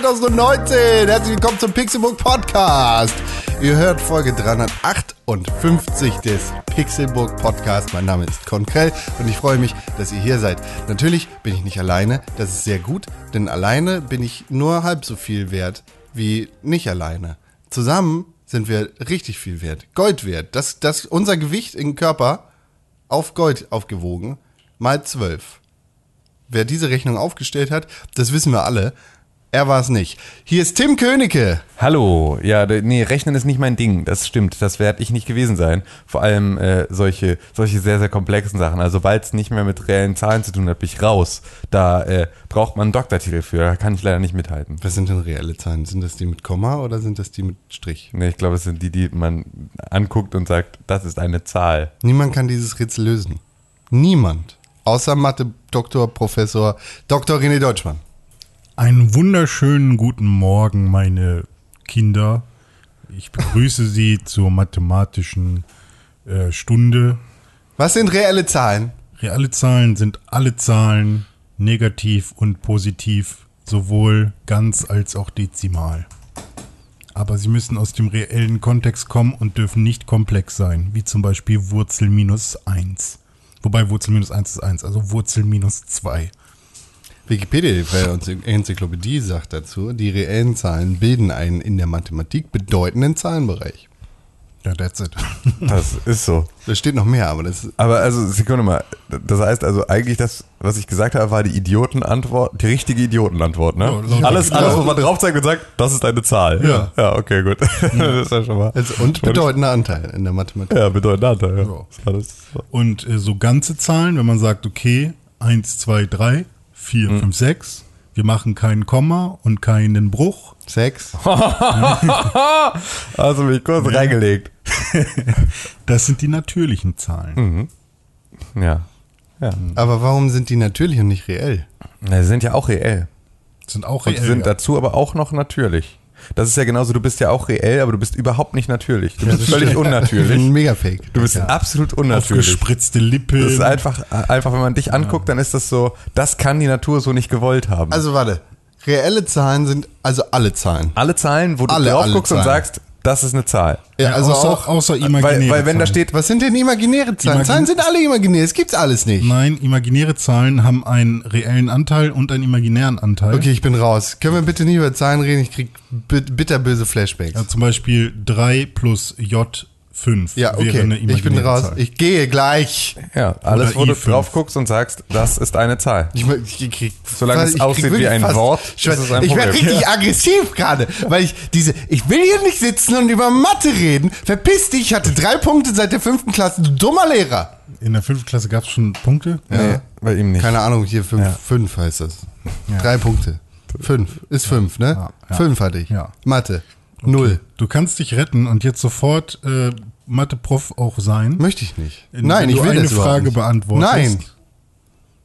2019. Herzlich willkommen zum Pixelbook Podcast. Ihr hört Folge 358 des Pixelbook Podcast. Mein Name ist Konkrell und ich freue mich, dass ihr hier seid. Natürlich bin ich nicht alleine, das ist sehr gut, denn alleine bin ich nur halb so viel wert wie nicht alleine. Zusammen sind wir richtig viel wert, Gold wert. Das, das, unser Gewicht im Körper auf Gold aufgewogen mal 12. Wer diese Rechnung aufgestellt hat, das wissen wir alle. Er war es nicht. Hier ist Tim Königke. Hallo, ja, nee, Rechnen ist nicht mein Ding, das stimmt, das werde ich nicht gewesen sein. Vor allem äh, solche, solche sehr, sehr komplexen Sachen. Also, weil es nicht mehr mit reellen Zahlen zu tun hat, bin ich raus. Da äh, braucht man einen Doktortitel für, da kann ich leider nicht mithalten. Was sind denn reelle Zahlen? Sind das die mit Komma oder sind das die mit Strich? Nee, ich glaube, das sind die, die man anguckt und sagt, das ist eine Zahl. Niemand kann dieses Rätsel lösen. Niemand. Außer Mathe-Doktor, Professor, Dr. René Deutschmann. Einen wunderschönen guten Morgen, meine Kinder. Ich begrüße Sie zur mathematischen äh, Stunde. Was sind reelle Zahlen? Reale Zahlen sind alle Zahlen, negativ und positiv, sowohl ganz als auch dezimal. Aber sie müssen aus dem reellen Kontext kommen und dürfen nicht komplex sein, wie zum Beispiel Wurzel minus 1. Wobei Wurzel minus 1 ist 1, also Wurzel minus 2. Wikipedia, die Enzyklopädie, sagt dazu, die reellen Zahlen bilden einen in der Mathematik bedeutenden Zahlenbereich. Ja, that's it. Das ist so. Da steht noch mehr, aber das Aber also, Sekunde mal, das heißt also eigentlich das, was ich gesagt habe, war die Idiotenantwort, die richtige Idiotenantwort, ne? Ja, alles, alles, wo man drauf zeigt und sagt, das ist eine Zahl. Ja. Ja, okay, gut. das ist ja schon mal. also und bedeutender Anteil in der Mathematik. Ja, bedeutender Anteil, ja. Ja. Und äh, so ganze Zahlen, wenn man sagt, okay, 1, 2, 3, 4, 5, 6, wir machen keinen Komma und keinen Bruch. Sechs. Also mich kurz reingelegt. Das sind die natürlichen Zahlen. Ja. Ja. Aber warum sind die natürlich und nicht reell? Na, Sie sind ja auch reell. Sind auch Und reell. sind ja. dazu aber auch noch natürlich. Das ist ja genauso, du bist ja auch reell, aber du bist überhaupt nicht natürlich. Du bist völlig Ich bin unnatürlich. Mega-Fake. Du bist absolut unnatürlich. Aufgespritzte Lippe. Das ist einfach, einfach, wenn man dich anguckt, dann ist das so, das kann die Natur so nicht gewollt haben. Also warte. Reelle Zahlen sind also alle Zahlen. alle Zahlen, wo du Alle, drauf guckst und sagst, das ist eine Zahl. Ja, also außer, auch. außer Weil, imaginäre weil wenn da Zahlen. steht, Was sind denn imaginäre Zahlen? Imagin- Zahlen sind alle imaginär. Es gibt's alles nicht. Nein, imaginäre Zahlen haben einen reellen Anteil und einen imaginären Anteil. Okay, ich bin raus. Können wir bitte nie über Zahlen reden? Ich krieg bit- bitterböse Flashbacks. Ja, zum Beispiel 3 plus J 5 Ja, wäre okay. eine Ich bin raus. Zahl. Ich gehe gleich. ja, alles, Oder wo du I5. drauf guckst und sagst, das ist eine Zahl. Ich, ich krieg, Solange es aussieht wie ein Wort, Ich, ist es ein ich werde richtig aggressiv gerade, weil ich diese, ich will hier nicht sitzen und über Mathe reden. Verpiss dich, ich hatte drei Punkte seit der fünften Klasse, du dummer Lehrer. In der fünften Klasse gab es schon Punkte? Nee, bei ihm nicht. Keine Ahnung, hier fünf, Ja. fünf heißt das. Ja. Drei Punkte. Fünf. Ist fünf, ne? Ja, ja. Fünf hatte ich. Ja. Mathe. Null. Du kannst dich retten und jetzt sofort äh, Mathe-Prof auch sein. Möchte ich nicht. Nein, ich will eine das Frage nicht. beantwortest. Nein.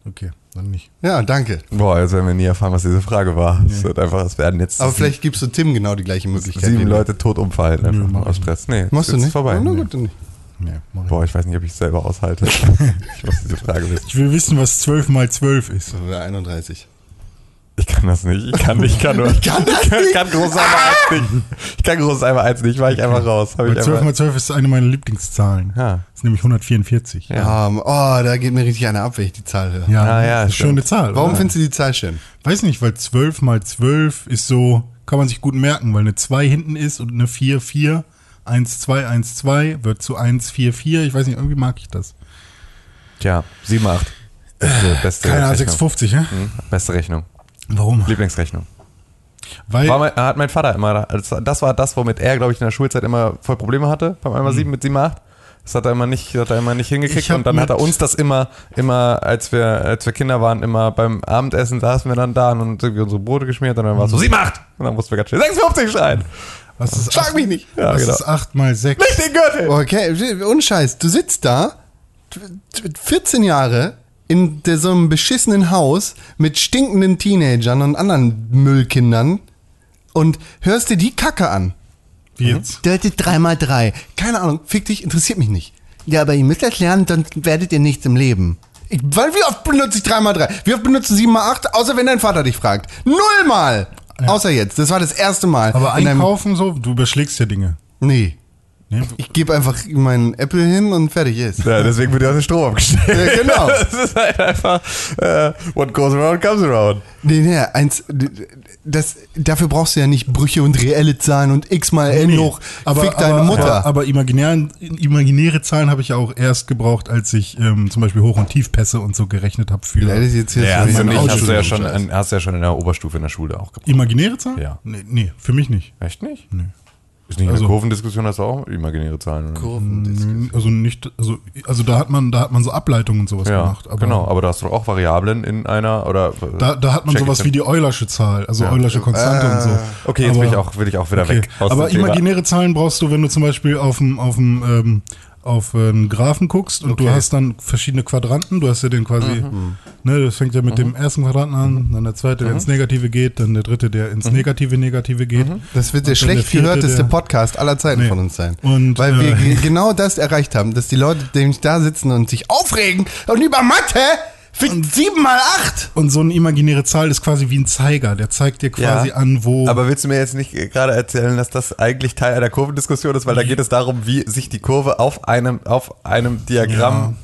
Okay, dann nicht. Ja, danke. Boah, jetzt werden wir nie erfahren, was diese Frage war. Es wird einfach, es werden jetzt Aber vielleicht gibst du Tim genau die gleiche Möglichkeit. sieben. Leute tot umfallen, einfach nur aus Stress. Nee, Machst du nicht? Ist vorbei. Oh, Nee. gut, dann nicht. Nee, mach ich. Boah, ich weiß nicht, ob ich es selber aushalte. ich muss diese Frage wissen. Ich will wissen, was 12 mal 12 ist. Oder 31. Ich kann das nicht. Ich kann nicht. Ich kann nur. Ich kann das Ich nicht. kann groß einmal eins nicht. Ich kann groß einmal eins nicht. War ich einfach raus. Hab ich Weil 12 einfach, mal 12 ist eine meiner Lieblingszahlen. Ja. Das ist nämlich 144. Ja, Ja. Ähm, oh, da geht mir richtig eine ab, wenn ich die Zahl höre. Ah, ja, ist schöne. Zahl. Warum oder? findest du die Zahl schön? Weiß nicht, weil 12 mal 12 ist so, kann man sich gut merken, weil eine 2 hinten ist und eine 4, 4, 1, 2, 1, 2 wird zu 1, 4, 4. Ich weiß nicht, irgendwie mag ich das. Tja, 7, 8. Beste, beste Keine Ahnung, Rechnung. 650, ja? Hm, Beste Rechnung. Warum? Lieblingsrechnung. Weil, War mein, hat mein Vater immer, das, das war das, womit er, glaube ich, in der Schulzeit immer voll Probleme hatte, beim einmal 7 mit 7, 8. Das hat er immer nicht, hat er immer nicht hingekriegt und dann hat er uns das immer, immer, als wir, als wir Kinder waren, immer beim Abendessen saßen wir dann da und irgendwie unsere Brote geschmiert und dann war es so 7, 8! Und dann mussten wir ganz schnell 56 schreien. was ist Schlag acht- mich nicht. Ja, was genau. ist 8 mal 6? Nicht den Gürtel! Okay, unscheiß. Du sitzt da, 14 Jahre, in der, so einem beschissenen Haus mit stinkenden Teenagern und anderen Müllkindern und hörst dir die Kacke an. Wie jetzt? Hat drei mal drei. Keine Ahnung, fick dich, interessiert mich nicht. Ja, aber ihr müsst das lernen, sonst werdet ihr nichts im Leben. Ich, weil wie oft benutze ich 3x3? Wie oft benutzt du 7x8? Außer wenn dein Vater dich fragt. Nullmal! Außer jetzt. Das war das erste Mal. Aber einkaufen so, du überschlägst ja Dinge. Nee. Nee? Ich gebe einfach meinen Apple hin und fertig ist. Ja, deswegen wird ja auch der Strom abgestellt. Ja, genau. Das ist halt einfach, äh, what goes around comes around. Nee, nee, eins, das, dafür brauchst du ja nicht Brüche und reelle Zahlen und x mal n Nee. hoch. Fick deine aber, Mutter. Aber, aber imaginären, imaginäre Zahlen habe ich ja auch erst gebraucht, als ich ähm, zum Beispiel Hoch- und Tiefpässe und so gerechnet habe für Ja, das ist jetzt hier Ja, so hast du, ein nicht, hast, du ja schon, hast du ja schon in der Oberstufe in der Schule auch gebraucht. imaginäre Zahlen? Ja. Nee, nee, für mich nicht. Echt nicht? Nee. Ist nicht in Also- der Kurvendiskussion hast du auch imaginäre Zahlen? Oder? Nö, Also nicht, also, also da hat man, da hat man so Ableitungen und sowas Ja, gemacht. Aber genau. Aber da hast du auch Variablen in einer oder. Da, da hat man sowas wie die Eulersche Zahl, also Ja. Eulersche Konstante und so. Okay, jetzt aber, will ich auch, will ich auch wieder okay. weg. aus Aber dem Thema. imaginäre Zahlen brauchst du, wenn du zum Beispiel auf dem, auf dem, ähm, auf einen Graphen guckst und du Okay. hast dann verschiedene Quadranten. Du hast ja den quasi, ne, das fängt ja mit dem ersten Quadranten an, dann der zweite, der ins Negative geht, dann der dritte, der ins Negative, Negative geht. Das wird der schlecht der vierte, gehörteste der- Podcast aller Zeiten Nee. von uns sein. Und, Weil wir äh, ge- genau das erreicht haben, dass die Leute nämlich da sitzen und sich aufregen und über Mathe fickt 7 mal 8. Und so eine imaginäre Zahl ist quasi wie ein Zeiger. Der zeigt dir quasi Ja. an, wo. Aber willst du mir jetzt nicht gerade erzählen, dass das eigentlich Teil einer Kurvendiskussion ist, weil da geht es darum, wie sich die Kurve auf einem, auf einem Diagramm.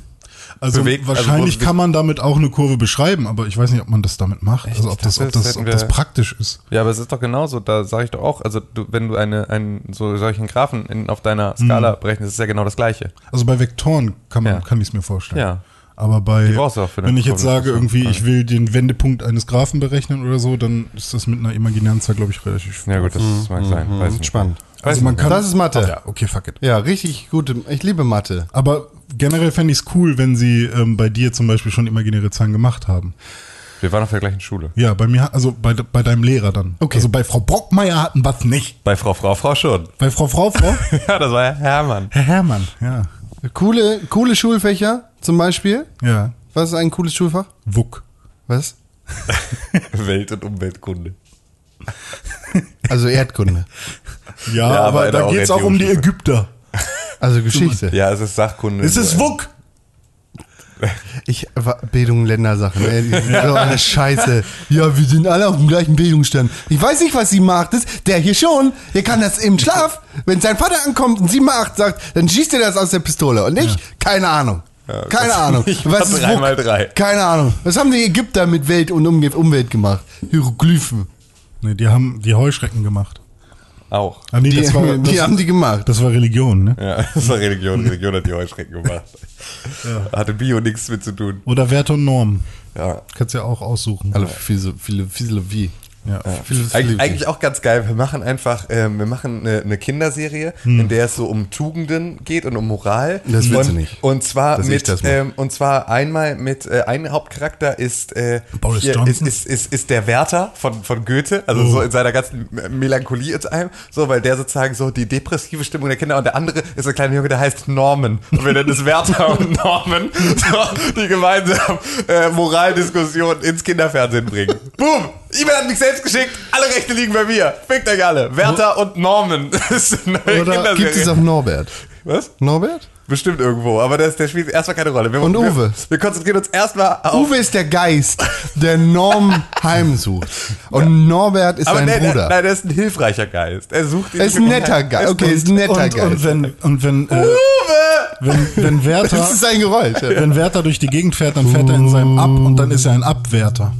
also bewegt, also wahrscheinlich wo- kann man damit auch eine Kurve beschreiben, aber ich weiß nicht, ob man das damit macht. Also ob das, ob das, ob das praktisch ist. Ja, aber es ist doch genauso, da sage ich doch auch, also du, wenn du eine, einen so solchen Graphen in, auf deiner Skala berechnest, ist es ja genau das gleiche. Also bei Vektoren kann man, Ja. kann ich es mir vorstellen. Ja. Aber bei, wenn ich jetzt sage, irgendwie, ich will den Wendepunkt eines Graphen berechnen oder so, dann ist das mit einer imaginären Zahl, glaube ich, relativ Ja gut, das mag sein. Weiß ich nicht. Spannend. Also man kann. Das ist Mathe. Ja, okay, fuck it. Ja, richtig gute. Ich liebe Mathe. Aber generell fände ich es cool, wenn sie ähm, bei dir zum Beispiel schon imaginäre Zahlen gemacht haben. Wir waren auf der gleichen Schule. Ja, bei mir, also bei, bei deinem Lehrer dann. Okay. Also bei Frau Brockmeier hatten wir nicht. Bei Frau Frau Frau schon. Bei Frau Frau Frau? ja, das war ja Hermann. Herr Hermann, ja. Coole, coole Schulfächer zum Beispiel. Ja. Was ist ein cooles Schulfach? Wuck. Was? Welt- und Umweltkunde. Also Erdkunde. Ja, Ja, aber aber da geht's auch um die. Ägypter. Also Geschichte. Ja, es ist Sachkunde. Es ist Wuck. Ich war Bildung Ländersachen. ey. Die sind So eine Scheiße. Ja, wir sind alle auf dem gleichen Bildungsstand. Ich weiß nicht, was sie macht. Das, der hier schon, der kann das im Schlaf. Wenn sein Vater ankommt und 7 mal 8 sagt, dann schießt er das aus der Pistole. Und ich, keine Ahnung. keine das- Ahnung. ich Was ist drei mal drei. Keine Ahnung. Was haben die Ägypter mit Welt und Umwelt gemacht? Hieroglyphen. Nee, die haben die Heuschrecken gemacht. Auch. Ah, nee, Die, das war, die das, haben die gemacht. das war Religion, ne? Ja, das war Religion. Religion hat die Heuschrecken gemacht. Hatte Bio nichts mit zu tun. Oder Wert und Norm. Ja. Kannst ja auch aussuchen. Alle viele, viele Physiologie. Ja. Eig eigentlich auch ganz geil. Wir machen einfach, ähm, wir machen eine, eine Kinderserie, in der es so um Tugenden geht und um Moral. Hm. Das willst und, du nicht. Und zwar Dass mit, ähm, und zwar einmal mit, äh, ein Hauptcharakter ist, äh, Boris hier, ist, Johnson? ist, ist, ist der Werther von, von Goethe, also Oh. so in seiner ganzen Melancholie und allem, so, weil der sozusagen so die depressive Stimmung der Kinder und der andere ist ein kleiner Junge, der heißt Norman. Und wir nennen es Werther und Norman, so, die gemeinsam äh, Moraldiskussionen ins Kinderfernsehen bringen. Boom! E-Mail hat mich selbst geschickt, alle Rechte liegen bei mir. Fickt euch alle. Werther und Norman. Oder. Gibt es auch Norbert? Was? Norbert? Bestimmt irgendwo, aber das, der spielt erstmal keine Rolle. Wir, Und wir, Uwe? Wir konzentrieren uns erstmal auf. Uwe ist der Geist, der Norm heimsucht. Und Norbert ist aber sein nein, Bruder. nein, der ist ein hilfreicher Geist. Er sucht ihn Er ist ein netter Geist. Okay, ist ein netter Und, Geist. und wenn, und wenn, äh, Uwe! wenn, wenn Werther, das ist sein Geräusch. Ja. wenn Werther durch die Gegend fährt, dann fährt er in seinem Ab und dann ist er ein Abwärter.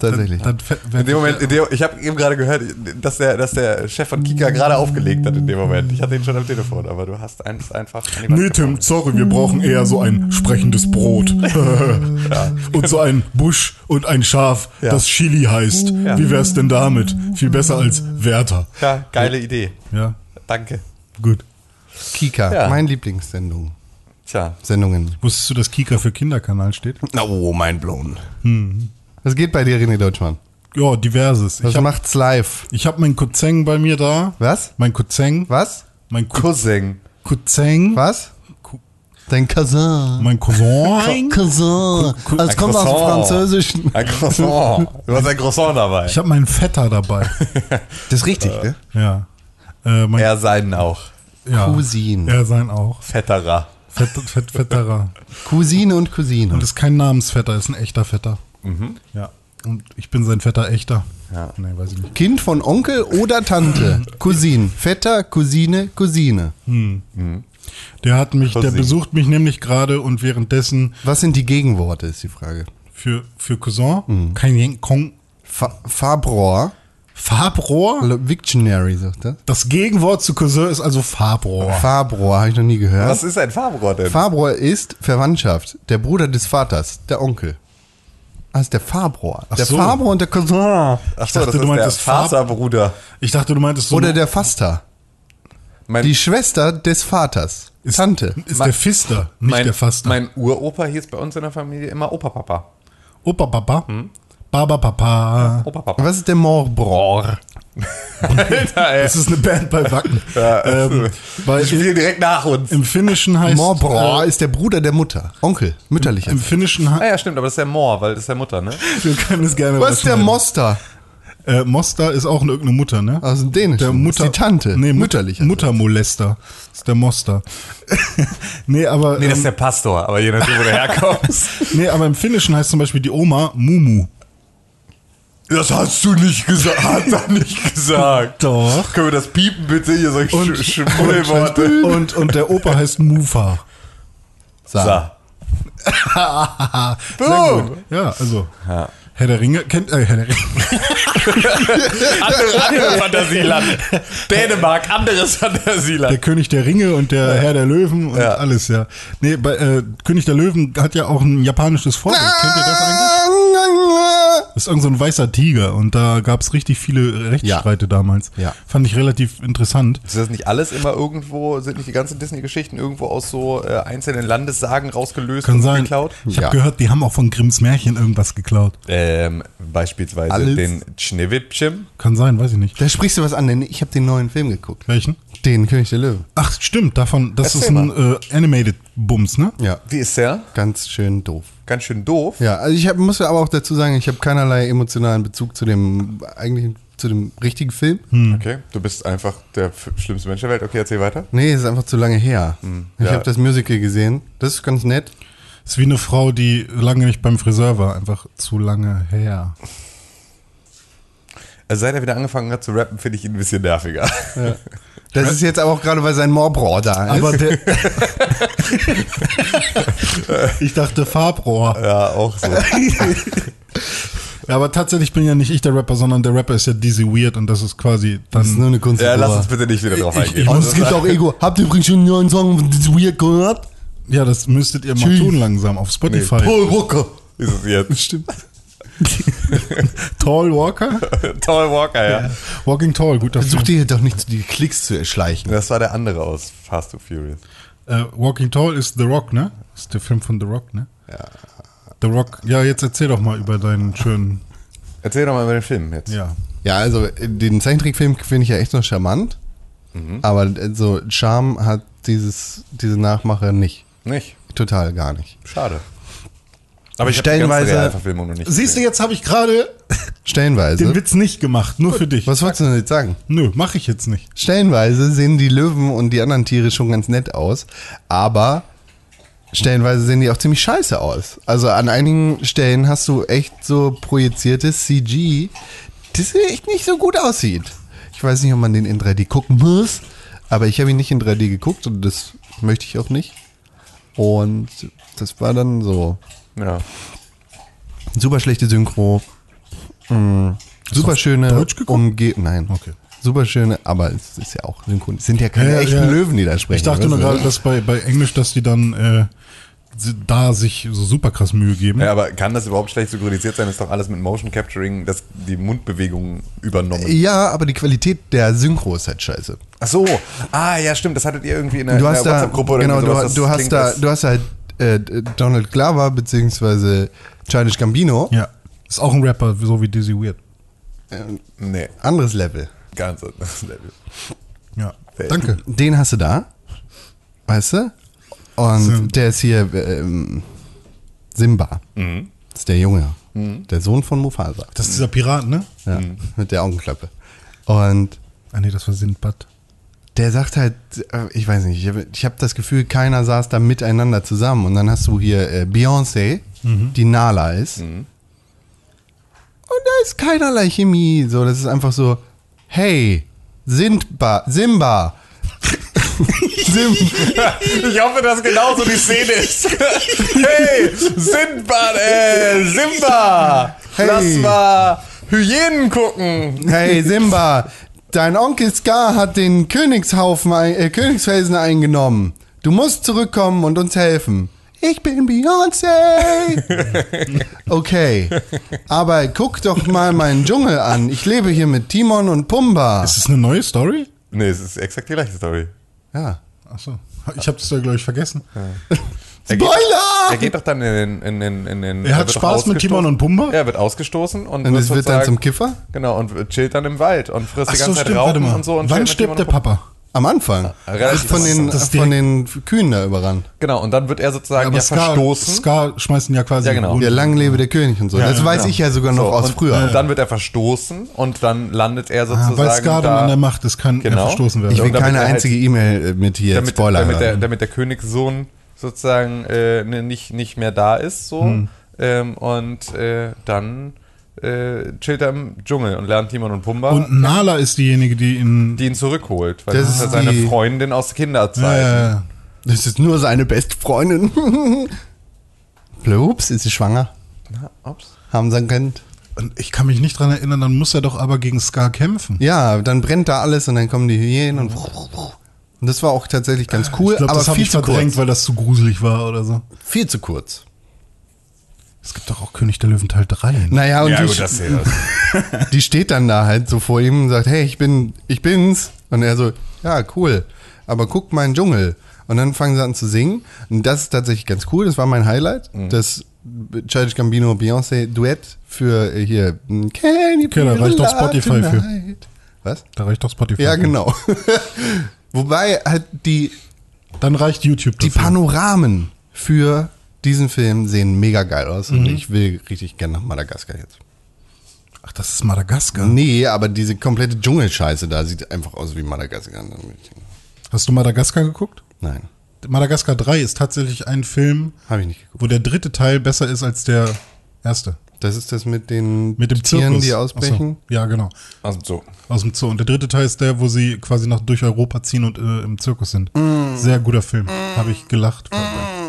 Tatsächlich. Dann fährt, In dem Moment, in dem, ich habe eben gerade gehört, dass der, dass der Chef von Kika gerade aufgelegt hat in dem Moment. Ich hatte ihn schon am Telefon, aber du hast eins einfach. Nee, Tim, sorry, wir brauchen eher so ein sprechendes Brot. Und so ein Busch und ein Schaf, das Chili heißt. Ja. Wie wär's denn damit? Viel besser als Werther. Ja, geile Idee. Ja, Danke. gut. Kika, Ja. mein Lieblingssendung. Tja. Sendungen. Wusstest du, dass Kika für Kinderkanal steht? Oh, mein blown. Was geht bei dir, René Deutschmann? Ja, diverses. Was Ich habe macht's live? ich hab meinen Cousin bei mir da. Was? Mein Cousin. Was? Mein Cou Cousin. Cousin. Was? Dein Cousin. Mein Cousin. Cousin. Also es kommt aus dem. Französischen. Ein Croissant. Du hast ein Croissant dabei. Ich habe meinen Vetter dabei. Das ist richtig, ne? Ja. Äh, mein, Er seinen auch. ja. Cousin. Er sein auch. Fett, fett, fetterer. Cousine und Cousine. Und ist kein Namensvetter, ist ein echter Vetter. Ja. Und ich bin sein Vetter echter. Ja. Nee, weiß ich nicht. Kind von Onkel oder Tante. Cousin. Vetter, Cousine, Cousine. Der hat mich, der Cousin. besucht mich nämlich gerade und währenddessen Was sind die Gegenworte, ist die Frage. für, für Cousin, Mhm. kein Kong, Fa Farbrohr. Farbrohr. Victionary, sagt er. Das Gegenwort zu Cousin ist also Farbrohr. Farbrohr, habe ich noch nie gehört. Was ist ein Farbrohr denn? Farbrohr ist Verwandtschaft. Der Bruder des Vaters, der Onkel. Das ist der Farbrohr. Ach der so. Farbrohr und der Cousin. Ach Ich dachte, du meintest der Faserbruder. Ich dachte, du meintest so. Oder der Faster. Mein, Die Schwester des Vaters. Tante. ist mein- der Fister, nicht mein, der Faster. Mein Uropa hieß bei uns in der Familie immer Opa-Papa. Opa Papa. Hm? Baba Papa. Opa-Papa. Was ist der Morbrohr? Alter, ey. Das ist eine Band bei Wacken. Ja, ähm, Die spielen direkt nach uns. im Finnischen heißt Morbrohr äh, ist der Bruder der Mutter. Onkel. Mütterlicher. im Finnischen Ah heißt ja, stimmt, aber das ist der Moor, weil das ist der Mutter, ne? wir können es gerne Was ist der. Moster? Äh, Moster ist auch irgendeine Mutter, ne? Aus dem Dänischen. Der Mutter, ist die Tante. Nee, Mütterlicher. Muttermolester. Das ist der Moster. nee, aber, Nee, das ist ähm, der Pastor, aber je nachdem, wo du herkommst. nee, aber im Finnischen heißt zum Beispiel die Oma Mumu. Das hast du nicht gesagt. Hat er nicht gesagt. Doch. Können wir das piepen bitte? Hier solche Und- Sch Schmuddelworte. Und, und der Opa heißt Mufa. So. Sehr Boom. Ja, also. Ja. Herr der Ringe, kennt, äh, Herr der Ringe. Andere, andere Fantasieland. Dänemark, anderes Der Fantasieland. König der Ringe und der Herr der Löwen und Ja. alles, ja. Nee, bei, äh, König der Löwen hat ja auch ein japanisches Vorbild. Kennt ihr das eigentlich? Das ist irgend so ein weißer Tiger und da gab es richtig viele Rechtsstreite damals. Ja. Fand ich relativ interessant. Ist das nicht alles immer irgendwo, sind nicht die ganzen Disney-Geschichten irgendwo aus so äh, einzelnen Landessagen rausgelöst Kann und sein. geklaut? Ich habe Ja. gehört, die haben auch von Grimms Märchen irgendwas geklaut. Ähm, beispielsweise Alles. den Schneewittchen. Kann sein, weiß ich nicht. Da sprichst du was an, denn ich habe den neuen Film geguckt. Welchen? Den König der Löwen. Ach, stimmt, davon, das Erzähl ist ein äh, Animated Bums, ne? Ja. Wie ist der? Ganz schön doof. Ganz schön doof. Ja, also ich hab, muss aber auch dazu sagen, ich habe keinerlei emotionalen Bezug zu dem eigentlichen, zu dem richtigen Film. Okay, du bist einfach der schlimmste Mensch der Welt. Okay, erzähl weiter. Nee, ist einfach zu lange her. Ich Hm, ja. habe das Musical gesehen. Das ist ganz nett. Ist wie eine Frau, die lange nicht beim Friseur war, einfach zu lange her. Also seit er wieder angefangen hat zu rappen, finde ich ihn ein bisschen nerviger. Das ist jetzt aber auch gerade, weil sein Morbrohr da ist. Aber der. ich dachte Farbrohr. ja, auch so. Ja, aber tatsächlich bin ja nicht ich der Rapper, sondern der Rapper ist ja Dizzy Weird und das ist quasi das ist nur dann. eine Kunst. Ja, lass uns bitte nicht wieder drauf eingehen. ich Und muss- es gibt auch Ego. Habt ihr übrigens schon einen neuen Song von This Weird gehört? Ja, das müsstet ihr mal Tschüss. tun langsam auf Spotify. Paul Walker. ist es jetzt. Stimmt. Tall Walker? Toll Walker, ja. Walking Tall, guter Versuch dir doch nicht die Klicks zu erschleichen. Das war der andere aus Fast and Furious. Äh, Walking Tall ist The Rock, ne? Ist der Film von The Rock, ne? Ja. The Rock. Ja, jetzt erzähl doch mal über deinen schönen. Erzähl doch mal über den Film jetzt. Ja. Ja, also den Zeichentrickfilm finde ich ja echt noch charmant. Aber äh, so Charme hat dieses, diese Nachmache nicht. Nicht? Total gar nicht. Schade. Aber ich habe die Stellenweise- ganze Realverfilmung noch nicht Siehst du, jetzt habe ich gerade Stellenweise. den Witz nicht gemacht, nur für dich. Was wolltest du denn jetzt sagen? Nö, mache ich jetzt nicht. Stellenweise sehen die Löwen und die anderen Tiere schon ganz nett aus, aber stellenweise sehen die auch ziemlich scheiße aus. Also an einigen Stellen hast du echt so projiziertes CG, das echt nicht so gut aussieht. Ich weiß nicht, ob man den in 3D gucken muss, aber ich habe ihn nicht in 3D geguckt und das möchte ich auch nicht. Und das war dann so Ja. super schlechte Synchro, mh, super schöne Deutsch geguckt? Umge Nein. Okay. Super schöne, aber es ist ja auch synchron. Es sind ja keine Ja, echten ja. Löwen, die da sprechen. Ich dachte nur du? gerade, dass bei, bei Englisch, dass die dann äh, da sich so super krass Mühe geben. ja, aber kann das überhaupt schlecht synchronisiert sein? Ist doch alles mit Motion Capturing, das, die Mundbewegungen übernommen. Ja, aber die Qualität der Synchro ist halt scheiße. Ach so. Ah, ja, stimmt. Das hattet ihr irgendwie in der, Du der da, WhatsApp-Gruppe oder genau, du, sowas, das du hast da, du hast halt äh, Donald Glover beziehungsweise Childish Gambino. Ja. Ist auch ein Rapper, so wie Dizzy Weird. Nee, Anderes Level. ganz anderes Level. Ja. Danke. Den hast du da, weißt du? Und Sim- der ist hier ähm, Simba. Mhm. Das ist der Junge. Der Sohn von Mufasa. Das ist dieser Pirat, ne? Ja, mit der Augenklappe. Und Ah nee, das war Sindbad. Der sagt halt, äh, ich weiß nicht, ich habe hab das Gefühl, keiner saß da miteinander zusammen. Und dann hast du hier äh, Beyoncé, die Nala ist. Und da ist keinerlei Chemie. So, das ist einfach so, hey, Sindba, Simba. Sim, Ich hoffe, dass genauso die Szene ist. hey, Simba, äh, Simba, Hey. lass mal Hyänen gucken. hey, Simba, dein Onkel Scar hat den Königshaufen, äh, Königsfelsen eingenommen. Du musst zurückkommen und uns helfen. Ich bin Beyoncé. Okay, aber guck doch mal meinen Dschungel an. Ich lebe hier mit Timon und Pumba. Ist das eine neue Story? Nee, es ist exakt die gleiche Story. Ja. Achso. Ich habe das ja, glaube ich, vergessen. Er geht, Spoiler! er geht doch dann in den. In, in, den Er hat doch Spaß mit. Timon und Pumba? Er wird ausgestoßen und, Und es wird dann zum Kiffer? Genau, und chillt dann im Wald und frisst Ach die so, ganze Zeit stimmt, Raupen und so. Und Wann stirbt der. Papa? Am Anfang. relativ von den, von den Kühen da überrannt. Genau, und dann wird er sozusagen aber ja Scar, verstoßen. Scar schmeißen ja quasi Ja, genau. Ja, lang lebe der König und so. das weiß ich ja sogar noch So, aus und, früher. Und dann wird er verstoßen und dann landet er Ah, sozusagen weil Scar dann da, an der Macht ist, kann er Genau. verstoßen werden. ich will keine er halt- einzige E-Mail äh, mit hier damit, Spoiler damit, der, damit der Königssohn sozusagen äh, ne, nicht, nicht mehr da ist so Hm. ähm, und äh, dann äh, chillt er im Dschungel und lernt Timon und Pumba, Und Nala ist diejenige, die ihn. die ihn zurückholt, weil Das das, ist ja seine die- Freundin aus Kinderzeiten. äh, Das ist nur seine beste Freundin. Ups, ist sie schwanger? Na, ups. Haben sie Kind? und ich kann mich nicht dran erinnern, dann muss er doch aber gegen Scar kämpfen. Ja, dann brennt da alles und dann kommen die Hyänen und. Und das war auch tatsächlich ganz cool, ich glaube, aber das habe viel ich zu verdrängt, kurz. weil das zu gruselig war oder so. Viel zu kurz. Es gibt doch auch König der Löwen Teil 3. Naja, und Ja die, gut, das die steht dann da halt so vor ihm und sagt, hey, ich bin, ich bin's. Und er so, ja, cool. Aber guck meinen Dschungel. Und dann fangen sie an zu singen. Und das ist tatsächlich ganz cool. Das war mein Highlight. Das Childish Gambino Beyoncé Duett für äh, hier Can you Okay, da reicht doch Spotify für. tonight? Was? Da reicht doch Spotify. Ja, für. genau. Wobei halt die, Dann reicht YouTube die dafür. Panoramen für diesen Film sehen mega geil aus. Mhm. Und ich will richtig gerne nach Madagaskar jetzt. Ach, das ist Madagaskar. Nee, aber diese komplette Dschungelscheiße da sieht einfach aus wie Madagaskar. Hast du Madagaskar geguckt? Nein, Madagaskar 3 ist tatsächlich ein Film, ich nicht wo der dritte Teil besser ist als der erste. Das ist das mit den Mit dem Tieren, Zirkus. die ausbrechen. So. Ja, genau. Also so. Aus dem Zoo. Und der dritte Teil ist der, wo sie quasi nach durch Europa ziehen und äh, im Zirkus sind. Mm. Sehr guter Film. Habe ich gelacht.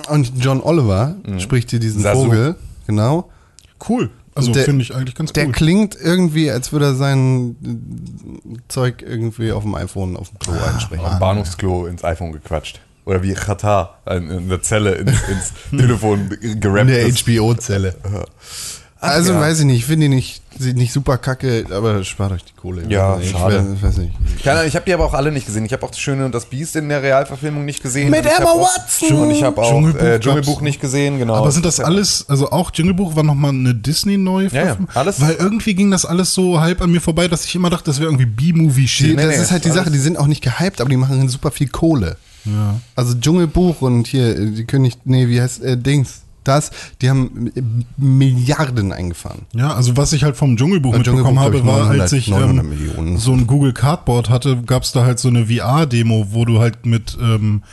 Und John Oliver spricht hier diesen Sasu. Vogel. Genau. Cool. Also Der- finde ich eigentlich ganz Der cool. klingt irgendwie, als würde er sein äh, Zeug irgendwie auf dem iPhone auf dem Klo Ah, einsprechen. Am Bahnhofsklo ins iPhone gequatscht. Oder wie Katar in der Zelle ins, ins Telefon gerappt In der. HBO-Zelle. Also ja. weiß ich nicht, ich finde die nicht, sieht nicht super kacke, aber spart euch die Kohle. Ja, ich schade. Weiß, weiß nicht. Keine Ahnung, ich habe die aber auch alle nicht gesehen. Ich habe auch das Schöne und das Biest in der Realverfilmung nicht gesehen. Mit ich Emma Watson! Und ich habe auch Dschungelbuch äh. Dschungelbuch nicht gesehen, genau. Aber sind das alles, also auch Jingle Buch war nochmal eine Disney-neue Ja, ja, alles- Weil irgendwie ging das alles so halb an mir vorbei, dass ich immer dachte, das wäre irgendwie B-Movie-Shit. das nee, ist halt die Sache, die sind auch nicht gehypt, aber die machen super viel Kohle. Ja. Also Dschungelbuch und hier, äh, die König, nee, wie heißt, äh, Dings, das, die haben äh, Milliarden eingefahren. Ja, also was ich halt vom Dschungelbuch Ja, mitbekommen Dschungelbuch, habe, ich, war, 900, als ich 900 ähm, so ein Google Cardboard hatte, gab es da halt so eine VR-Demo, wo du halt mit ähm,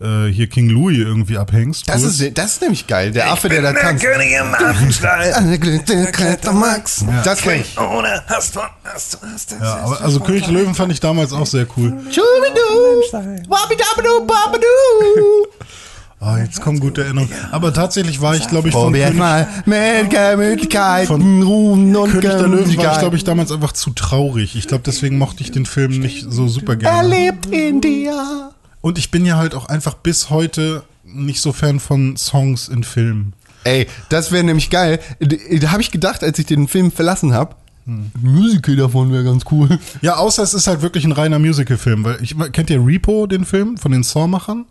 äh, hier King Louis irgendwie abhängst. Das kurz. ist, das ist nämlich geil, der Affe, der da tanzt. König im Affenstall. Der Max. Das kenn ich. Ohne hast du, hast du, hast du. ja, aber also König der Löwen fand ich damals auch sehr cool. Schubidu, wabidabadu, babadu. Ah, jetzt kommen gute Erinnerungen. Aber tatsächlich war ich, glaube ich, von König, mal mit Gemütlichkeiten, Ruhm und König der Löwen war ich, glaube ich, damals einfach zu traurig. Ich glaube, deswegen mochte ich den Film nicht so super Er gerne. lebt in dir. Und ich bin ja halt auch einfach bis heute nicht so Fan von Songs in Filmen. Ey, das wäre nämlich geil. Da habe ich gedacht, als ich den Film verlassen habe, ein Musical davon wäre ganz cool. Ja, außer es ist halt wirklich ein reiner Musical-Film, weil ich kennt ihr Repo, den Film von den Saw-Machern,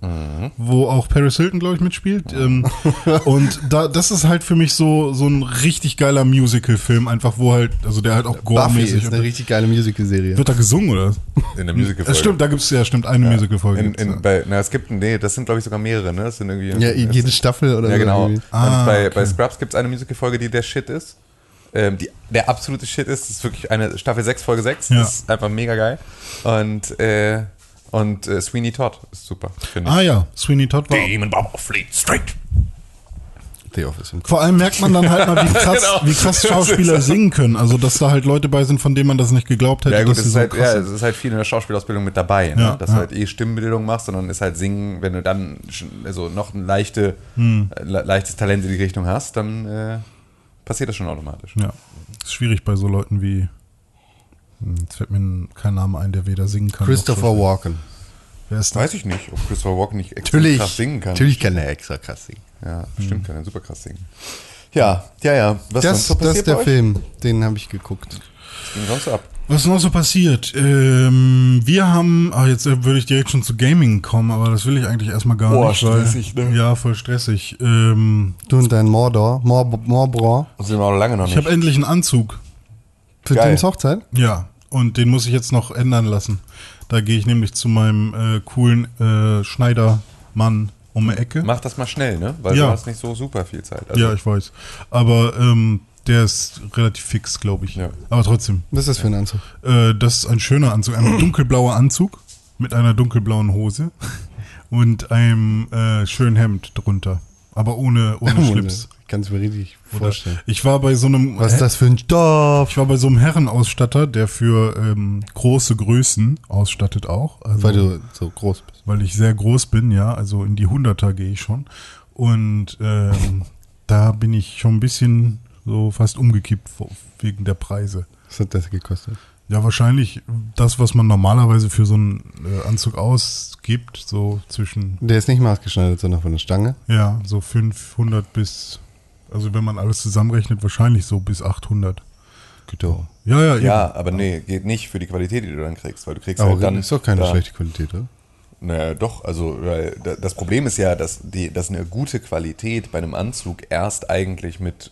wo auch Paris Hilton, glaube ich, mitspielt. Ähm, und da, das ist halt für mich so so ein richtig geiler Musical-Film, einfach wo halt, also der halt auch Buffy gore-mäßig ist eine richtig geile Musical-Serie. wird da gesungen oder? In der Musical Es stimmt, da gibt's ja stimmt eine Musical-Folge. Ja. bei, na, es gibt, nee, das sind glaube ich sogar mehrere, ne? Das sind irgendwie. Ja, jede Staffel oder Ja, so. genau. irgendwie. Ah, und bei, okay. bei Scrubs gibt es eine Musical-Folge, die der Shit ist. Ähm, die, der absolute Shit ist. Das ist wirklich eine Staffel 6, Folge 6. Ja. Das ist einfach mega geil. Und äh, Und äh, Sweeney Todd ist super, finde ich. Ah ja, Sweeney Todd war. Demon Barber Fleet Straight. The Office Vor allem merkt man dann halt mal, wie krass, Genau. wie krass Schauspieler singen können. Also, dass da halt Leute bei sind, von denen man das nicht geglaubt hätte, Ja gut, dass es ist, so halt, krass ja, es ist halt viel in der Schauspielausbildung mit dabei, ne? Ja, dass ja. du halt eh Stimmbildung machst, sondern ist halt Singen, wenn du dann also noch ein leichte, Hm. äh, le leichtes Talent in die Richtung hast, dann äh, passiert das schon automatisch. Ja, ist schwierig bei so Leuten wie. Hm, Jetzt fällt mir kein Name ein, der weder singen kann. noch Christopher schauspielen. Walken. Wer ist das? Weiß ich nicht, ob Christopher Walken nicht extra Natürlich, krass singen kann. natürlich kann er extra krass singen. Ja, bestimmt kann er super krass singen. Ja, ja, ja. Was Das, sonst so das ist der bei euch? Film, den habe ich geguckt. Was ging sonst so ab? Was ist noch so passiert? Ähm, wir haben, ah, jetzt äh, würde ich direkt schon zu Gaming kommen, aber das will ich eigentlich erstmal gar Boah, nicht. weil- stressig, ne? Ja, voll stressig. Ähm, Du und dein Mordor, Mor Morbra, Das sind wir noch lange noch ich nicht. habe endlich einen Anzug. für Geil. Tims Hochzeit? Ja, und den muss ich jetzt noch ändern lassen. Da gehe ich nämlich zu meinem äh, coolen äh, Schneidermann um die Ecke. Mach das mal schnell, ne? Weil Ja. du hast nicht so super viel Zeit. Also, ja, ich weiß. Aber ähm, der ist relativ fix, glaube ich. Ja. Aber trotzdem, Was ist das für ein Anzug? äh, das ist ein schöner Anzug. Ein dunkelblauer Anzug mit einer dunkelblauen Hose und einem äh, schönen Hemd drunter. Aber ohne, ohne Schlips. Ich kann es mir richtig Oder vorstellen. ich war bei so einem Was ist das für ein Stoff? ich war bei so einem Herrenausstatter, der für ähm, große Größen ausstattet auch. Also, Weil du so groß bist. weil ich sehr groß bin, ja, also in die Hunderter gehe ich schon. Und ähm, da bin ich schon ein bisschen so fast umgekippt wegen der Preise. Was hat das gekostet? Ja, wahrscheinlich das, was man normalerweise für so einen äh, Anzug ausgibt, so zwischen, Der ist nicht maßgeschneidert, sondern von der Stange. ja, so 500 bis, also wenn man alles zusammenrechnet, wahrscheinlich so bis 800. Genau. Ja, ja, eben. Ja, aber nee, geht nicht für die Qualität, die du dann kriegst, weil du kriegst Aber halt dann. ist doch keine da, schlechte Qualität, oder? Naja, doch, also das Problem ist ja, dass, die, dass eine gute Qualität bei einem Anzug erst eigentlich mit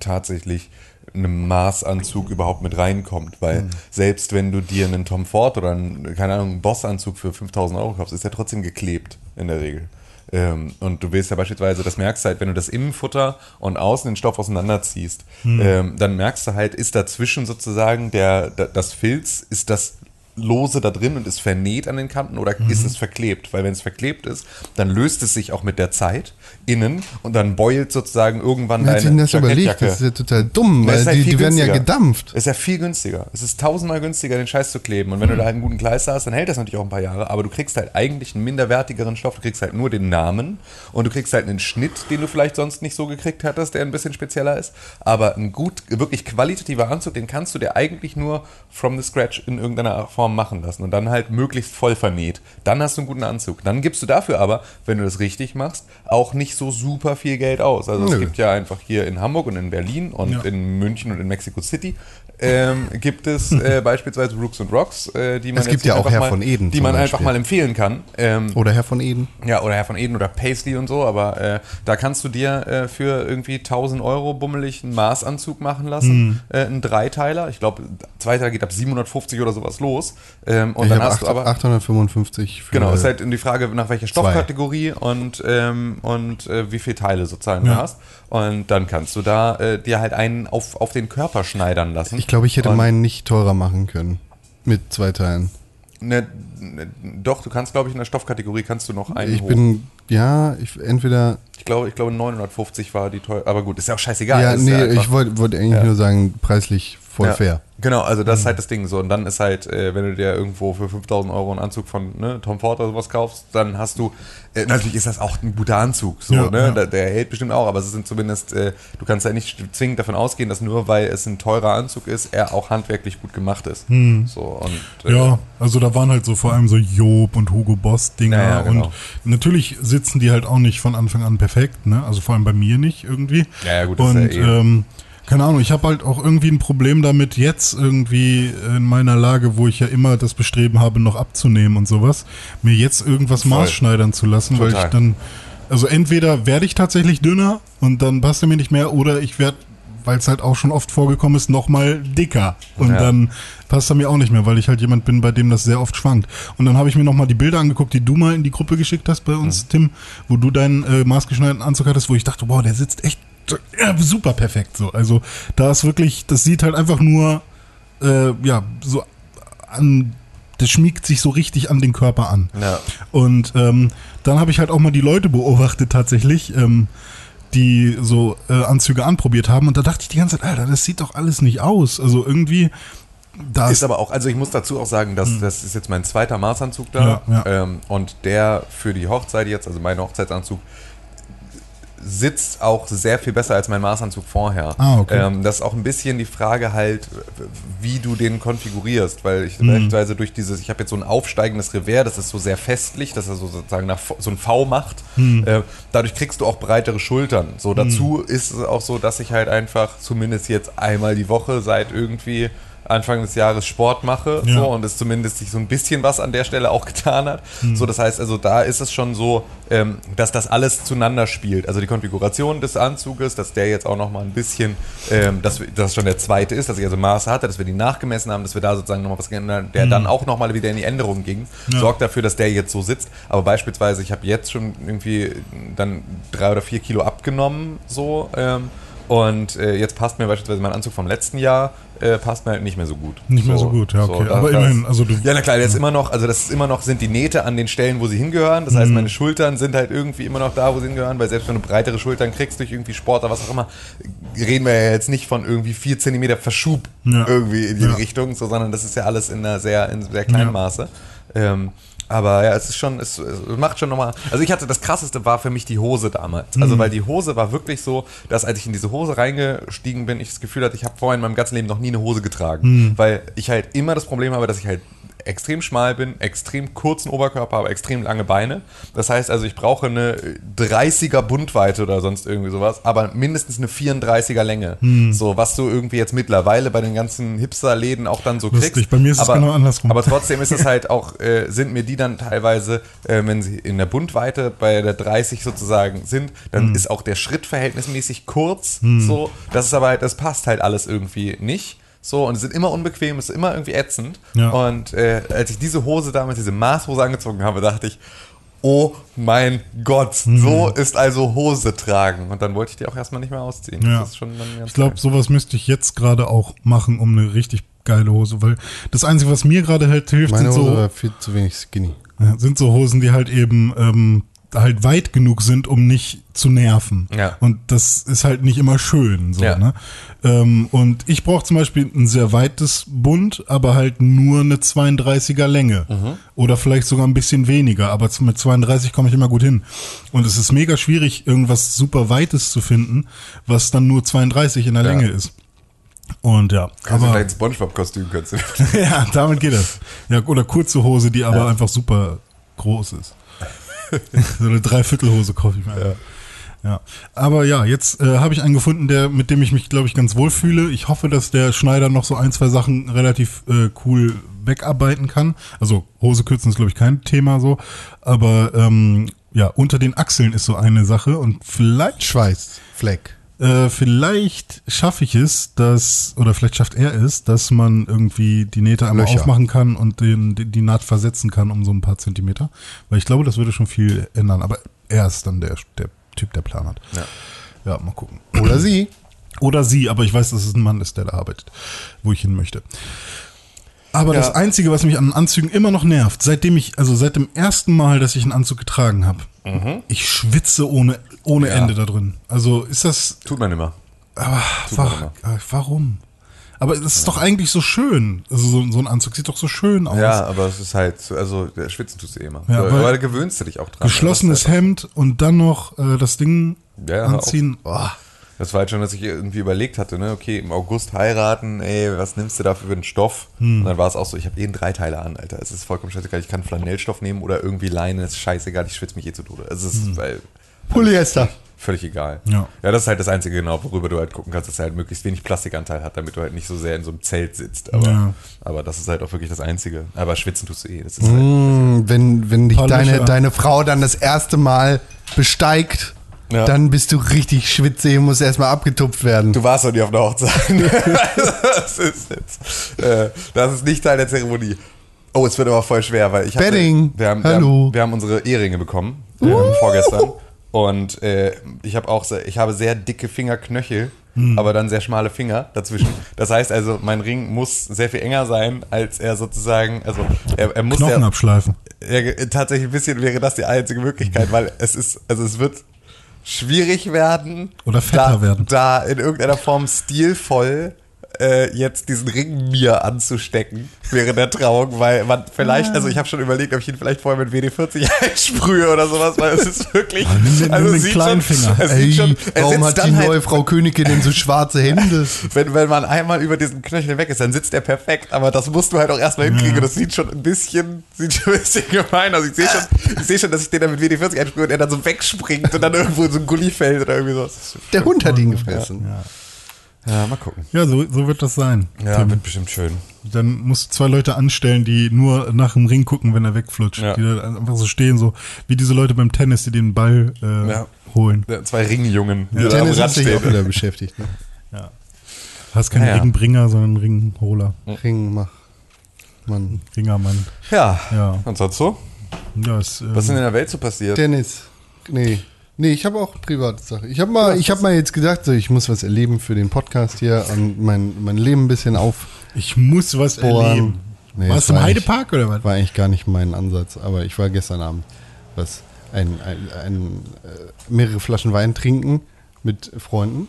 tatsächlich einem Maßanzug überhaupt mit reinkommt, weil selbst wenn du dir einen Tom Ford oder einen, keine Ahnung, einen Bossanzug für 5000 Euro kaufst, ist der trotzdem geklebt in der Regel. Ähm, und du willst ja beispielsweise, das merkst du halt, wenn du das Innenfutter und außen den Stoff auseinanderziehst, ähm, dann merkst du halt, ist dazwischen sozusagen der, da- das Filz, ist das lose da drin und ist vernäht an den Kanten oder ist es verklebt? Weil wenn es verklebt ist, dann löst es sich auch mit der Zeit innen und dann beult sozusagen irgendwann deine denn das überlegt? Das ist ja total dumm, weil halt die, die werden ja gedampft. Ist ja viel günstiger. Es ist tausendmal günstiger, den Scheiß zu kleben. Und wenn du da einen guten Kleister hast, dann hält das natürlich auch ein paar Jahre. Aber du kriegst halt eigentlich einen minderwertigeren Stoff. Du kriegst halt nur den Namen und du kriegst halt einen Schnitt, den du vielleicht sonst nicht so gekriegt hättest, der ein bisschen spezieller ist. Aber ein gut, wirklich qualitativer Anzug, den kannst du dir eigentlich nur from the scratch in irgendeiner Form machen lassen. Und dann halt möglichst voll vernäht. Dann hast du einen guten Anzug. Dann gibst du dafür aber, wenn du das richtig machst, auch nicht so super viel Geld aus. Also es Nö. gibt ja einfach hier in Hamburg und in Berlin und Ja. in München und in Mexico City ähm, gibt es äh, beispielsweise Rooks und Rocks, äh, die man Es gibt ja auch einfach Herr mal, von Eden die man einfach Beispiel. mal empfehlen kann. Ähm, Oder Herr von Eden. ja, oder Herr von Eden oder Paisley und so, aber äh, da kannst du dir äh, für irgendwie 1000 Euro bummelig einen Maßanzug machen lassen, äh, einen Dreiteiler. Ich glaube, Zweiteiler geht ab 750 oder sowas los. Ähm, und ich dann hast du aber 855 für Genau, ist halt die Frage, nach welcher Zwei. Stoffkategorie und, ähm, und äh, wie viele Teile sozusagen Ja. du hast. Und dann kannst du da äh, dir halt einen auf, auf den Körper schneidern lassen. Ich glaube, ich hätte Und- meinen nicht teurer machen können. Mit zwei Teilen. Ne, ne, doch, du kannst, glaube ich, in der Stoffkategorie kannst du noch einen Ich hoch. bin, ja, ich entweder. ich glaube, ich glaube 950 war die teuer. Aber gut, ist ja auch scheißegal. Ja, nee, ja ich wollte wollte eigentlich Ja. nur sagen, preislich voll Ja, fair. Genau, also das ist halt das Ding so. Und dann ist halt, äh, wenn du dir irgendwo für 5000 Euro einen Anzug von ne, Tom Ford oder sowas kaufst, dann hast du, äh, natürlich ist das auch ein guter Anzug, so, Ja, ne? ja. Der, der hält bestimmt auch, aber es sind zumindest, äh, du kannst ja nicht zwingend davon ausgehen, dass nur weil es ein teurer Anzug ist, er auch handwerklich gut gemacht ist. So, und, äh. Ja, also da waren halt so vor allem so Job und Hugo Boss Dinger Ja, ja, genau. und natürlich sitzen die halt auch nicht von Anfang an perfekt, ne? Also vor allem bei mir nicht irgendwie. Ja, ja, gut, das und ist ja eh- ähm, keine Ahnung, ich habe halt auch irgendwie ein Problem damit jetzt irgendwie in meiner Lage, wo ich ja immer das Bestreben habe, noch abzunehmen und sowas, mir jetzt irgendwas Voll. maßschneidern zu lassen, weil Total. ich dann also entweder werde ich tatsächlich dünner und dann passt er mir nicht mehr oder ich werde weil es halt auch schon oft vorgekommen ist, nochmal dicker. Und Ja. dann passt er mir auch nicht mehr, weil ich halt jemand bin, bei dem das sehr oft schwankt. Und dann habe ich mir nochmal die Bilder angeguckt, die du mal in die Gruppe geschickt hast bei Mhm. uns, Tim, wo du deinen äh, maßgeschneiderten Anzug hattest, wo ich dachte, boah, der sitzt echt ja, super perfekt so. Also da ist wirklich, das sieht halt einfach nur, äh, ja, so an der schmiegt sich so richtig an den Körper an. Ja. Und ähm, dann habe ich halt auch mal die Leute beobachtet tatsächlich, ähm, die so äh, Anzüge anprobiert haben. Und da dachte ich die ganze Zeit, Alter, das sieht doch alles nicht aus. Also irgendwie, da Ist aber auch, also ich muss dazu auch sagen, dass das ist jetzt mein zweiter Maßanzug da. Ja, ja. Ähm, und der für die Hochzeit jetzt, also mein Hochzeitsanzug, sitzt auch sehr viel besser als mein Maßanzug vorher. Ah, okay. ähm, das ist auch ein bisschen die Frage halt, wie du den konfigurierst, weil Mhm. ich beispielsweise durch dieses, ich habe jetzt so ein aufsteigendes Revers, das ist so sehr festlich, dass er so sozusagen nach, so ein V macht. Mhm. Äh, dadurch kriegst du auch breitere Schultern. So dazu ist es auch so, dass ich halt einfach zumindest jetzt einmal die Woche seit irgendwie Anfang des Jahres Sport mache Ja. so, und es zumindest sich so ein bisschen was an der Stelle auch getan hat. Mhm. So, das heißt also, da ist es schon so, ähm, dass das alles zueinander spielt. Also die Konfiguration des Anzuges, dass der jetzt auch noch mal ein bisschen, ähm, dass das schon der zweite ist, dass ich also Maße hatte, dass wir die nachgemessen haben, dass wir da sozusagen nochmal was geändert haben, der dann auch nochmal wieder in die Änderung ging, Mhm. Ja. sorgt dafür, dass der jetzt so sitzt. Aber beispielsweise, ich habe jetzt schon irgendwie dann drei oder vier Kilo abgenommen, so, ähm, und äh, jetzt passt mir beispielsweise mein Anzug vom letzten Jahr, äh, passt mir halt nicht mehr so gut. Nicht mehr so gut, ja, okay. da- Aber immerhin, also du- Ja, na klar, der ist immer noch, also das ist immer noch, sind die Nähte an den Stellen, wo sie hingehören. Das heißt, Mhm. meine Schultern sind halt irgendwie immer noch da, wo sie hingehören, weil selbst wenn du breitere Schultern kriegst durch irgendwie Sport oder was auch immer, reden wir ja jetzt nicht von irgendwie vier Zentimeter Verschub Ja. irgendwie in die Ja. Richtung, so, sondern das ist ja alles in einer sehr, in sehr kleinen Ja. Maße. Ähm, aber ja, es ist schon, es, es macht schon nochmal. Also ich hatte das krasseste war für mich die Hose damals. Mhm. Also weil die Hose war wirklich so, dass als ich in diese Hose reingestiegen bin, ich das Gefühl hatte, ich habe vorher in meinem ganzen Leben noch nie eine Hose getragen. Mhm. Weil ich halt immer das Problem habe, dass ich halt extrem schmal bin, extrem kurzen Oberkörper, aber extrem lange Beine. Das heißt also, ich brauche eine 30er Bundweite oder sonst irgendwie sowas, aber mindestens eine 34er Länge. Hm. So, was du irgendwie jetzt mittlerweile bei den ganzen Hipster-Läden auch dann so Lustig, kriegst. bei mir ist es aber, genau andersrum. Aber trotzdem ist es halt auch, äh, sind mir die dann teilweise, äh, wenn sie in der Bundweite bei der 30 sozusagen sind, dann Hm. ist auch der Schritt verhältnismäßig kurz. So, das ist aber halt, das passt halt alles irgendwie nicht. So, und es sind immer unbequem, es ist immer irgendwie ätzend. Ja. Und äh, als ich diese Hose damals, diese Maßhose angezogen habe, dachte ich, oh mein Gott, Mhm. so ist also Hose tragen. Und dann wollte ich die auch erstmal nicht mehr ausziehen. Ja. Das ist schon dann ganz Ich glaube, sowas müsste ich jetzt gerade auch machen, um eine richtig geile Hose, weil das Einzige, was mir gerade halt hilft, Meine sind Hose so, war viel zu wenig skinny. sind so Hosen, die halt eben ähm, halt weit genug sind, um nicht zu nerven. Ja. Und das ist halt nicht immer schön. So, Ja. ne? ähm, und ich brauche zum Beispiel ein sehr weites Bund, aber halt nur eine 32er Länge. Mhm. Oder vielleicht sogar ein bisschen weniger, aber mit 32 komme ich immer gut hin. Und es ist mega schwierig, irgendwas super Weites zu finden, was dann nur 32 in der Ja. Länge ist. Und ja, Kannst du aber dein Spongebob-Kostüm kannst du. ja, damit geht das. Ja, oder kurze Hose, die aber einfach super groß ist. so eine Dreiviertelhose kaufe ich mir. Ja. Ja. Aber ja, jetzt äh, habe ich einen gefunden, der, mit dem ich mich, glaube ich, ganz wohl fühle. Ich hoffe, dass der Schneider noch so ein, zwei Sachen relativ äh, cool wegarbeiten kann. Also Hose kürzen ist, glaube ich, kein Thema so. Aber ähm, ja, unter den Achseln ist so eine Sache und vielleicht Schweißfleck. äh, vielleicht schaffe ich es, dass, oder vielleicht schafft er es, dass man irgendwie die Nähte einmal Löcher. aufmachen kann und den, die, die Naht versetzen kann um so ein paar Zentimeter. Weil ich glaube, das würde schon viel ändern. Aber er ist dann der, der Typ, der Plan hat. Ja. Ja, mal gucken. Oder sie. Oder sie, aber ich weiß, dass es ein Mann ist, der da arbeitet, wo ich hin möchte. Aber Ja. das Einzige, was mich an Anzügen immer noch nervt, seitdem ich, also seit dem ersten Mal, dass ich einen Anzug getragen habe, ich schwitze ohne, ohne Ja. Ende da drin. Also ist das, Tut man immer. aber Tut man wa immer. äh, warum? Aber das ist doch eigentlich so schön. Also so, so ein Anzug sieht doch so schön aus. Ja, aber es ist halt, so- also der schwitzen tust du eh immer. Ja, aber, weil- aber da gewöhnst du dich auch dran. Geschlossenes ist Hemd und dann noch äh, das Ding Ja, anziehen. Oh, halt, das war halt schon, dass ich irgendwie überlegt hatte, ne, okay, im August heiraten, ey, was nimmst du dafür für einen Stoff? Hm. Und dann war es auch so, ich habe eh einen Dreiteiler an, Alter. Es ist vollkommen scheißegal, ich kann Flanellstoff nehmen oder irgendwie Leine, ist scheißegal, ich schwitze mich eh zu Tode. Also es ist weil, Polyester. Völlig egal. Ja. ja, das ist halt das Einzige genau, worüber du halt gucken kannst, dass er halt möglichst wenig Plastikanteil hat, damit du halt nicht so sehr in so einem Zelt sitzt. Aber, Ja. aber das ist halt auch wirklich das Einzige. Aber schwitzen tust du eh. Das ist halt, Hm, wenn, wenn dich deine, deine Frau dann das erste Mal besteigt, Ja. dann bist du richtig schwitzig und musst erstmal abgetupft werden. Du warst doch nie auf einer Hochzeit. das ist jetzt. Äh, das ist nicht Teil der Zeremonie. Oh, es wird aber voll schwer, weil ich hatte- Bedding. wir haben, Hallo. Wir haben, wir haben unsere Eheringe bekommen ähm, vorgestern und äh, ich habe auch ich habe sehr dicke Fingerknöchel aber dann sehr schmale Finger dazwischen. Das heißt also, mein Ring muss sehr viel enger sein, als er sozusagen, also er, er muss Knochen ja, abschleifen. ja, tatsächlich ein bisschen wäre das die einzige Möglichkeit, weil es ist, also es wird schwierig werden. Oder fetter da, werden. Da in irgendeiner Form stilvoll äh, jetzt diesen Ring mir anzustecken während der Trauung, weil man vielleicht, also ich habe schon überlegt, ob ich ihn vielleicht vorher mit WD-40 einsprühe oder sowas, weil es ist wirklich, nimm den- nimm also den sieht kleinen schon, Finger. Es Ey, sieht schon, warum hat die dann neue halt, Frau Königin denn so schwarze Hände? wenn, wenn man einmal über diesen Knöchel weg ist, dann sitzt er perfekt, aber das musst du halt auch erstmal hinkriegen und das sieht schon ein bisschen, sieht schon ein bisschen gemein aus. Ich sehe schon, ich sehe schon, dass ich den dann mit WD-40 einsprühe und er dann so wegspringt und dann irgendwo in so ein Gully fällt oder irgendwie so. Der Hund hat ihn gefressen. Ja, mal gucken. Ja, so, so wird das sein. Ja, Tim. wird bestimmt schön. Dann musst du zwei Leute anstellen, die nur nach dem Ring gucken, wenn er wegflutscht. Ja. Die da einfach so stehen, so wie diese Leute beim Tennis, die den Ball äh, Ja. holen. Ja, Zwei Ringjungen, die da am Dennis Rand hat sich auch stehen. wieder beschäftigt. Ne? Hast keinen Ja, ja. Ringbringer, sondern Ringholer. Ring, mach. Mann. Ringermann. Ja. Ja. Und sonst so? Ja, ist, ähm, Was ist denn in der Welt so passiert? Dennis. Nee. Nee, ich habe auch private Sache. Ich habe mal, ich habe mal jetzt gedacht, so, ich muss was erleben für den Podcast hier und mein, mein Leben ein bisschen auf. ich muss was Boah. erleben. Nee, Warst du im war Heidepark oder was? War eigentlich gar nicht mein Ansatz, aber ich war gestern Abend was ein, ein, ein äh, mehrere Flaschen Wein trinken mit Freunden.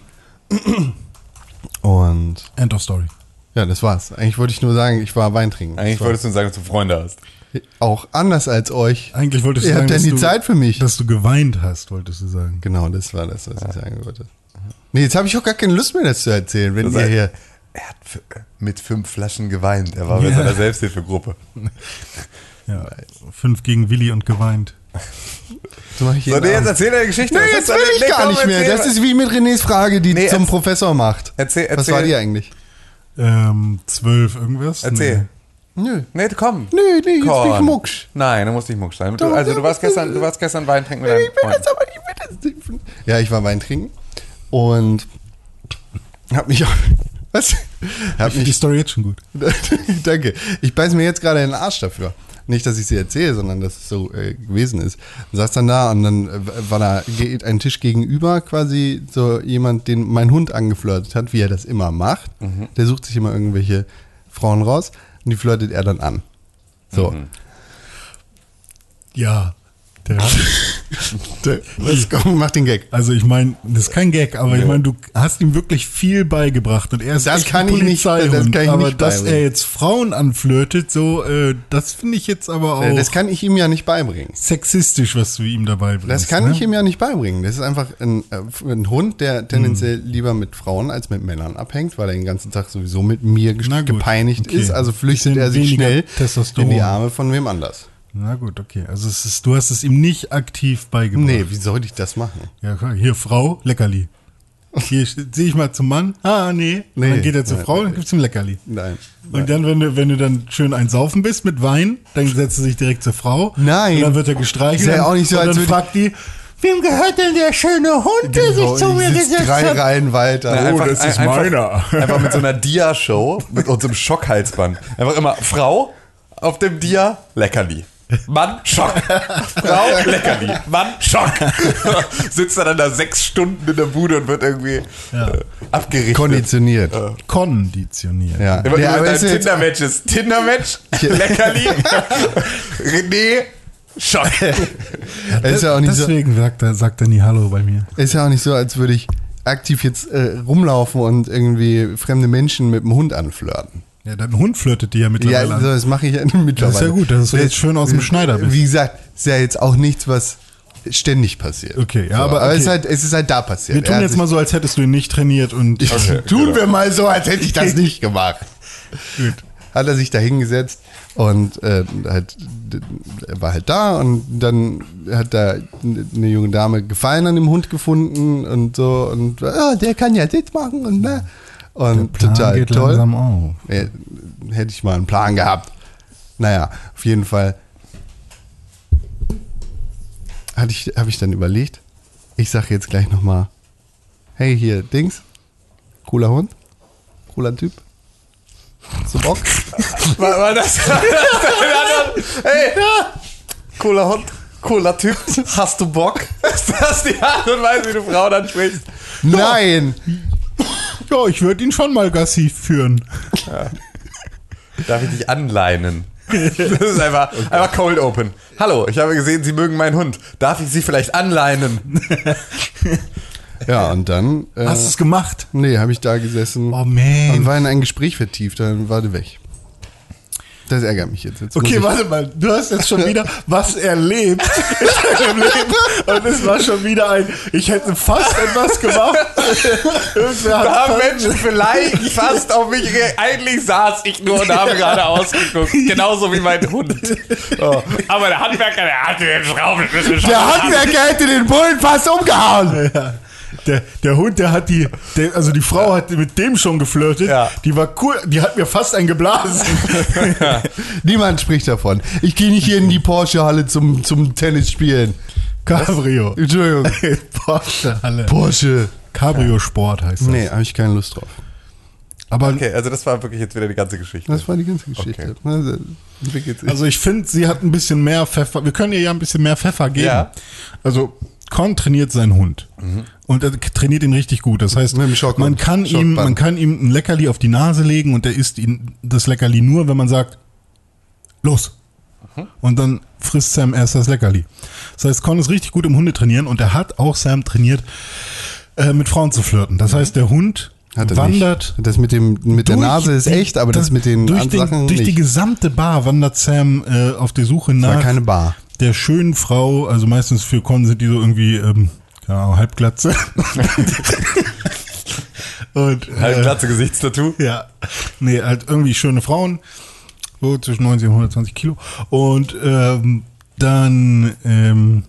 Und End of Story. ja, das war's. Eigentlich wollte ich nur sagen, ich war Wein trinken. Eigentlich wolltest du sagen, dass du Freunde hast. Auch anders als euch. Eigentlich wolltest du Ihr sagen, habt ja dass nie du, Zeit für mich. dass du geweint hast, wolltest du sagen. Genau, das war das, was ich sagen wollte. Nee, jetzt habe ich auch gar keine Lust mehr, das zu erzählen, wenn Das ihr hier. Er hat f- mit fünf Flaschen geweint. Er war bei Ja. seiner Selbsthilfegruppe. Ja. Fünf gegen Willi und geweint. So mach ich So, jeden nee, jetzt Abend. erzähl deine Geschichte. Nee, Was jetzt will denn? ich Nee, gar komm, nicht mehr. erzähl Das mal. ist wie mit Renés Frage, die Nee, zum erz- Professor macht. Erzähl, Was erzähl. war die eigentlich? Ähm, zwölf irgendwas? Erzähl. Nö. Nee, komm. Nö, nee, jetzt bin ich mucksch. Nein, du musst nicht mucksch sein. Du, Doch, also du warst gestern, du warst gestern Wein trinken mit deinem Ich will Freund. das aber nicht mit. Ja, ich war Wein trinken und hab mich auch. Was? Hab Ich finde die mich. Story jetzt schon gut. Danke. Ich beiß mir jetzt gerade in den Arsch dafür. Nicht, dass ich sie erzähle, sondern dass es so äh, gewesen ist. Und saß dann da und dann äh, war da ein Tisch gegenüber quasi so jemand, den mein Hund angeflirtet hat, wie er das immer macht. Der sucht sich immer irgendwelche Frauen raus und die flirtet er dann an. So. Ja. Der, Der, was, komm, mach den Gag. also ich meine, das ist kein Gag, aber ich meine, du hast ihm wirklich viel beigebracht und er ist Das kann ein ich nicht- das kann ich aber nicht dass beibringen. er jetzt Frauen anflirtet, so, äh, das finde ich jetzt aber auch Äh, Das kann ich ihm ja nicht beibringen. sexistisch, was du ihm dabei bringst. Das kann ne? ich ihm ja nicht beibringen. Das ist einfach ein, äh, ein Hund, der tendenziell lieber mit Frauen als mit Männern abhängt, weil er den ganzen Tag sowieso mit mir gut, gepeinigt okay. ist. Also flüchtet er sich schnell in die Arme von wem anders. Na gut, okay. Also es ist, du hast es ihm nicht aktiv beigebracht. Nee, wie soll ich das machen? Ja, klar. hier, Frau, Leckerli. Hier sehe ich mal zum Mann. Ah, nee. Nee. Dann geht er zur Nein, Frau und gibt's ihm Leckerli. Nein. Und dann, wenn du, wenn du dann schön ein Saufen bist mit Wein, dann setzt er sich direkt zur Frau. Nein. Und dann wird er gestreichelt. Ist ja auch nicht so, und als dann würde fragt die, wem gehört denn der schöne Hund, der Genau, sich zu mir gesetzt drei hat? Reihen weiter. Ja, oh, einfach, ein- einfach, Einfach mit so einer Dia-Show, mit unserem Schockhalsband. Einfach immer Frau auf dem Dia, Leckerli. Mann, Schock. Frau, Leckerli. Mann, Schock. Sitzt er dann da sechs Stunden in der Bude und wird irgendwie äh, abgerichtet. konditioniert. Konditioniert. Ja. Immer ja, jetzt- Tinder-Matches. Tinder-Match, Leckerli, René, Schock. Ja auch nicht so, Deswegen sagt er, sagt er nie Hallo bei mir. ist ja auch nicht so, als würde ich aktiv jetzt äh, rumlaufen und irgendwie fremde Menschen mit dem Hund anflirten. Ja, dein Hund flirtet dir ja Ja, mittlerweile so, an. das mache ich ja mittlerweile. Das ist ja gut, dass du jetzt schön aus dem Schneider bist. Wie gesagt, ist ja jetzt auch nichts, was ständig passiert. Okay, ja, so, aber aber es, okay. ist halt, es ist halt da passiert. Wir tun jetzt mal so, als hättest du ihn nicht trainiert und Okay. Tun wir mal so, als hätte ich das nicht gemacht. Gut. Hat er sich da hingesetzt und äh, halt, er war halt da und dann hat da eine junge Dame Gefallen an dem Hund gefunden und so und ah, der kann ja Sitz machen und ne. Und Plan total geht toll. langsam auf. Hätte ich mal einen Plan gehabt. Naja, auf jeden Fall hatte ich, habe ich dann überlegt, ich sage jetzt gleich nochmal, hey hier, Dings, cooler Hund, cooler Typ, hast du Bock? War, war das, hey, cooler Hund, cooler Typ, hast du Bock? Ist das die Art und Weise, wie du Frauen ansprichst? Nein! Ja, ich würde ihn schon mal Gassi führen. Darf ich dich anleinen? Das ist einfach, einfach cold open. Hallo, ich habe gesehen, Sie mögen meinen Hund. Darf ich Sie vielleicht anleinen? Ja, und dann. Äh, Hast du es gemacht? nee, habe ich da gesessen Oh und man. war in ein Gespräch vertieft, dann war der weg. Das ärgert mich jetzt. jetzt Okay, warte mal, du hast jetzt schon wieder was erlebt in deinem Leben und es war schon wieder ein, ich hätte fast etwas gemacht. Irgendwer hat Da haben Menschen vielleicht fast auf mich Eigentlich saß ich nur und habe gerade ausgeguckt. Genauso wie mein Hund. Oh. Aber der Handwerker, der hatte den Schraubenschlüssel schon. Der Handwerker hätte den Bullen fast umgehauen. Ja. Der, der Hund, der hat die, der, also die Frau hat mit dem schon geflirtet. Ja. Die war cool, die hat mir fast ein geblasen. Niemand spricht davon. Ich gehe nicht hier in die Porsche-Halle zum, zum Tennis spielen. Cabrio. Entschuldigung. Porsche Halle. Porsche. Cabrio Sport heißt das. Nee, habe ich keine Lust drauf. Aber Okay, also das war wirklich jetzt wieder die ganze Geschichte. Das war die ganze Geschichte. Also, entwickelt sich. Also ich finde, sie hat ein bisschen mehr Pfeffer. Wir können ihr ja ein bisschen mehr Pfeffer geben. Ja. Also Con trainiert seinen Hund und er trainiert ihn richtig gut. Das heißt, man kann ihm, man kann ihm ein Leckerli auf die Nase legen und er isst ihn das Leckerli nur, wenn man sagt, los. Und dann frisst Sam erst das Leckerli. Das heißt, Con ist richtig gut im Hundetrainieren und er hat auch Sam trainiert, äh, mit Frauen zu flirten. Das heißt, der Hund Hat er wandert Nicht. Das mit, dem, mit der Nase ist die- echt, aber das, mit den durch, den, durch die nicht. gesamte Bar wandert Sam äh, auf der Suche war nach keine Bar. Der schönen Frau. Also meistens für Con sind die so irgendwie ähm, keine Ahnung, Halbglatze. Und äh, glatze Gesichtstattoo. ja, nee, halt irgendwie schöne Frauen, so zwischen 90 und 120 Kilo. Und ähm, dann, ähm,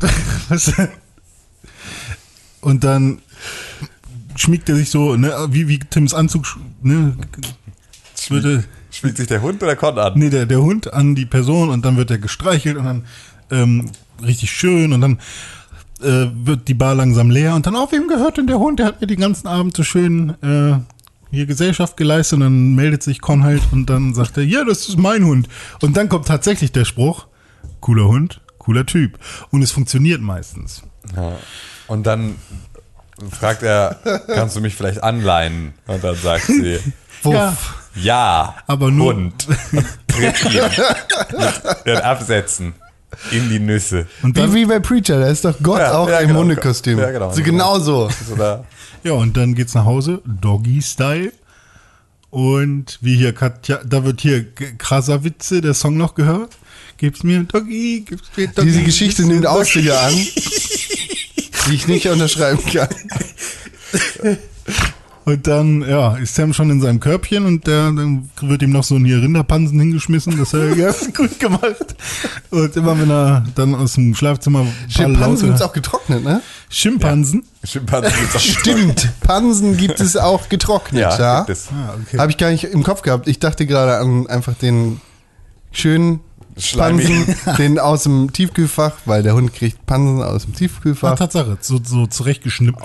was? Und dann schmiegt er sich so, ne, wie, wie Tims Anzug, ne, würde, Spielt sich der Hund oder Con an? nee, der, der Hund an die Person und dann wird er gestreichelt und dann ähm, richtig schön und dann äh, wird die Bar langsam leer und dann, oh, wem gehört denn der Hund? Der hat mir den ganzen Abend so schön äh, hier Gesellschaft geleistet und dann meldet sich Con halt und dann sagt er, ja, das ist mein Hund. Und dann kommt tatsächlich der Spruch, cooler Hund, cooler Typ. Und es funktioniert meistens. Ja. Und dann fragt er, kannst du mich vielleicht anleihen? Und dann sagt sie, Wuff. Ja, ja, Aber nur- Hund. Mit den Absätzen in die Nüsse. und Wie, dann, wie bei Preacher, da ist doch Gott Ja, auch ja, im genau. Hundekostüm. Ja, genau. So genau so. So da. ja, und dann geht's nach Hause, Doggy-Style. Und wie hier Katja, da wird hier krasser Witze, der Song noch gehört. Gib's mir Doggy, gib's mir Doggy. Diese Geschichte nimmt. Auswege an, die ich nicht unterschreiben kann. Und dann, ja, ist Sam schon in seinem Körbchen und der, dann wird ihm noch so ein hier Rinderpansen hingeschmissen. Das hat er ganz gut gemacht. Und immer wenn er dann aus dem Schlafzimmer Schimpansen gibt's laute- auch getrocknet, ne? Schimpansen. Schimpansen gibt's auch. Stimmt. Pansen gibt es auch getrocknet, ja. Ja, gibt es. Ah, okay. Habe ich gar nicht im Kopf gehabt. Ich dachte gerade an einfach den schönen Schleimigen. Pansen, den aus dem Tiefkühlfach, weil der Hund kriegt Pansen aus dem Ah, Tiefkühlfach, Tatsache, so, so zurechtgeschnippelt.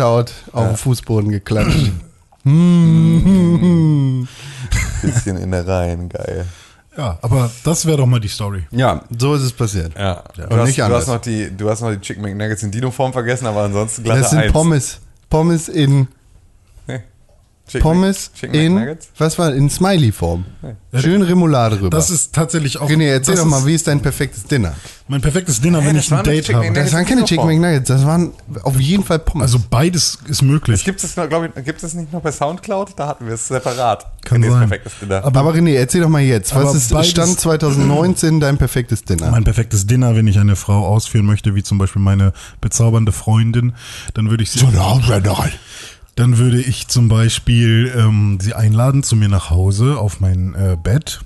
Aufgetaut, auf den Fußboden geklatscht. Bisschen Innereien, geil. Ja, aber das wäre doch mal die Story. Ja, so ist es passiert. Ja. Du, hast, nicht du, anders. hast noch die, du hast noch die Chicken McNuggets in Dino-Form vergessen, aber ansonsten glatte Das sind Eins. Pommes. Pommes in. Chicken Pommes Chicken in was war in Smiley-Form. Schön Remoulade rüber. Das ist tatsächlich auch. René, erzähl das doch mal, wie ist dein perfektes Dinner? Mein perfektes Dinner, wenn das ich ein Date Chicken habe. Das waren keine Chicken McNuggets, das waren auf jeden Fall Pommes. Also beides ist möglich. Gibt es, glaube ich, gibt es nicht noch bei Soundcloud? Da hatten wir es separat. Kann sein. perfektes Dinner. Aber- aber René, erzähl doch mal jetzt, was ist beides- Stand 2019 dein perfektes Dinner? Mein perfektes Dinner, wenn ich eine Frau ausführen möchte, wie zum Beispiel meine bezaubernde Freundin, dann würde ich sie. Dann würde ich zum Beispiel ähm, sie einladen zu mir nach Hause auf mein äh, Bett.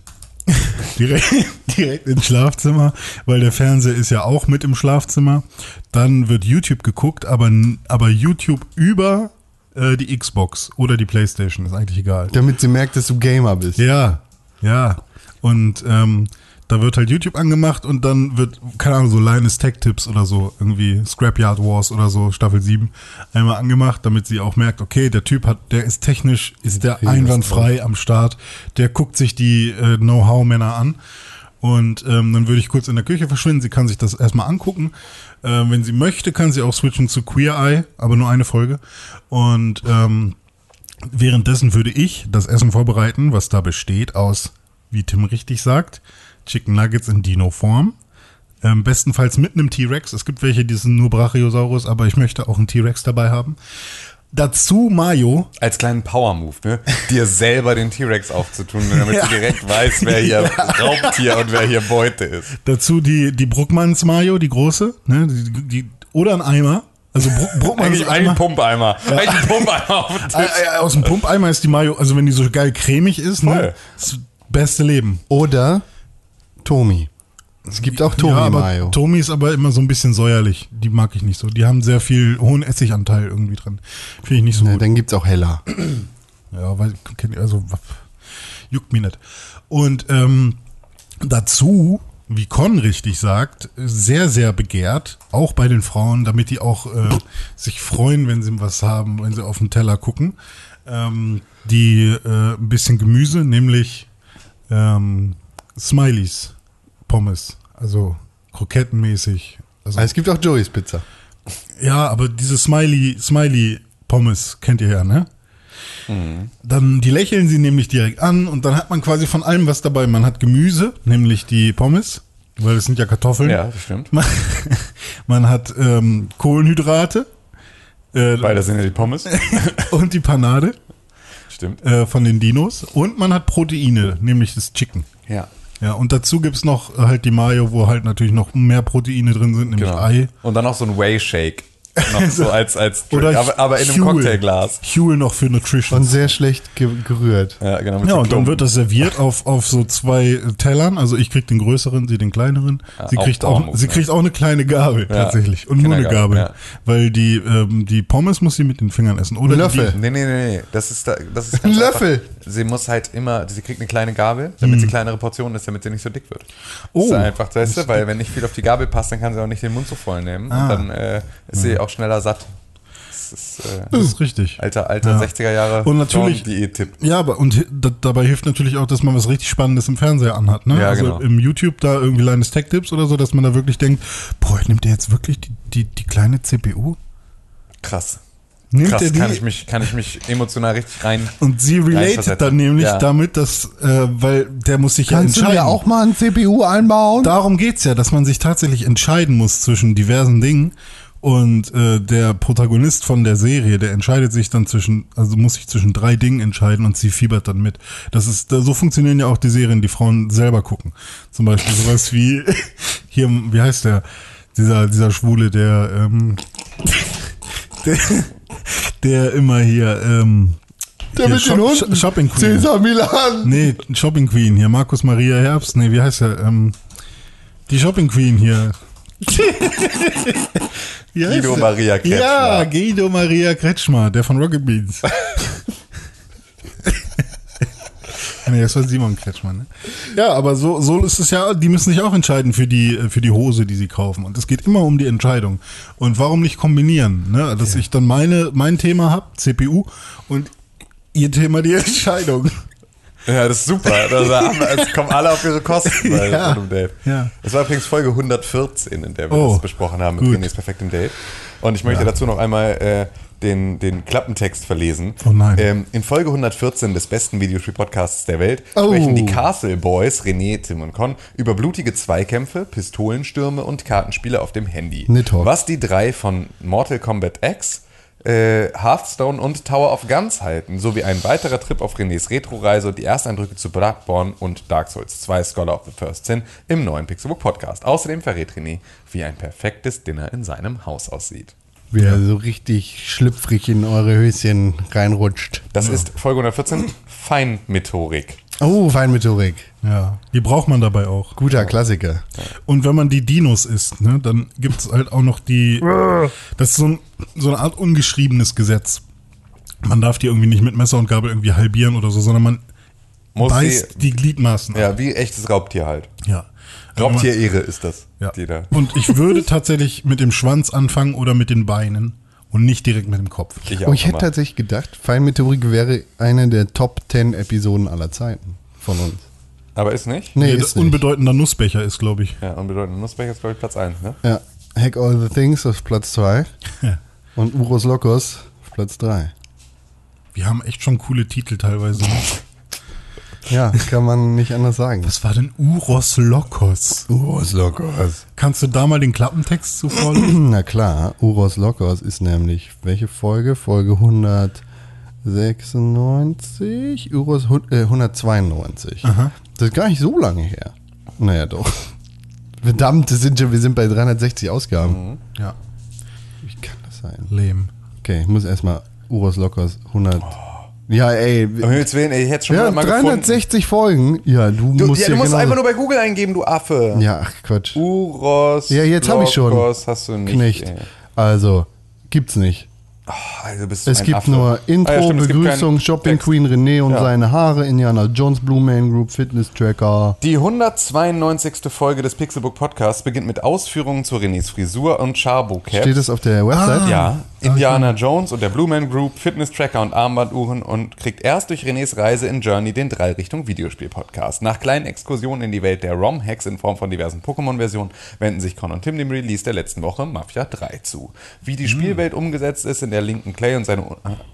direkt, direkt ins Schlafzimmer, weil der Fernseher ist ja auch mit im Schlafzimmer. Dann wird YouTube geguckt, aber, aber YouTube über äh, die Xbox oder die Playstation, ist eigentlich egal. Damit sie merkt, dass du Gamer bist. Ja, ja. Und ähm, da wird halt YouTube angemacht und dann wird, keine Ahnung, so Linus Tech Tips oder so, irgendwie Scrapyard Wars oder so, Staffel 7, einmal angemacht, damit sie auch merkt, okay, der Typ hat, der ist technisch, ist der einwandfrei am Start, der guckt sich die äh, Know-how-Männer an. Und ähm, dann würde ich kurz in der Küche verschwinden. Sie kann sich das erstmal angucken. Äh, wenn sie möchte, kann sie auch switchen zu Queer Eye, aber nur eine Folge. Und ähm, Währenddessen würde ich das Essen vorbereiten, was da besteht aus, wie Tim richtig sagt, Chicken Nuggets in Dino-Form. Ähm, bestenfalls mit einem T-Rex. Es gibt welche, die sind nur Brachiosaurus, aber ich möchte auch einen T-Rex dabei haben. Dazu Mayo. Als kleinen Power-Move, ne? Dir selber den T-Rex aufzutun, damit Ja. du direkt weißt, wer hier Raubtier und wer hier Beute ist. Dazu die, die Bruckmanns Mayo, die große. Ne? Die, die, oder ein Eimer. Also Bruck, Bruckmanns Eigentlich ein Eimer. Pumpeimer. Eigentlich ein Pumpeimer auf dem Äh, Tisch. äh, aus dem Pumpeimer ist die Mayo, also wenn die so geil cremig ist, ne? Das beste Leben. Oder Tomi. Es gibt auch Tomi ja, aber Mayo. Tomi ist aber immer so ein bisschen säuerlich. Die mag ich nicht so. Die haben sehr viel hohen Essiganteil irgendwie drin. Finde ich nicht so Ne, gut. dann gibt's auch heller. Ja, weil, also, juckt mich nicht. Und ähm, dazu, wie Con richtig sagt, sehr, sehr begehrt, auch bei den Frauen, damit die auch äh, sich freuen, wenn sie was haben, wenn sie auf den Teller gucken. Ähm, die äh, ein bisschen Gemüse, nämlich ähm, Smileys Pommes, also krokettenmäßig. Also, Aber es gibt auch Joey's Pizza. ja, aber diese Smiley, Smiley Pommes kennt ihr ja, ne? Dann die lächeln sie nämlich direkt an und dann hat man quasi von allem was dabei. Man hat Gemüse, nämlich die Pommes, weil es sind ja Kartoffeln. Ja, das stimmt. Man, man hat ähm, Kohlenhydrate äh, Beides sind ja die Pommes. und die Panade Stimmt. äh, von den Dinos und man hat Proteine, nämlich das Chicken. Ja. Ja, und dazu gibt's noch halt die Mayo, wo halt natürlich noch mehr Proteine drin sind, nämlich Genau. Ei. Und dann noch so ein Whey-Shake. Noch so als, als Drink, Oder aber, aber in einem Huel. Cocktailglas. Huel noch für Nutrition. Und sehr schlecht ge gerührt. Ja, genau. Ja, und dann wird das serviert auf, auf so zwei Tellern. Also ich krieg den größeren, sie den kleineren. sie auch kriegt auch, sie ne? kriegt auch eine kleine Gabel Ja, tatsächlich. Und nur eine Gabel. ja. Weil die, ähm, die Pommes muss sie mit den Fingern essen. Oder Löffel. Nee, nee, nee, nee. Das ist, da, das ist Ein Löffel. Einfach. Sie muss halt immer, sie kriegt eine kleine Gabel, damit sie kleinere Portionen ist, damit sie nicht so dick wird. Oh. Das ist einfach, weißt du, weil wenn nicht viel auf die Gabel passt, dann kann sie auch nicht den Mund so voll nehmen. Ah. Und dann äh, ist sie auch schneller satt. Das ist äh, das ist richtig. alter, alter Ja. 60er Jahre Und natürlich- Diät-Tipp. Ja, aber und dabei hilft natürlich auch, dass man was richtig Spannendes im Fernseher anhat. Ne? Ja, also genau. im YouTube da irgendwie kleines Tech-Tipps oder so, dass man da wirklich denkt, boah, nimmt der jetzt wirklich die, die, die kleine CPU? Krass. Nimmt Krass, er die? kann ich, mich, kann ich mich emotional richtig rein. und sie relatet dann nämlich Ja. damit, dass, äh, weil der muss sich Kannst ja du entscheiden. dir auch mal ein CPU einbauen? Darum geht's ja, dass man sich tatsächlich entscheiden muss zwischen diversen Dingen. Und äh, der Protagonist von der Serie, der entscheidet sich dann zwischen, also muss sich zwischen drei Dingen entscheiden und sie fiebert dann mit. Das ist, so funktionieren ja auch die Serien, die Frauen selber gucken. Zum Beispiel sowas wie hier, wie heißt der? Dieser, dieser Schwule, der, ähm, der, der immer hier, ähm, Der hier mit den Hunden. Shopping Queen. Cesar Milan. Nee, Shopping Queen hier, Markus Maria Herbst. Nee, wie heißt er? Ähm, die Shopping Queen hier. wie Guido? Maria Kretschmer. Ja, Guido Maria Kretschmer, der von Rocket Beans. nee, das war Simon Kretschmer, ne? Ja, aber so, so ist es ja, die müssen sich auch entscheiden für die, äh, für die Hose, die sie kaufen. Und es geht immer um die Entscheidung. Und warum nicht kombinieren? Ne? Dass ich dann meine, mein Thema habe, CPU, und ihr Thema die Entscheidung. Ja, das ist super. Das es kommen alle auf ihre Kosten bei Ja. einem Date. Ja. Das war übrigens Folge 114, in der wir Oh, das besprochen haben mit gut. Renés perfektem Date. Und ich möchte dazu noch einmal äh, den, den Klappentext verlesen. Oh nein. Ähm, in Folge 114 des besten Videospiel-Podcasts der Welt Oh. sprechen die Castle Boys, René, Tim und Con, über blutige Zweikämpfe, Pistolenstürme und Kartenspiele auf dem Handy. Nidhogg. Was die drei von Mortal Kombat X äh, Hearthstone und Tower of Guns halten, sowie ein weiterer Trip auf Renés Retro-Reise und die Ersteindrücke zu Bloodborne und Dark Souls 2 Scholar of the First Sin im neuen Pixelbook Podcast. Außerdem verrät René, wie ein perfektes Dinner in seinem Haus aussieht. Wie er so richtig schlüpfrig in eure Höschen reinrutscht. Das ist Folge 114, Feinmethodik. Oh, Feinmethodik. Ja, die braucht man dabei auch. Guter Klassiker. Und wenn man die Dinos isst, ne, dann gibt es halt auch noch die. Das ist so, ein, so eine Art ungeschriebenes Gesetz. Man darf die irgendwie nicht mit Messer und Gabel irgendwie halbieren oder so, sondern man Muss beißt die Gliedmaßen ab. Ja, wie echtes Raubtier halt. Ja. Raubtierehre ist das. Ja. Die da. Und ich würde tatsächlich mit dem Schwanz anfangen oder mit den Beinen und nicht direkt mit dem Kopf. Ich Oh, ich hätte tatsächlich gedacht, Feinmethodik wäre eine der Top 10 Episoden aller Zeiten von uns. Aber ist nicht? Nee, Nee, ist nicht. unbedeutender Nussbecher ist, glaube ich. Ja, unbedeutend. Nussbecher ist, glaube ich, Platz 1, ne? Ja. Hack All the Things auf Platz 2 Ja. und Uros Locos auf Platz 3. Wie Die haben echt schon coole Titel teilweise. Ja, kann man nicht anders sagen. Was war denn Uros Lokos? Uros Lokos. Kannst du da mal den Klappentext zu vorlesen? Na klar, Uros Lokos ist nämlich welche Folge? Folge 196, Uros äh, 192. Aha. Das ist gar nicht so lange her. Naja, doch. Verdammt, sind schon, wir sind bei 360 Ausgaben. ja, Wie kann das sein? lame. Okay, ich muss erstmal Uros Lokos 100. Ja, ey. Um Himmels Willen, ey, ich hätte schon Ja, mal 360 Folgen. Ja, du, Du, musst ja, du musst genauso- einfach nur bei Google eingeben, du Affe. Ja, ach Quatsch. Uros. Ja, jetzt hab ich schon. Lokos hast du nicht. Knecht. ey. Also, gibt's nicht. Also bist du Es gibt Affe. nur Intro, Ah, ja, stimmt, Begrüßung, Shopping Text. Queen René und Ja. seine Haare, Indiana Jones Blue Man Group, Fitness Tracker. Die 192. Folge des Pixelbook Podcasts beginnt mit Ausführungen zu Renés Frisur und Charbo-Cap. Steht das auf der Website? Ja, Indiana Jones und der Blue Man Group, Fitness-Tracker und Armbanduhren und kriegt erst durch Renés Reise in Journey den Drei-Richtung-Videospiel-Podcast. Nach kleinen Exkursionen in die Welt der ROM-Hacks in Form von diversen Pokémon-Versionen wenden sich Con und Tim dem Release der letzten Woche Mafia 3 zu. Wie die Spielwelt umgesetzt ist, in der Linken Clay und seine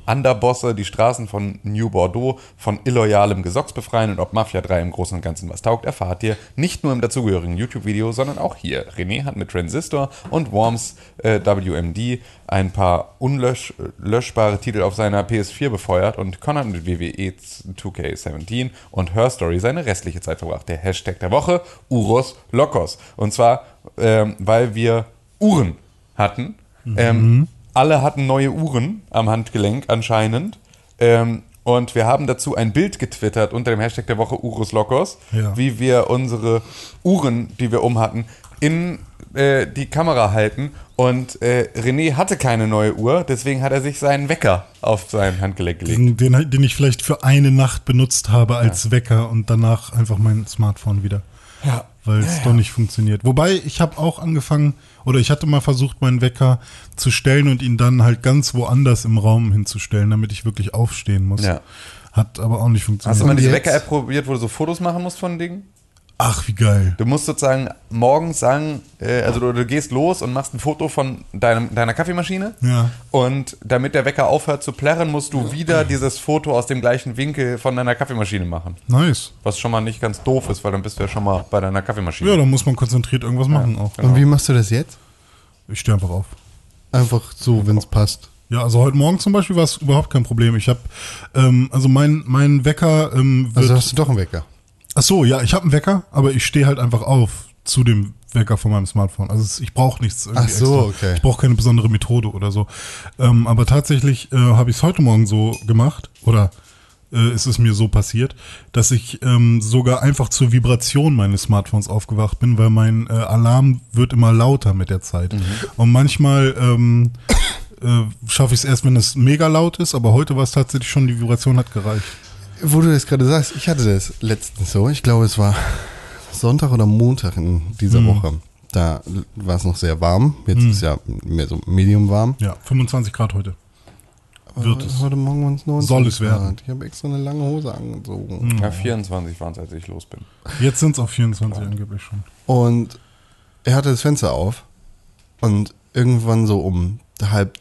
Underbosse die Straßen von New Bordeaux von illoyalem Gesocks befreien und ob Mafia 3 im Großen und Ganzen was taugt, erfahrt ihr nicht nur im dazugehörigen YouTube-Video, sondern auch hier. René hat mit Transistor und Worms äh, WMD ein paar unlöschbare Titel auf seiner PS4 befeuert und Con hat mit E WWE 2K17 und Her Story seine restliche Zeit verbracht. Der Hashtag der Woche, Uros Lokos. Und zwar, ähm, weil wir Uhren hatten. Ähm, alle hatten neue Uhren am Handgelenk anscheinend. Ähm, und wir haben dazu ein Bild getwittert unter dem Hashtag der Woche Urus Lokos, Ja. wie wir unsere Uhren, die wir um hatten, in äh, die Kamera halten. Und äh, René hatte keine neue Uhr, deswegen hat er sich seinen Wecker auf sein Handgelenk gelegt. Den, den, den ich vielleicht für eine Nacht benutzt habe als Wecker und danach einfach mein Smartphone wieder. Ja. Weil es doch nicht funktioniert. Wobei, ich habe auch angefangen, oder ich hatte mal versucht, meinen Wecker zu stellen und ihn dann halt ganz woanders im Raum hinzustellen, damit ich wirklich aufstehen muss. Ja. Hat aber auch nicht funktioniert. Hast du mal jetzt? Wecker-App probiert, wo du so Fotos machen musst von Dingen? Ach, wie geil. Du musst sozusagen morgens sagen, äh, also du, du gehst los und machst ein Foto von deinem, deiner Kaffeemaschine. Ja. Und damit der Wecker aufhört zu plärren, musst du wieder dieses Foto aus dem gleichen Winkel von deiner Kaffeemaschine machen. Nice. Was schon mal nicht ganz doof ist, weil dann bist du ja schon mal bei deiner Kaffeemaschine. Ja, da muss man konzentriert irgendwas machen auch. Und wie machst du das jetzt? Ich stehe einfach auf. Einfach so, wenn es passt. Ja, also heute Morgen zum Beispiel war es überhaupt kein Problem. Ich habe, ähm, also mein, mein Wecker ähm, wird. Also hast du doch einen Wecker. Ach so, ja, ich habe einen Wecker, aber ich stehe halt einfach auf zu dem Wecker von meinem Smartphone. Also ich brauche nichts. irgendwie Ach so, extra. okay. Ich brauche keine besondere Methode oder so. Ähm, aber tatsächlich äh, habe ich es heute Morgen so gemacht oder äh, ist es mir so passiert, dass ich ähm, sogar einfach zur Vibration meines Smartphones aufgewacht bin, weil mein äh, Alarm wird immer lauter mit der Zeit. Mhm. Und manchmal ähm, äh, schaffe ich es erst, wenn es mega laut ist, aber heute war es tatsächlich schon, die Vibration hat gereicht. Wo du das gerade sagst, ich hatte das letztens so. Ich glaube, es war Sonntag oder Montag in dieser Mhm. Woche. Da war es noch sehr warm. Jetzt ist ja mehr so medium warm. Ja, 25 Grad heute. Wird es. Heute Morgen waren es 19 Soll es werden. Grad. Ich habe extra eine lange Hose angezogen. Ja, 24 waren es, als ich los bin. Jetzt sind es auf 24 angeblich schon. Und er hatte das Fenster auf. Und irgendwann so um halb,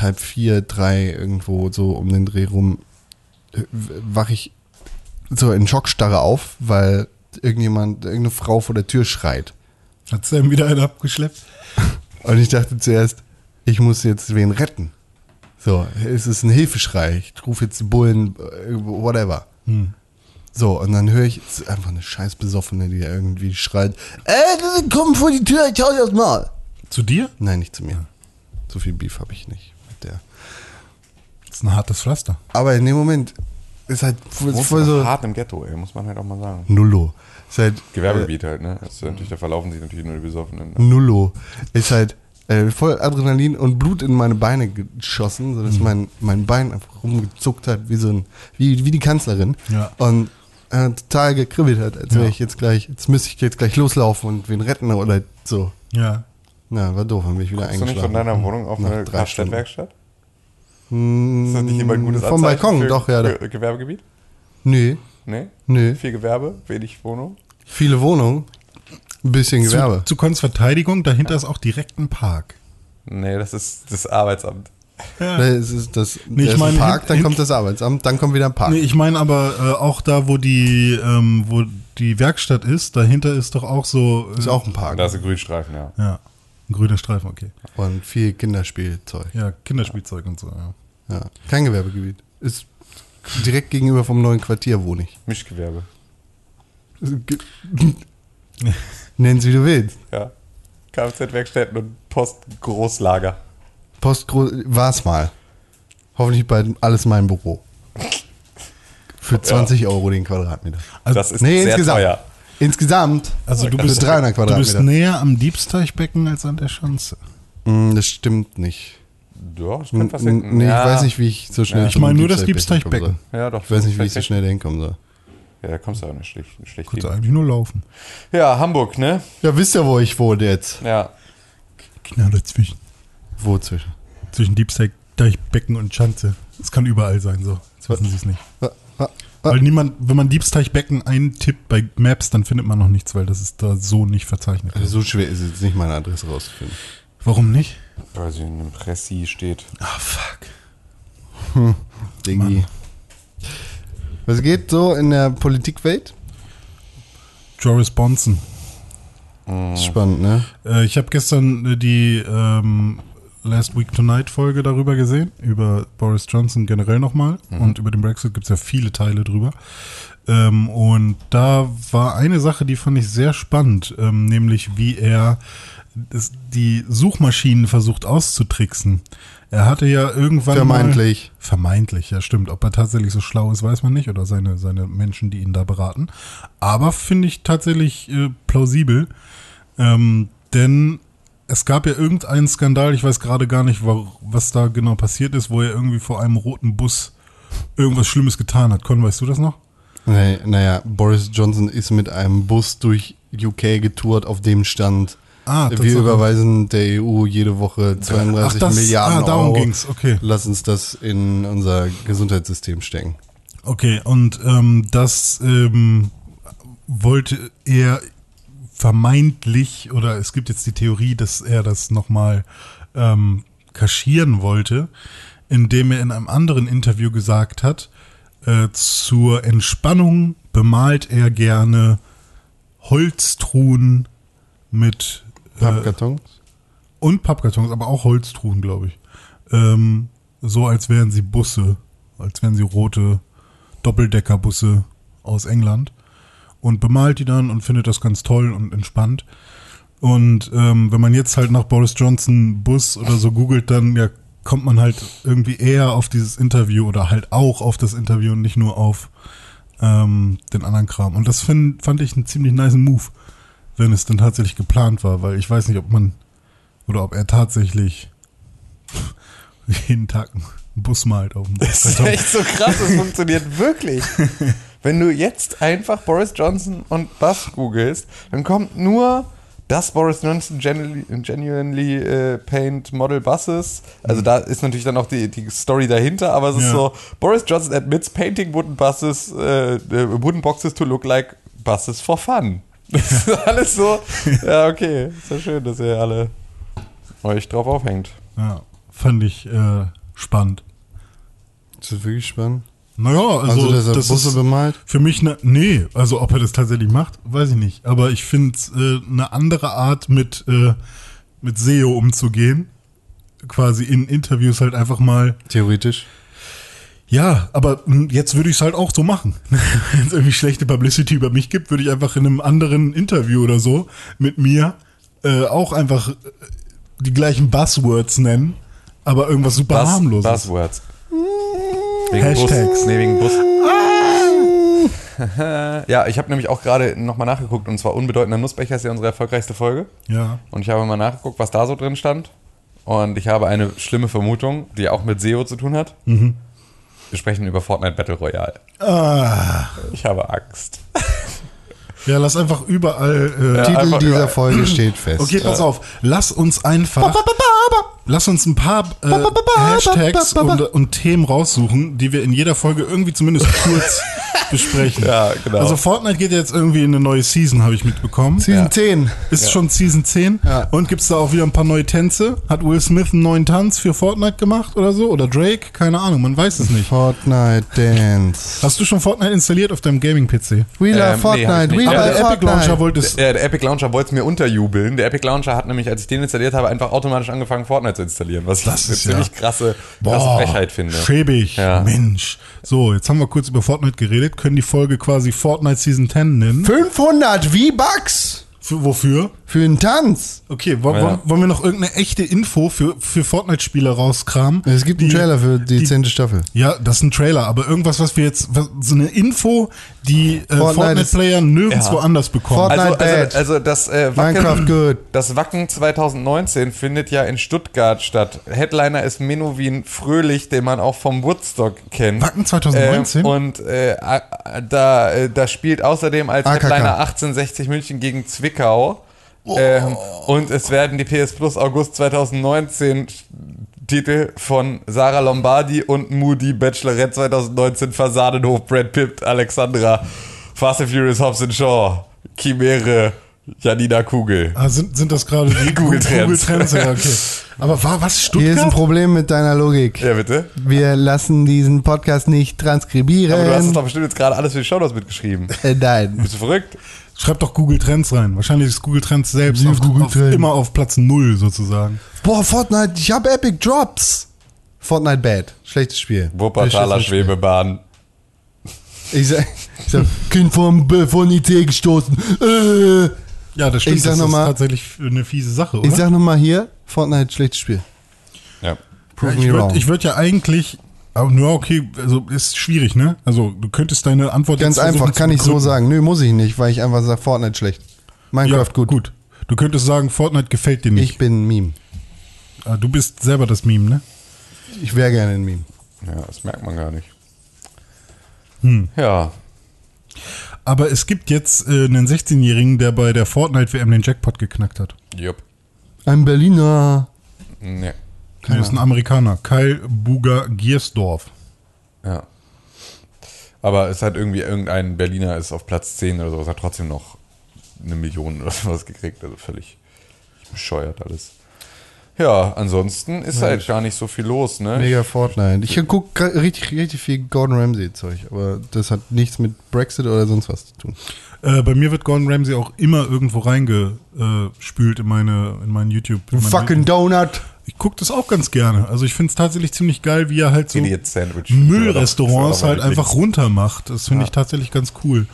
halb vier, drei, irgendwo so um den Dreh rum, wache ich so in Schockstarre auf, weil irgendjemand, irgendeine Frau vor der Tür schreit. Hat Sam wieder einen abgeschleppt? Und ich dachte zuerst, ich muss jetzt wen retten. So, es ist ein Hilfeschrei. Ich rufe jetzt die Bullen, äh, whatever. So, und dann höre ich es ist einfach eine scheiß Besoffene, die irgendwie schreit, ey, komm vor die Tür, ich hau dir das mal. Zu dir? Nein, nicht zu mir. So viel Beef habe ich nicht mit der. Ein hartes Pflaster. Aber in dem Moment ist halt voll, voll so hart im Ghetto, ey, muss man halt auch mal sagen. Nullo. Ist halt Gewerbegebiet halt, ne? Ist natürlich, da verlaufen sich natürlich nur die Besoffenen. äh, Nullo. Ist halt äh, voll Adrenalin und Blut in meine Beine geschossen, sodass mein, mein Bein einfach rumgezuckt hat, wie so ein, wie, wie die Kanzlerin. Ja. Und äh, total gekribbelt hat, als Ja. wäre ich jetzt gleich, jetzt müsste ich jetzt gleich loslaufen und wen retten oder so. Ja. Na, war doof, dann bin ich wieder Kommst du nicht eingeschlafen. von deiner Wohnung auf Nach eine. Kfz-Werkstatt? Hm, Ist das nicht immer ein gutes Vom Anzeichen Balkon, für doch, ja. Ge Gewerbegebiet? Nee, Nee? nee. Viel Gewerbe, wenig Wohnung? Viele Wohnungen, ein bisschen Gewerbe. Zu, zu Cons Verteidigung, dahinter ist auch direkt ein Park. Nee, das ist das Arbeitsamt. Das ist das, Nee, ich der ist ein meine, Park, hin- dann hin- kommt das Arbeitsamt, dann kommt wieder ein Park. Nee, ich meine aber äh, auch da, wo die, ähm, wo die Werkstatt ist, dahinter ist doch auch so. Äh, ist auch ein Park. Da ist ein Grünstreifen, ja. Ja, ein grüner Streifen, okay. Und viel Kinderspielzeug. Ja, Kinderspielzeug und so, ja. Ja. Kein Gewerbegebiet. Ist direkt gegenüber vom neuen Quartier wohne ich. Mischgewerbe. Nenn's wie du willst. Ja. Kfz-Werkstätten und Postgroßlager. Post war's mal. Hoffentlich bald alles mein Büro. Für 20 Euro den Quadratmeter. Also, Das ist Nee, sehr insgesamt. teuer. Insgesamt. also du bist, 300 du bist Quadratmeter. näher am Diebsteichbecken als an der Schanze. Mm, Das stimmt nicht. Ja, das N- könnte was n- hinten. Nee, ja. ich weiß nicht, wie ich so schnell. Ja. Ich meine nur das kommen Ja, doch. Ich weiß nicht, wie ich so schnell da hinkommen soll. Ja, da kommst du auch nicht schlecht, schlecht hin. eigentlich nur laufen. Ja, Hamburg, ne? Ja, wisst ihr, wo ich wohne jetzt? Ja. Genau dazwischen. Wo zwischen? Zwischen Diebsteichbecken und Schanze. Es kann überall sein, so. Jetzt wissen sie es nicht. Ah, ah, ah. Weil niemand, wenn man Diebsteichbecken eintippt bei Maps, dann findet man noch nichts, weil das ist da so nicht verzeichnet. Also so schwer ist es jetzt nicht, meine Adresse rauszufinden. Warum nicht? Weil sie in einem Pressi steht. Ah, fuck. Diggi. Was geht so in der Politikwelt? Joris Bonson. Ist spannend, ne? Äh, ich habe gestern äh, die ähm, Last Week Tonight Folge darüber gesehen, über Boris Johnson generell nochmal. Und über den Brexit gibt es ja viele Teile drüber. Ähm, und da war eine Sache, die fand ich sehr spannend, ähm, nämlich wie er die Suchmaschinen versucht auszutricksen. Er hatte ja irgendwann Vermeintlich. Mal, vermeintlich, ja stimmt. Ob er tatsächlich so schlau ist, weiß man nicht. Oder seine, seine Menschen, die ihn da beraten. Aber finde ich tatsächlich äh, plausibel. Ähm, denn es gab ja irgendeinen Skandal, ich weiß gerade gar nicht, wa- was da genau passiert ist, wo er irgendwie vor einem roten Bus irgendwas Schlimmes getan hat. Con, weißt du das noch? Nee, naja, Boris Johnson ist mit einem Bus durch UK getourt, auf dem stand, Ah, wir überweisen der EU jede Woche 32 Ach, das- Milliarden ah, darum Euro. ging's, okay. Lass uns das in unser Gesundheitssystem stecken. Okay, und ähm, das ähm, wollte er vermeintlich, oder es gibt jetzt die Theorie, dass er das nochmal ähm, kaschieren wollte, indem er in einem anderen Interview gesagt hat, äh, zur Entspannung bemalt er gerne Holztruhen mit Pappkartons? und Pappkartons, aber auch Holztruhen, glaube ich. Ähm, so als wären sie Busse, als wären sie rote Doppeldeckerbusse aus England. Und bemalt die dann und findet das ganz toll und entspannt. Und ähm, wenn man jetzt halt nach Boris Johnson Bus oder so googelt, dann ja, kommt man halt irgendwie eher auf dieses Interview oder halt auch auf das Interview und nicht nur auf ähm, den anderen Kram. Und das find, fand ich einen ziemlich nice Move, wenn es denn tatsächlich geplant war, weil ich weiß nicht, ob man oder ob er tatsächlich jeden Tag einen Bus malt auf dem Das ist echt so krass, das funktioniert wirklich. Wenn du jetzt einfach Boris Johnson und Bus googelst, dann kommt nur das Boris Johnson genuinely, genuinely äh, paint Model Buses. Also da ist natürlich dann auch die, die Story dahinter, aber es ist Ja. so, Boris Johnson admits painting wooden buses, äh, äh, wooden boxes to look like buses for fun. Das ist alles so, ja okay, ist ja schön, dass ihr alle euch drauf aufhängt. Ja, fand ich äh, spannend. Ist das wirklich spannend? Naja, also, Also, dass er das Busse ist bemalt? für mich ne, nee, also ob er das tatsächlich macht, weiß ich nicht. Aber ich finde äh, eine andere Art mit äh, mit SEO umzugehen, quasi in Interviews halt einfach mal Theoretisch. Ja, aber jetzt würde ich es halt auch so machen. Wenn es irgendwie schlechte Publicity über mich gibt, würde ich einfach in einem anderen Interview oder so mit mir äh, auch einfach äh, die gleichen Buzzwords nennen, aber irgendwas super Buzz, harmloses. Buzzwords. Wegen Hashtags. Bus. Nee, wegen Bus. ja, ich habe nämlich auch gerade nochmal nachgeguckt und zwar unbedeutender Nussbecher ist ja unsere erfolgreichste Folge. Ja. Und ich habe mal nachgeguckt, was da so drin stand. Und ich habe eine schlimme Vermutung, die auch mit SEO zu tun hat. Mhm. Wir sprechen über Fortnite Battle Royale. Ah, Ich habe Angst. ja, lass einfach überall. Äh, Ja, Titel einfach dieser überall. Folge steht fest. Okay, pass auf. Lass uns einfach. Lass uns ein paar äh, Hashtags und, und Themen raussuchen, die wir in jeder Folge irgendwie zumindest kurz besprechen. Ja, genau. Also Fortnite geht jetzt irgendwie in eine neue Season, habe ich mitbekommen. Season Ja. 10. Ist schon Season 10. Ja. Und gibt's da auch wieder ein paar neue Tänze? Hat Will Smith einen neuen Tanz für Fortnite gemacht oder so? Oder Drake? Keine Ahnung, man weiß es nicht. Fortnite Dance. Hast du schon Fortnite installiert auf deinem Gaming-PC? We love Ähm, nee, Fortnite. nicht. We love der Epic Launcher Fortnite. wollte es. Der, der Epic Launcher wollte es mir unterjubeln. Der Epic Launcher hat nämlich, als ich den installiert habe, einfach automatisch angefangen, Fortnite zu installieren. Was Das ich eine ja- ziemlich krasse, krasse Frechheit finde. Schäbig. Ja. Mensch. So, jetzt haben wir kurz über Fortnite geredet. Können die Folge quasi Fortnite Season 10 nennen. 500 V-Bucks Für, wofür? Für einen Tanz. Okay, wo, Ja. wollen, wollen wir noch irgendeine echte Info für, für Fortnite-Spieler rauskramen? Es gibt einen Die- Trailer für die die- 10. Staffel. Ja, das ist ein Trailer, aber irgendwas, was wir jetzt, was, so eine Info, die äh, Fortnite Fortnite-Player nirgendwo Ja. anders bekommen. Fortnite- Also, Bad. also, also das äh, Minecraft Wacken, good. das Wacken 2019 findet ja in Stuttgart statt. Headliner ist Menowin Fröhlich, den man auch vom Woodstock kennt. Wacken 2019? Ähm, und äh, a- a- da, äh, da spielt außerdem als AKK. Headliner 1860 München gegen Zwickau. Ähm, und es werden die PS Plus August 2019 Titel von Sarah Lombardi und Moody Bachelorette 2019 Fasanenhof, Brad Pitt, Alexandra, Fast and Furious, Hobbs and Shaw, Chimäre, Janina Kugel. Ah, sind, sind das gerade die Google Trends. Trends, ja, okay. Aber war was Hier ist ein Stuttgart? Problem mit deiner Logik. Ja, bitte? Wir lassen diesen Podcast nicht transkribieren. Aber du hast es doch bestimmt jetzt gerade alles für die Shownotes mitgeschrieben. äh, nein. Bist du verrückt? Schreib doch Google Trends rein. Wahrscheinlich ist Google Trends selbst auf, Google auf, Trends. immer auf Platz null sozusagen. Boah, Fortnite, ich habe Epic Drops. Fortnite Bad. Schlechtes Spiel. Wuppertaler. Schwebebahn. Ich sag, ich sag Kind vom B von IT gestoßen. Äh. Ja, das stimmt. Ich sag das noch ist mal- tatsächlich eine fiese Sache, oder? Ich sag nochmal hier, Fortnite, schlechtes Spiel. Ja. Prove Ja, me ich wrong. würde würd ja eigentlich, aber nur okay, also ist schwierig, ne? Also du könntest deine Antwort Ganz einfach, kann ich so sagen. Nö, muss ich nicht, weil ich einfach sage, Fortnite schlecht. Minecraft Ja, gut. gut. Du könntest sagen, Fortnite gefällt dir nicht. Ich bin ein Meme. Ah, du bist selber das Meme, ne? Ich wäre gerne ein Meme. Ja, das merkt man gar nicht. Hm. Ja. Aber es gibt jetzt äh, einen 16-Jährigen, der bei der Fortnite-WM den Jackpot geknackt hat. Jupp. Ein Berliner. Nee. Er ist ein Amerikaner. Kyle Buger Giersdorf. Ja. Aber es hat irgendwie irgendein Berliner ist auf Platz 10 oder sowas, hat trotzdem noch eine Million oder sowas gekriegt. Also völlig bescheuert alles. Ja, ansonsten ist halt gar nicht so viel los, ne? Mega Fortnite. Ich gucke richtig, richtig viel Gordon Ramsay-Zeug, aber das hat nichts mit Brexit oder sonst was zu tun. Äh, bei mir wird Gordon Ramsay auch immer irgendwo reingespült in meine in meinen YouTube. Du in meine fucking Donut. Ich gucke das auch ganz gerne. Also ich finde es tatsächlich ziemlich geil, wie er halt so. Müllrestaurants Ja, halt einfach runter macht. Das finde ich tatsächlich ganz cool.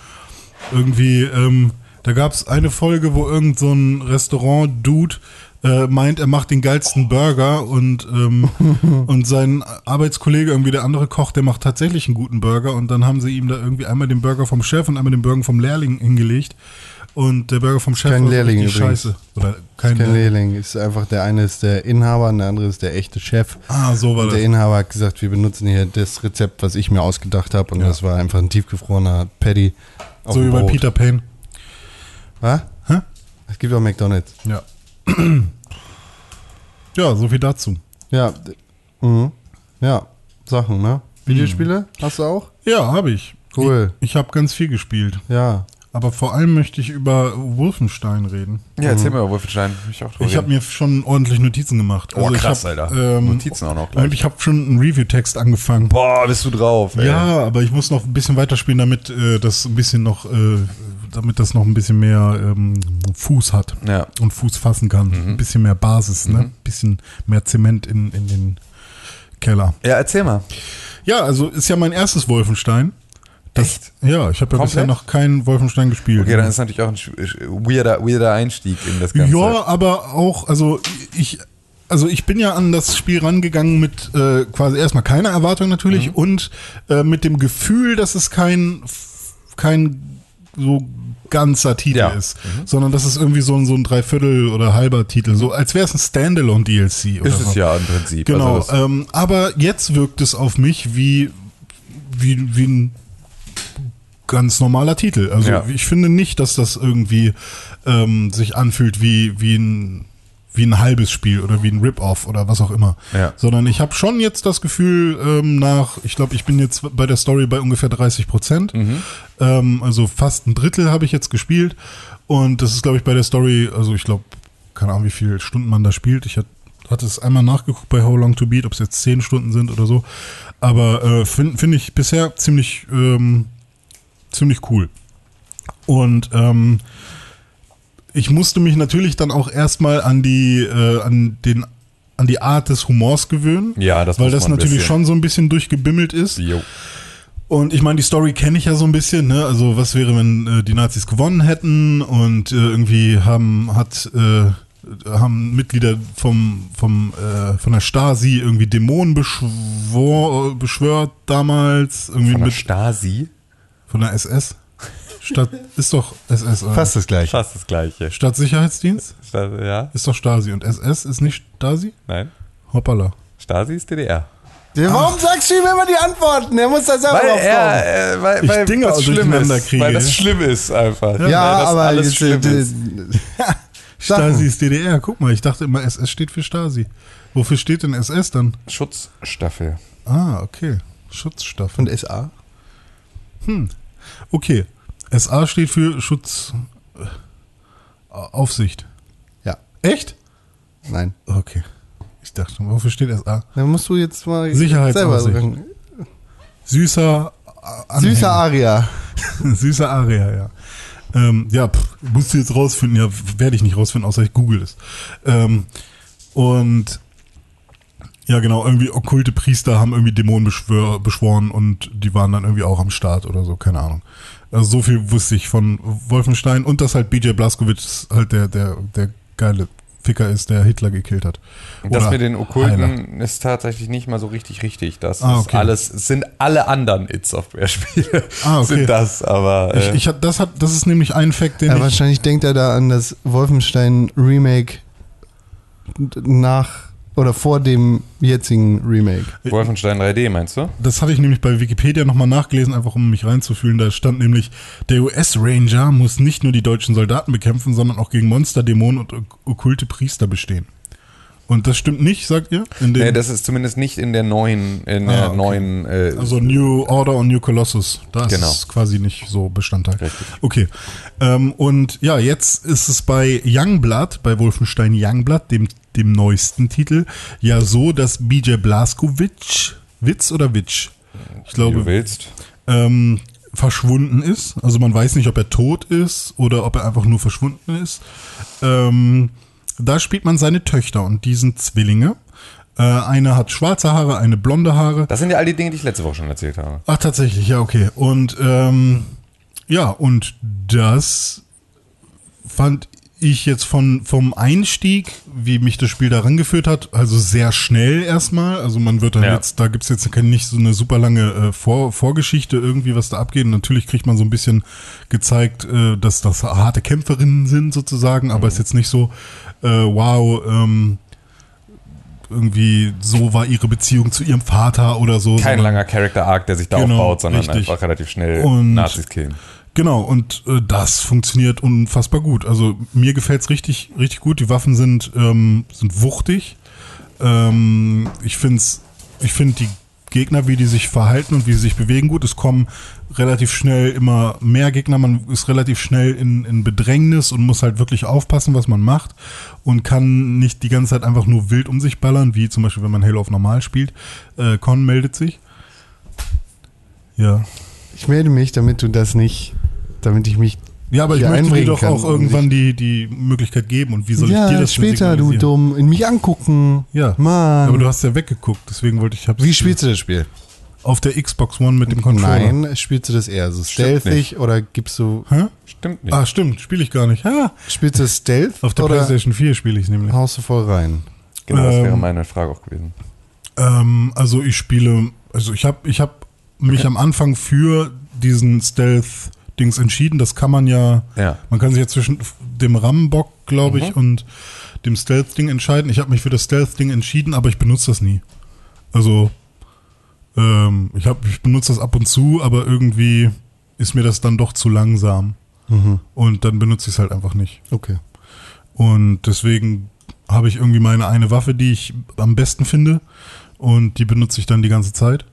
Irgendwie, ähm, da gab es eine Folge, wo irgend so ein Restaurant-Dude äh, meint, er macht den geilsten Burger und, ähm, und sein Arbeitskollege, irgendwie der andere Koch, der macht tatsächlich einen guten Burger und dann haben sie ihm da irgendwie einmal den Burger vom Chef und einmal den Burger vom Lehrling hingelegt und der Burger vom Chef Kein war Lehrling übrigens. scheiße. Oder kein, Kein Lehrling. Ist einfach der eine ist der Inhaber und der andere ist der echte Chef. Ah, so war Und der das. Inhaber hat gesagt, wir benutzen hier das Rezept, was ich mir ausgedacht habe. Und Ja. das war einfach ein tiefgefrorener Patty. auf So wie bei. Peter Payne. Was? Hä? Es gibt auch McDonalds. Ja. ja, so viel dazu. Ja. Mhm. Ja. Sachen, ne? Videospiele? Hast du auch? Ja, habe ich. Cool. Ich, ich habe ganz viel gespielt. Ja. Aber vor allem möchte ich über Wolfenstein reden. Ja, erzähl mir über Wolfenstein. Ich, Ich habe mir schon ordentlich Notizen gemacht. Oh, krass, ich hab, Alter. Ähm, Notizen auch noch gleich. Und ich habe schon einen Review-Text angefangen. Boah, bist du drauf, ey. Ja, aber ich muss noch ein bisschen weiterspielen, damit äh, das ein bisschen noch, äh, damit das noch ein bisschen mehr ähm, Fuß hat Ja. und Fuß fassen kann. Ein bisschen mehr Basis, ne? Ein bisschen mehr Zement in, in den Keller. Ja, erzähl mal. Ja, also ist ja mein erstes Wolfenstein. Echt? Ja, ich habe ja bisher noch keinen Wolfenstein gespielt. Okay, dann ist natürlich auch ein weirder, weirder Einstieg in das Ganze. Ja, aber auch, also ich, also ich bin ja an das Spiel rangegangen mit äh, quasi erstmal keiner Erwartung natürlich Mhm. und äh, mit dem Gefühl, dass es kein, kein so ganzer Titel Ja. Mhm. ist, sondern dass es irgendwie so ein, so ein Dreiviertel oder halber Titel, so als wäre es ein Standalone-DLC. Ist so. es ja im Prinzip. Genau, Also das, ähm, aber jetzt wirkt es auf mich wie, wie, wie ein ganz normaler Titel. Also Ja. ich finde nicht, dass das irgendwie ähm, sich anfühlt wie, wie ein wie ein halbes Spiel oder wie ein Rip-Off oder was auch immer. Ja. Sondern ich habe schon jetzt das Gefühl, ähm, nach, ich glaube, ich bin jetzt bei der Story bei ungefähr 30 Prozent. Ähm, also fast ein Drittel habe ich jetzt gespielt. Und das ist, glaube ich, bei der Story, also ich glaube, keine Ahnung, wie viele Stunden man da spielt. Ich hatte hatte es einmal nachgeguckt bei How Long to Beat, ob es jetzt 10 Stunden sind oder so. Aber äh, finde find ich bisher ziemlich, ähm, ziemlich cool. Und ähm, ich musste mich natürlich dann auch erstmal an die, äh, an den, an die Art des Humors gewöhnen. Ja, das Weil das natürlich bisschen. schon so ein bisschen durchgebimmelt ist. Jo. Und ich meine, die Story kenne ich ja so ein bisschen, ne? Also was wäre, wenn äh, die Nazis gewonnen hätten und äh, irgendwie haben hat äh, haben Mitglieder vom vom äh, von der Stasi irgendwie Dämonen beschwor, beschwört damals irgendwie Von der mit Stasi. von der SS Stadt ist doch SS oder? Fast das gleiche. Fast das gleiche. Stadtsicherheitsdienst Sta- Ja? ist doch Stasi und SS ist nicht Stasi? Nein? Hoppala. Stasi ist DDR. Ja, warum sagst du ihm immer die Antworten? Er muss da selber Weil drauf er, äh, weil, Ich weil Dinge das schlimm durcheinander ist. kriege. Weil das schlimm ist einfach. Ja, weil das aber alles schlimm äh, ist. Stasi ist DDR. Guck mal, ich dachte immer SS steht für Stasi. Wofür steht denn SS dann? Schutzstaffel. Ah, okay. Schutzstaffel. Und SA? Okay. SA steht für Schutz. äh, Aufsicht. Ja. Echt? Nein. Okay. Ich dachte, wofür steht SA? Dann musst du jetzt mal selber sagen. Süßer. äh, Anhänger. Süßer Aria. Süßer Aria, ja. Ähm, ja, pff, musst du jetzt rausfinden. Ja, werde ich nicht rausfinden, außer ich google es. Ähm, und ja, genau, irgendwie okkulte Priester haben irgendwie Dämonen beschwör, beschworen und die waren dann irgendwie auch am Start oder so, keine Ahnung. Also so viel wusste ich von Wolfenstein und dass halt BJ Blazkowicz halt der, der, der geile Ficker ist, der Hitler gekillt hat. Und das Oder mit den Heiler. Okkulten ist tatsächlich nicht mal so richtig richtig. Das Ah, ist okay. alles, es sind alle anderen It-Software-Spiele Ah, okay. sind das, aber äh, Ich, ich das, hat, das ist nämlich ein Fact, den Ja, ich wahrscheinlich denkt er da an das Wolfenstein Remake nach oder vor dem jetzigen Remake. Wolfenstein 3D meinst du? Das hatte ich nämlich bei Wikipedia nochmal nachgelesen, einfach um mich reinzufühlen. Da stand nämlich, der US-Ranger muss nicht nur die deutschen Soldaten bekämpfen, sondern auch gegen Monster, Dämonen und ok- okkulte Priester bestehen. Und das stimmt nicht, sagt ihr? In Nee, das ist zumindest nicht in der neuen, in Ah, der okay. neuen, äh, also New Order und New Colossus. Da ist Genau. es quasi nicht so Bestandteil. Richtig. Okay. Ähm, und ja, jetzt ist es bei Youngblood, bei Wolfenstein Youngblood, dem, dem neuesten Titel, ja so, dass BJ Blazkowicz, Witz oder Witsch? Ich wie glaube, du willst. ähm, verschwunden ist. Also man weiß nicht, ob er tot ist oder ob er einfach nur verschwunden ist. Ähm, da spielt man seine Töchter und die sind Zwillinge. Äh, eine hat schwarze Haare, eine blonde Haare. Das sind ja all die Dinge, die ich letzte Woche schon erzählt habe. Ach, tatsächlich, ja, okay. Und ähm, ja, und das fand ich jetzt von vom Einstieg, wie mich das Spiel da rangeführt hat, also sehr schnell erstmal. Also man wird dann Ja. jetzt, da gibt's jetzt keine, nicht so eine super lange äh, Vor, Vorgeschichte irgendwie, was da abgeht. Und natürlich kriegt man so ein bisschen gezeigt, äh, dass das harte Kämpferinnen sind sozusagen, aber ist jetzt nicht so, äh, wow, ähm, irgendwie so war ihre Beziehung zu ihrem Vater oder so. Kein langer Character Arc, der sich da Genau, aufbaut, sondern richtig. einfach relativ schnell Und- Nazis killen. Genau, und äh, das funktioniert unfassbar gut. Also mir gefällt's richtig, richtig gut. Die Waffen sind, ähm, sind wuchtig. Ähm, ich find's, ich finde die Gegner, wie die sich verhalten und wie sie sich bewegen, gut. Es kommen relativ schnell immer mehr Gegner. Man ist relativ schnell in, in Bedrängnis und muss halt wirklich aufpassen, was man macht. Und kann nicht die ganze Zeit einfach nur wild um sich ballern, wie zum Beispiel, wenn man Halo auf normal spielt. Äh, Con meldet sich. Ja. Ich melde mich, damit du das nicht, damit ich mich. Ja, aber ich möchte dir doch auch und irgendwann die, die Möglichkeit geben. Und wie soll ich ja, dir das später, du dumm. In mich angucken. Ja. Mann. Aber du hast ja weggeguckt, deswegen wollte ich. hab's- Wie spielst du das Spiel? Auf der Xbox One mit dem Controller. Nein, spielst du das eher so Stimmt stealthig oder gibst du. Hä? Stimmt nicht. Ah, stimmt, spiele ich gar nicht. Ja, Spielst du Stealth auf der oder PlayStation 4 spiele ich es nämlich. haust du voll rein? genau, das wäre ähm, meine Frage auch gewesen. Ähm, also ich spiele, also ich habe ich hab mich am Anfang für diesen Stealth-Dings entschieden. Das kann man ja, Ja. man kann sich ja zwischen dem Rambock, glaube ich, und dem Stealth-Ding entscheiden. Ich habe mich für das Stealth-Ding entschieden, aber ich benutze das nie. Also ähm, ich, hab, ich benutze das ab und zu, aber irgendwie ist mir das dann doch zu langsam. Und dann benutze ich es halt einfach nicht. Okay. Und deswegen habe ich irgendwie meine eine Waffe, die ich am besten finde und die benutze ich dann die ganze Zeit.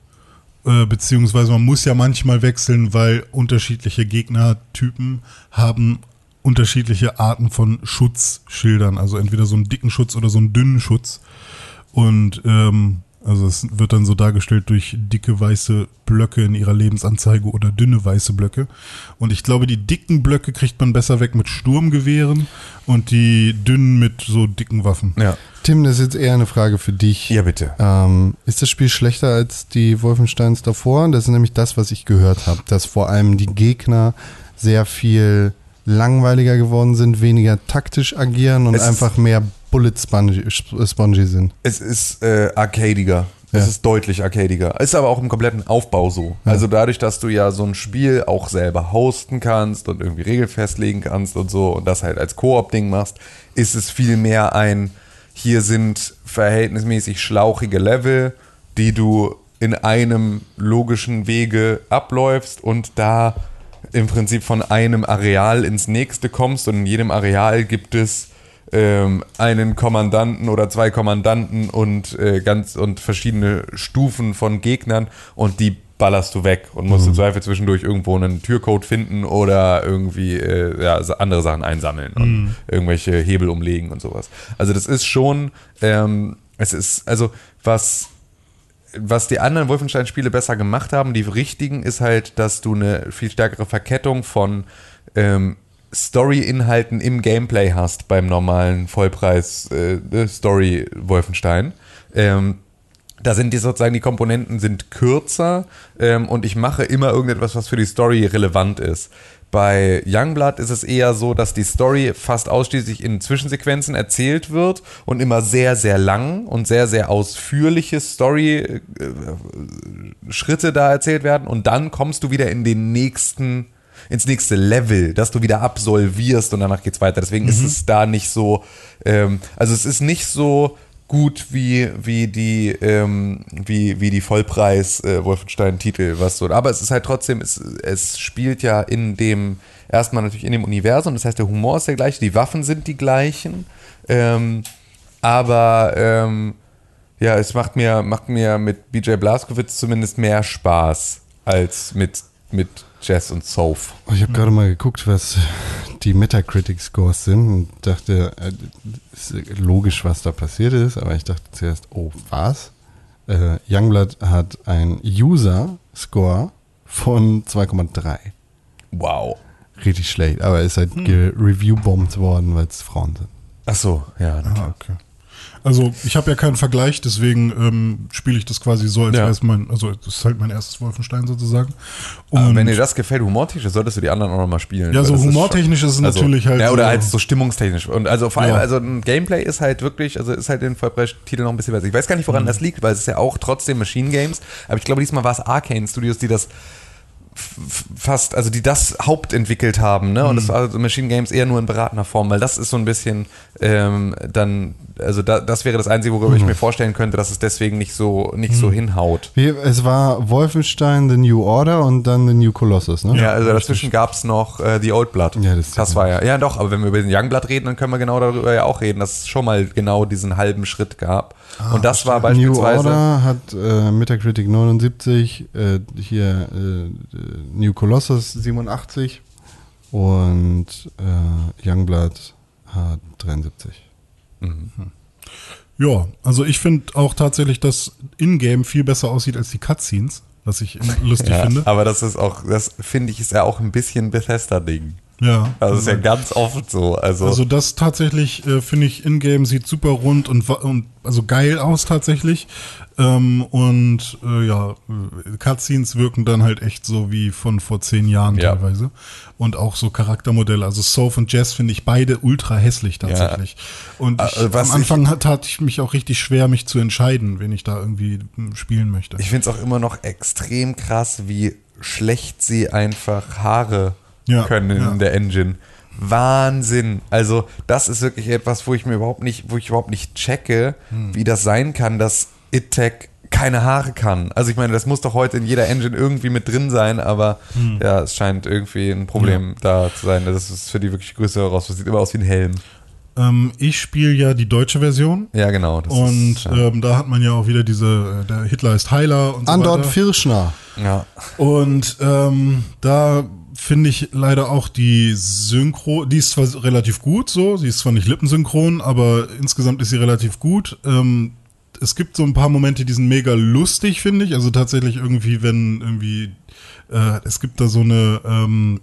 Äh, beziehungsweise man muss ja manchmal wechseln, weil unterschiedliche Gegnertypen haben unterschiedliche Arten von Schutzschildern. Also entweder so einen dicken Schutz oder so einen dünnen Schutz. Und ähm, also es wird dann so dargestellt durch dicke weiße Blöcke in ihrer Lebensanzeige oder dünne weiße Blöcke. Und ich glaube, die dicken Blöcke kriegt man besser weg mit Sturmgewehren und die dünnen mit so dicken Waffen. Ja. Tim, das ist jetzt eher eine Frage für dich. Ja, bitte. Ähm, ist das Spiel schlechter als die Wolfensteins davor? Das ist nämlich das, was ich gehört habe, dass vor allem die Gegner sehr viel langweiliger geworden sind, weniger taktisch agieren und Es einfach mehr Bullet spongy, spongy sind. Es ist äh, arcadiger. Es Ja. ist deutlich arcadiger. Ist aber auch im kompletten Aufbau so. Also dadurch, dass du ja so ein Spiel auch selber hosten kannst und irgendwie Regeln festlegen kannst und so und das halt als Koop-Ding machst, ist es viel mehr ein, hier sind verhältnismäßig schlauchige Level, die du in einem logischen Wege abläufst und da im Prinzip von einem Areal ins nächste kommst und in jedem Areal gibt es ähm, einen Kommandanten oder zwei Kommandanten und äh, ganz und verschiedene Stufen von Gegnern und die ballerst du weg und musst im Zweifel zwischendurch irgendwo einen Türcode finden oder irgendwie äh, ja, andere Sachen einsammeln und irgendwelche Hebel umlegen und sowas. Also das ist schon, ähm, es ist, also was was die anderen Wolfenstein-Spiele besser gemacht haben, die richtigen, ist halt, dass du eine viel stärkere Verkettung von ähm, Story-Inhalten im Gameplay hast beim normalen Vollpreis äh, Wolfenstein. Ähm, da sind die sozusagen die Komponenten sind kürzer ähm, und ich mache immer irgendetwas, was für die Story relevant ist. Bei Youngblood ist es eher so, dass die Story fast ausschließlich in Zwischensequenzen erzählt wird und immer sehr, sehr lang und sehr, sehr ausführliche Story-Schritte da erzählt werden und dann kommst du wieder in den nächsten ins nächste Level, das du wieder absolvierst und danach geht's weiter. Deswegen ist es da nicht so, ähm, also es ist nicht so gut wie, wie die, ähm, wie, wie die Vollpreis äh, Wolfenstein-Titel, was so. Aber es ist halt trotzdem, es, es spielt ja in dem, erstmal natürlich in dem Universum, das heißt, der Humor ist der gleiche, die Waffen sind die gleichen, ähm, aber ähm, ja, es macht mir, macht mir mit BJ Blazkowicz zumindest mehr Spaß als mit, mit Jess und. Oh, Ich habe gerade mal geguckt, was die Metacritic-Scores sind und dachte, äh, ist logisch, was da passiert ist, aber ich dachte zuerst, oh, was? Äh, Youngblood hat einen User-Score von 2,3. Wow. Richtig schlecht, aber er ist halt gereview-bombt worden, weil es Frauen sind. Ach so, ja. Ah, okay. Also ich habe ja keinen Vergleich, deswegen ähm, spiele ich das quasi so, als Ja. wäre es mein, also das ist halt mein erstes Wolfenstein sozusagen. Aber Und wenn dir das gefällt, humortechnisch, solltest du die anderen auch nochmal spielen. Ja, so das ist humortechnisch ist es also, natürlich halt Ja, oder so- halt so stimmungstechnisch. Und also vor allem, Ja. also ein Gameplay ist halt wirklich, also ist halt in Vollpreistitel noch ein bisschen besser. Ich weiß gar nicht, Mhm. woran das liegt, weil es ist ja auch trotzdem Machine Games. Aber ich glaube, diesmal war es Arcane Studios, die das fast, also die das hauptentwickelt haben, ne? Und Mhm. das war also Machine Games eher nur in beratender Form, weil das ist so ein bisschen ähm, dann, also da, das wäre das Einzige, worüber Mhm. ich mir vorstellen könnte, dass es deswegen nicht so, nicht so hinhaut. Wie, es war Wolfenstein, The New Order und dann The New Colossus, ne? Ja, also dazwischen gab es noch äh, The Old Blood. Ja, das- das war ja. Ja, doch, aber wenn wir über den Youngblood reden, dann können wir genau darüber ja auch reden, dass es schon mal genau diesen halben Schritt gab. Und das war New beispielsweise. Order hat äh, Metacritic 79, äh, hier äh, New Colossus 87 und äh, Youngblood hat 73. Ja, also ich finde auch tatsächlich, dass In-Game viel besser aussieht als die Cutscenes, was ich lustig Ja, finde. aber das ist auch, das finde ich, ist ja auch ein bisschen Bethesda-Ding. Ja. Also das ist ja ganz oft so. Also, Also das tatsächlich äh, finde ich in-game sieht super rund und, und also geil aus tatsächlich. Ähm, und äh, ja, Cutscenes wirken dann halt echt so wie von vor zehn Jahren Ja. teilweise. Und auch so Charaktermodelle. Also Soph und Jess finde ich beide ultra hässlich tatsächlich. Und ich, Also was am Anfang hat, tat ich mich auch richtig schwer, mich zu entscheiden, wen ich da irgendwie hm, spielen möchte. ich finde es auch immer noch extrem krass, wie schlecht sie einfach Haare Ja, können ja. in der Engine. Wahnsinn. Also, das ist wirklich etwas, wo ich mir überhaupt nicht, wo ich überhaupt nicht checke, Hm. wie das sein kann, dass ITEC keine Haare kann. Also ich meine, das muss doch heute in jeder Engine irgendwie mit drin sein, aber Hm. ja, es scheint irgendwie ein Problem da zu sein. Das ist für die wirklich größere heraus. Das sieht immer aus wie ein Helm. Ähm, ich spiele ja die deutsche Version. Ja, genau. das Und ist, ja. ähm, da hat man ja auch wieder diese, äh, der Hitler ist Heiler und so Andort weiter. Firschner. ja. Und ähm, da finde ich leider auch die Synchro, die ist zwar relativ gut so, sie ist zwar nicht lippensynchron, aber insgesamt ist sie relativ gut. Ähm, es gibt so ein paar Momente, die sind mega lustig, finde ich. Also tatsächlich irgendwie, wenn irgendwie, äh, es gibt da so eine ähm,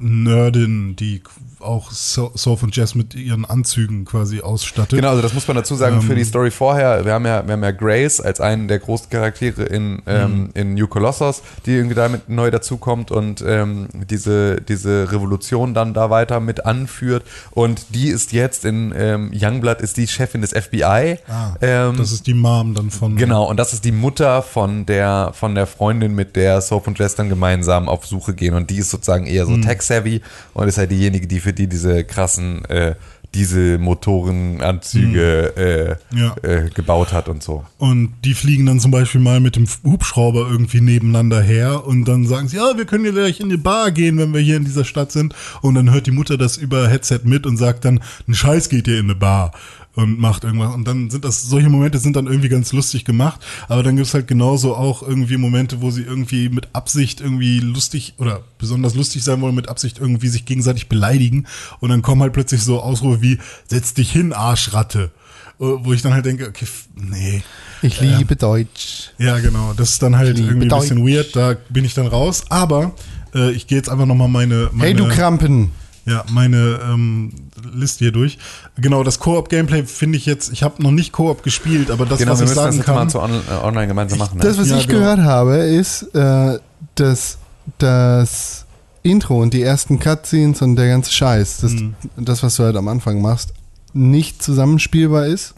Nerdin, die auch So- Surf und Jazz mit ihren Anzügen quasi ausstattet. Genau, also das muss man dazu sagen für die Story vorher. Wir haben ja, wir haben ja Grace als einen der großen Charaktere in, ähm, in New Colossus, die irgendwie damit neu dazukommt und ähm, diese, diese Revolution dann da weiter mit anführt. Und die ist jetzt in ähm, Youngblood ist die Chefin des FBI. Ah, ähm, das ist die Mom dann von. Genau, und das ist die Mutter von der, von der Freundin, mit der Soap und Jess dann gemeinsam auf Suche gehen. Und die ist sozusagen eher so tech-savvy und ist halt diejenige, die für die diese krassen äh, Dieselmotorenanzüge äh, Ja. äh, gebaut hat und so. Und die fliegen dann zum Beispiel mal mit dem Hubschrauber irgendwie nebeneinander her und dann sagen sie, ja, wir können ja gleich in die Bar gehen, wenn wir hier in dieser Stadt sind. Und dann hört die Mutter das über Headset mit und sagt dann, ein Scheiß geht ihr in eine Bar und macht irgendwas. Und dann sind das, solche Momente sind dann irgendwie ganz lustig gemacht. Aber dann gibt's halt genauso auch irgendwie Momente, wo sie irgendwie mit Absicht irgendwie lustig oder besonders lustig sein wollen, mit Absicht irgendwie sich gegenseitig beleidigen. Und dann kommen halt plötzlich so Ausrufe wie, setz dich hin, Arschratte. Wo ich dann halt denke, okay, nee. Ich liebe Deutsch. Ja, genau. Das ist dann halt irgendwie ein bisschen Deutsch. weird. Da bin ich dann raus. Aber äh, ich gehe jetzt einfach nochmal meine, meine, Hey, du Krampen. Ja, meine ähm, Liste hier durch. Genau, das Koop-Gameplay finde ich jetzt, ich habe noch nicht Koop gespielt, aber das, Genau, was wir ich müssen das sagen mal kann. zu on äh, online gemeinsam machen. Ne? Das, was Ja, ich genau. gehört habe, ist, äh, dass das Intro und die ersten Cutscenes und der ganze Scheiß, das, Mhm. das, was du halt am Anfang machst, nicht zusammenspielbar ist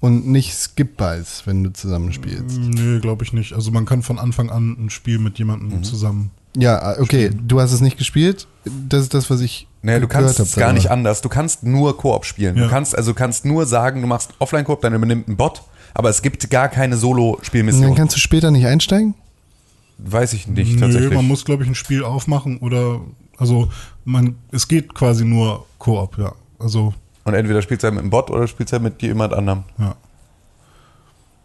und nicht skippbar ist, wenn du zusammenspielst. Nö, glaube ich nicht. Also man kann von Anfang an ein Spiel mit jemandem Mhm. zusammen. Ja, okay, du hast es nicht gespielt. Das ist das, was ich Nee, du kannst es gar nicht anders. Du kannst nur Koop spielen. Ja. Du kannst also du kannst nur sagen, du machst Offline-Koop, dann übernimmt ein Bot, aber es gibt gar keine Und Solo-Spielmission. dann kannst du später nicht einsteigen? Weiß ich nicht Nö, tatsächlich. man muss, glaube ich, ein Spiel aufmachen oder also man, es geht quasi nur Koop, ja. Also Und entweder spielst du halt mit einem Bot oder spielst halt mit jemand anderem. Ja.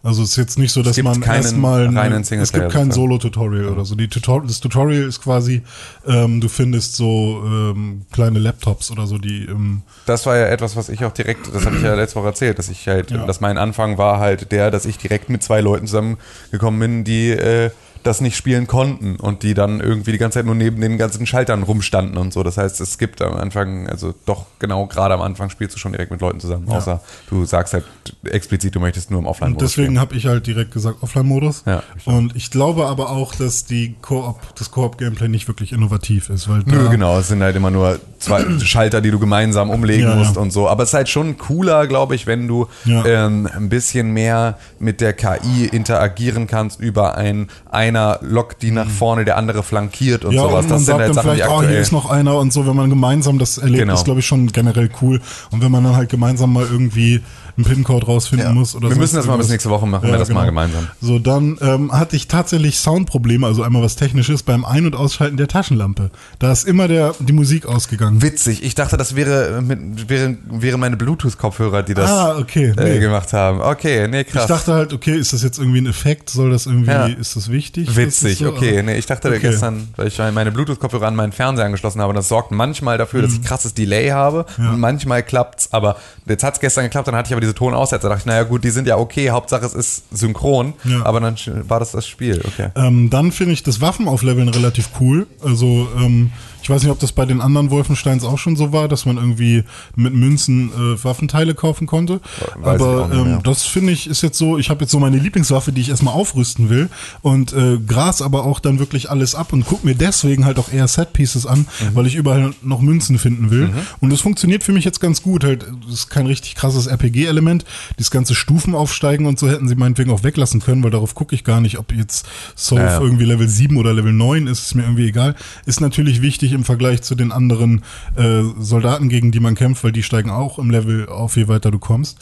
Also es ist jetzt nicht so, dass man erstmal es gibt kein. Solo-Tutorial oder so. Die Tutor das Tutorial ist quasi, ähm, du findest so ähm, kleine Laptops oder so, die ähm, Das war ja etwas, was ich auch direkt, das habe ich ja letzte Woche erzählt, dass ich halt, Ja. dass mein Anfang war halt der, dass ich direkt mit zwei Leuten zusammengekommen bin, die äh, das nicht spielen konnten und die dann irgendwie die ganze Zeit nur neben den ganzen Schaltern rumstanden und so. Das heißt, es gibt am Anfang, also doch genau gerade am Anfang spielst du schon direkt mit Leuten zusammen, Ja. außer du sagst halt explizit, du möchtest nur im Offline-Modus deswegen habe ich halt direkt gesagt Offline-Modus. Ja, ich und ich glaube aber auch, dass die Koop, das Koop-Gameplay nicht wirklich innovativ ist, weil Nö, genau, es sind halt immer nur zwei Schalter, die du gemeinsam umlegen Ja, musst und so. Aber es ist halt schon cooler, glaube ich, wenn du ähm, ein bisschen mehr mit der KI interagieren kannst über ein einer lockt die nach vorne, der andere flankiert und Mhm. ja, sowas. und man Das sind sagt halt dann Sachen, die vielleicht, oh, hier ist noch einer und so, wenn man gemeinsam das erlebt, Genau. ist, glaube ich, schon generell cool. Und wenn man dann halt gemeinsam mal irgendwie einen PIN-Code rausfinden Ja. muss oder wir müssen das mal bis nächste Woche machen, wir Ja, das mal genau. gemeinsam. So, dann ähm, hatte ich tatsächlich Soundprobleme, also einmal was Technisches beim Ein- und Ausschalten der Taschenlampe. Da ist immer der, die Musik ausgegangen. Witzig. Ich dachte, das wäre, mit, wäre, wäre meine Bluetooth-Kopfhörer, die das Ah, okay, nee. äh, gemacht haben. Okay, nee, krass. Ich dachte halt, okay, ist das jetzt irgendwie ein Effekt? Soll das irgendwie, Ja. ist das wichtig? Witzig, das so- okay. Nee, ich dachte Okay. gestern, weil ich meine Bluetooth-Kopfhörer an meinen Fernseher angeschlossen habe, das sorgt manchmal dafür, dass ich krasses Delay habe Mhm. Ja. und manchmal klappt's, aber jetzt hat's gestern geklappt, dann hatte ich aber diese Tonaussetzer, da dachte ich, naja gut, die sind ja okay, Hauptsache es ist synchron, Ja. aber dann war das das Spiel, okay. Ähm, dann finde ich das Waffenaufleveln relativ cool. Also ähm, ich weiß nicht, ob das bei den anderen Wolfensteins auch schon so war, dass man irgendwie mit Münzen äh, Waffenteile kaufen konnte. Weiß Aber ähm, das finde ich ist jetzt so, ich habe jetzt so meine Lieblingswaffe, die ich erstmal aufrüsten will und äh, gras aber auch dann wirklich alles ab und guck mir deswegen halt auch eher Setpieces an, Mhm. weil ich überall noch Münzen finden will. Und das funktioniert für mich jetzt ganz gut. Halt, das ist kein richtig krasses Story-Element. Dieses ganze Stufen aufsteigen und so hätten sie meinetwegen auch weglassen können, weil darauf gucke ich gar nicht, ob jetzt Soph Ja, ja. irgendwie Level 7 oder Level 9 ist, ist mir irgendwie egal. Ist natürlich wichtig im Vergleich zu den anderen äh, Soldaten, gegen die man kämpft, weil die steigen auch im Level auf, je weiter du kommst.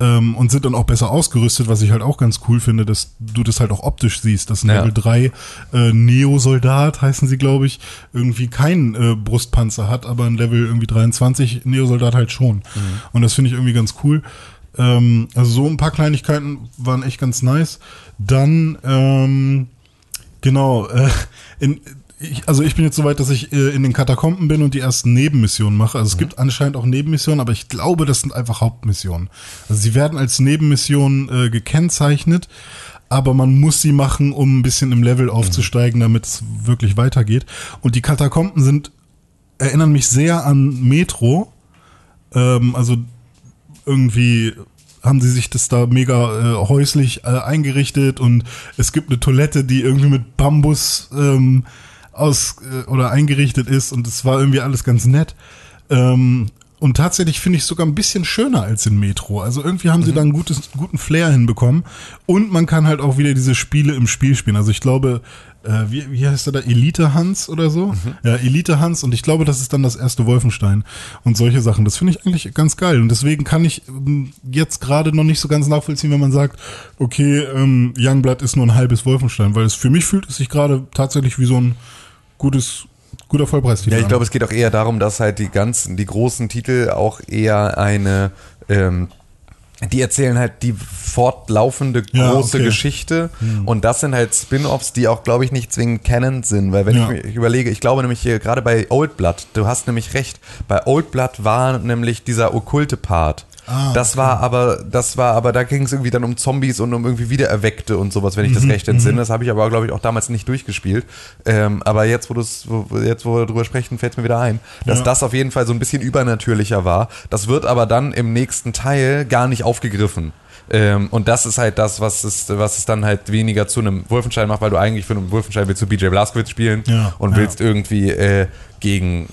Ähm, und sind dann auch besser ausgerüstet, was ich halt auch ganz cool finde, dass du das halt auch optisch siehst, dass ein Ja. Level 3 äh, Neo-Soldat, heißen sie, glaube ich, irgendwie keinen äh, Brustpanzer hat, aber ein Level irgendwie 23 Neo-Soldat halt schon. Und das finde ich irgendwie ganz cool. Ähm, also so ein paar Kleinigkeiten waren echt ganz nice. Dann, ähm, genau, äh, in, ich, also ich bin jetzt soweit, dass ich äh, in den Katakomben bin und die ersten Nebenmissionen mache. Also es gibt anscheinend auch Nebenmissionen, aber ich glaube, das sind einfach Hauptmissionen. Also sie werden als Nebenmissionen äh, gekennzeichnet, aber man muss sie machen, um ein bisschen im Level aufzusteigen, damit es wirklich weitergeht. Und die Katakomben sind, erinnern mich sehr an Metro. Ähm, also irgendwie haben sie sich das da mega äh, häuslich äh, eingerichtet und es gibt eine Toilette, die irgendwie mit Bambus ähm, aus äh, oder eingerichtet ist und es war irgendwie alles ganz nett. Ähm, und tatsächlich finde ich es sogar ein bisschen schöner als in Metro. Also irgendwie haben sie da einen gutes, guten Flair hinbekommen. Und man kann halt auch wieder diese Spiele im Spiel spielen. Also ich glaube, äh, wie, wie heißt der da? Elite Hans oder so? Ja, Elite Hans. Und ich glaube, das ist dann das erste Wolfenstein. Und solche Sachen. Das finde ich eigentlich ganz geil. Und deswegen kann ich ähm, jetzt gerade noch nicht so ganz nachvollziehen, wenn man sagt, okay, ähm, Youngblood ist nur ein halbes Wolfenstein. Weil es für mich fühlt es sich gerade tatsächlich wie so ein gutes, guter Vollpreistitel Ja, ich glaube, es geht auch eher darum, dass halt die ganzen, die großen Titel auch eher eine, ähm, die erzählen halt die fortlaufende Ja, große okay. Geschichte und das sind halt Spin-offs, die auch, glaube ich, nicht zwingend Canon sind, weil wenn Ja. ich mir überlege, ich glaube nämlich hier gerade bei Old Blood, du hast nämlich recht, bei Old Blood war nämlich dieser okkulte Part. Ah, das war aber, das war aber, da ging es irgendwie dann um Zombies und um irgendwie Wiedererweckte und sowas, wenn ich das recht entsinne. Das habe ich aber, glaube ich, auch damals nicht durchgespielt. Ähm, aber jetzt, wo, wo, wo- jetzt, wo wir drüber sprechen, fällt es mir wieder ein, dass Ja. das auf jeden Fall so ein bisschen übernatürlicher war. Das wird aber dann im nächsten Teil gar nicht aufgegriffen. Ähm, und das ist halt das, was es, was es dann halt weniger zu einem Wolfenstein macht, weil du eigentlich für einen Wolfenstein willst du BJ Blazkowicz spielen Ja, und ja. willst irgendwie äh, gegen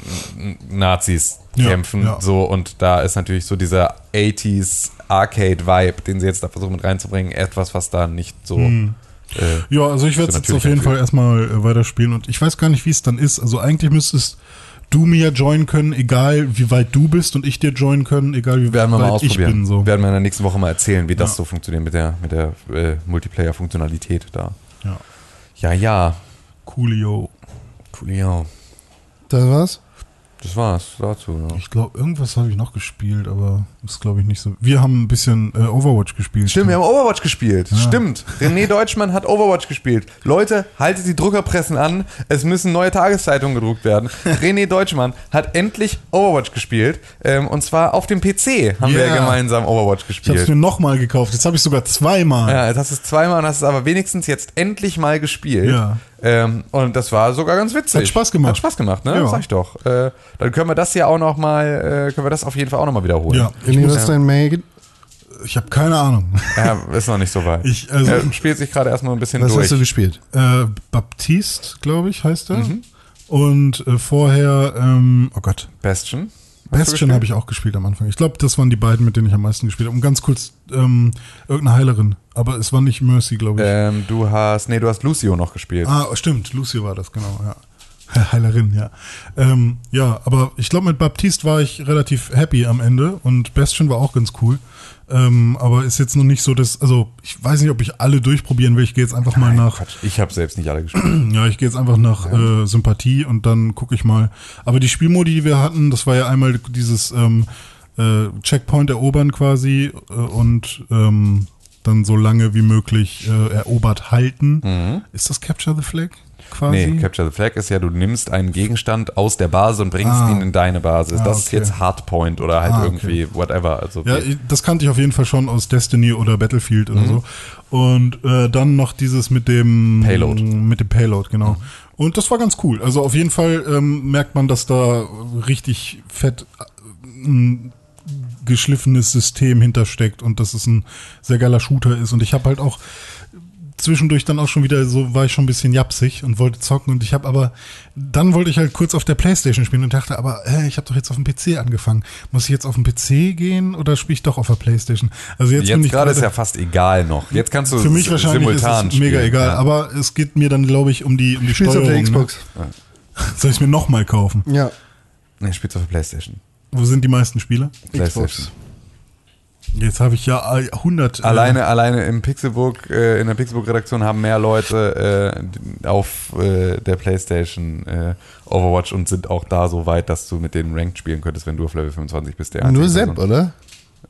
Nazis Ja, kämpfen. ja. So, und da ist natürlich so dieser 80s Arcade-Vibe, den sie jetzt da versuchen mit reinzubringen, etwas, was da nicht so. Hm. Äh, Ja, also ich werde So es jetzt auf jeden Fall erstmal äh, weiterspielen und ich weiß gar nicht, wie es dann ist. Also eigentlich müsstest du mir joinen können, egal wie weit du bist und ich dir joinen können, egal wie werden wir mal weit ich bin. So. Werden wir in der nächsten Woche mal erzählen, wie das Ja. so funktioniert mit der, mit der äh, Multiplayer-Funktionalität da. Ja. Ja, ja. Coolio. Coolio. Das war's? Das war's dazu. Ja. Ich glaube, irgendwas habe ich noch gespielt, aber ist glaube ich nicht so. Wir haben ein bisschen äh, Overwatch gespielt. Stimmt, wir haben Overwatch gespielt. Stimmt. René Deutschmann hat Overwatch gespielt. Leute, haltet die Druckerpressen an. Es müssen neue Tageszeitungen gedruckt werden. René Deutschmann hat endlich Overwatch gespielt. Ähm, und zwar auf dem PC haben wir Yeah. gemeinsam Overwatch Ich habe es gespielt. mir nochmal gekauft. Jetzt habe ich sogar zweimal. Ja, jetzt hast du es zweimal und hast es aber wenigstens jetzt endlich mal gespielt. Ja. Ähm, und das war sogar ganz witzig. Hat Spaß gemacht. Hat Spaß gemacht, ne? Ja. Sag ich doch. Äh, dann können wir das ja auch noch mal, äh, können wir das auf jeden Fall auch noch mal wiederholen. Ja. Ich, muss, was ist dein Mail? ich habe keine Ahnung. Ja, ist noch nicht so weit. Ich, also- er spielt sich gerade erstmal ein bisschen Was durch. hast du gespielt? äh, Baptiste, glaube ich, heißt er. Mhm. Und äh, vorher, ähm, oh Gott, Bastion. Bastion habe ich auch gespielt am Anfang. Ich glaube, das waren die beiden, mit denen ich am meisten gespielt habe. Und ganz kurz, ähm, irgendeine Heilerin. Aber es war nicht Mercy, glaube ich. Ähm, du hast, nee, du hast Lucio noch gespielt. Ah, stimmt, Lucio war das, genau, ja. Heilerin, ja. Ähm, ja, aber ich glaube, mit Baptiste war ich relativ happy am Ende und Bastion war auch ganz cool. Ähm, aber ist jetzt noch nicht so, dass, also ich weiß nicht, ob ich alle durchprobieren will. Ich gehe jetzt einfach mal nach, Quatsch, ich habe selbst nicht alle gespielt. ja, ich gehe jetzt einfach nach äh, Sympathie und dann gucke ich mal. Aber die Spielmodi, die wir hatten, das war ja einmal dieses ähm, äh, Checkpoint erobern quasi äh, und ähm, dann so lange wie möglich äh, erobert halten. Ist das Capture the Flag quasi? Nee, Capture the Flag ist ja, du nimmst einen Gegenstand aus der Basis und bringst Ah. ihn in deine Basis. Ah, das ist okay. jetzt Hardpoint oder halt Ah, okay. irgendwie whatever. Also Ja, das kannte ich auf jeden Fall schon aus Destiny oder Battlefield Mhm. oder so. Und äh, dann noch dieses mit dem Payload. Mit dem Payload, genau. Mhm. Und das war ganz cool. Also auf jeden Fall ähm, merkt man, dass da richtig fett äh, ein geschliffenes System hintersteckt und dass es ein sehr geiler Shooter ist. Und ich habe halt auch zwischendurch dann auch schon wieder so, war ich schon ein bisschen japsig und wollte zocken und ich habe aber, dann wollte ich halt kurz auf der Playstation spielen und dachte, aber äh, ich habe doch jetzt auf dem PC angefangen. Muss ich jetzt auf den PC gehen oder spiele ich doch auf der Playstation? Also jetzt, bin Jetzt ich gerade ist ja fast egal noch. Jetzt kannst du für mich wahrscheinlich ist simultan es mega spielen, egal, Ja. aber es geht mir dann, glaube ich, um die, um die Spielst Steuerung. auf der ne? Xbox. Soll ich es mir nochmal kaufen? Ja. Nee, spielst auf der Playstation. Wo sind die meisten Spieler? Playstation. Jetzt habe ich ja äh, 100. äh, Alleine, alleine im Pixelbook, äh, in der Pixelbook-Redaktion haben mehr Leute äh, auf äh, der Playstation äh, Overwatch und sind auch da so weit, dass du mit denen Ranked spielen könntest, wenn du auf Level 25 bist. Der Nur Sepp, Person. oder?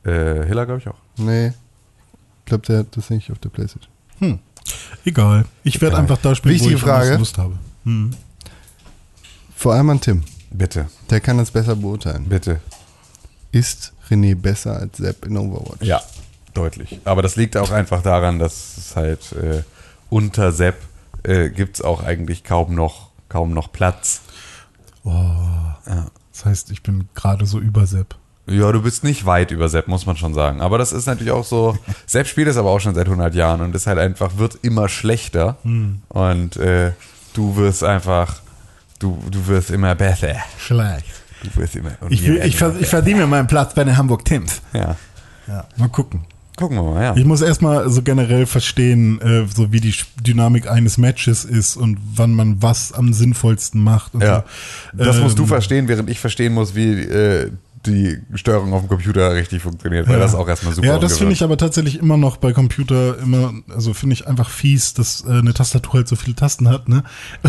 Äh, Hiller, glaube ich auch. Nee. Ich glaube, der hat das nicht auf der Playstation. Egal. Ich werde einfach da spielen, Wichtige wo ich Frage. Lust habe. Hm. Vor allem an Tim. Bitte, Der kann das besser beurteilen. bitte. Ist René besser als Sepp in Overwatch? Ja, deutlich. Aber das liegt auch einfach daran, dass es halt äh, unter Sepp äh, gibt es auch eigentlich kaum noch, kaum noch Platz. Das heißt, ich bin gerade so über Sepp. Ja, du bist nicht weit über Sepp, muss man schon sagen. Aber das ist natürlich auch so. Sepp spielt es aber auch schon seit 100 Jahren und ist halt einfach, wird immer schlechter. Hm. Und äh, du wirst einfach, du, du wirst immer besser. Schlecht. Du wirst immer. Ich, will, ich, ver, immer ich verdiene mir meinen Platz bei den Hamburg Tims. Ja, Ja. Mal gucken. gucken wir mal, ja. Ich muss erstmal so generell verstehen, äh, so wie die Dynamik eines Matches ist und wann man was am sinnvollsten macht. Ja, so. das musst du Ähm, verstehen, während ich verstehen muss, wie äh, die Steuerung auf dem Computer richtig funktioniert, weil Ja. das auch erstmal super Ja, das finde ich aber tatsächlich immer noch bei Computer immer, also finde ich einfach fies, dass äh, eine Tastatur halt so viele Tasten hat, ne?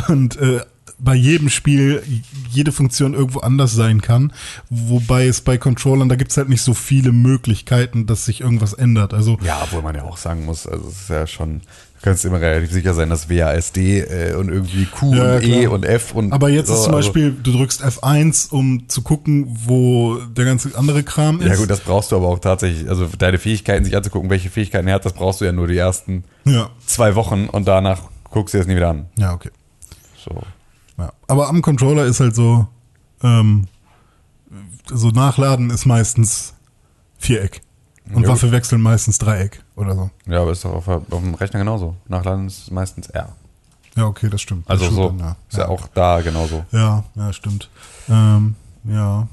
Und äh, bei jedem Spiel jede Funktion irgendwo anders sein kann. Wobei es bei Controllern, da gibt's halt nicht so viele Möglichkeiten, dass sich irgendwas ändert. Also Ja, obwohl man ja auch sagen muss, also es ist ja schon, du kannst immer relativ sicher sein, dass WASD äh, und irgendwie Q Ja, und E klar. und F und Aber jetzt so, ist zum also- Beispiel, du drückst F1, um zu gucken, wo der ganze andere Kram ist. Ja gut, das brauchst du aber auch tatsächlich, also deine Fähigkeiten sich anzugucken, welche Fähigkeiten er hat, das brauchst du ja nur die ersten ja. zwei Wochen und danach guckst du es nie wieder an. ja, okay. So. Ja. Aber am Controller ist halt so, ähm, so Nachladen ist meistens Viereck. Und Ja, Waffe wechseln meistens Dreieck oder so. Ja, aber ist doch auf, auf dem Rechner genauso. Nachladen ist meistens R. Ja, okay, das stimmt. Das Also stimmt so, dann, ja. ist ja auch da genauso. Ja, ja, stimmt. Ähm, ja.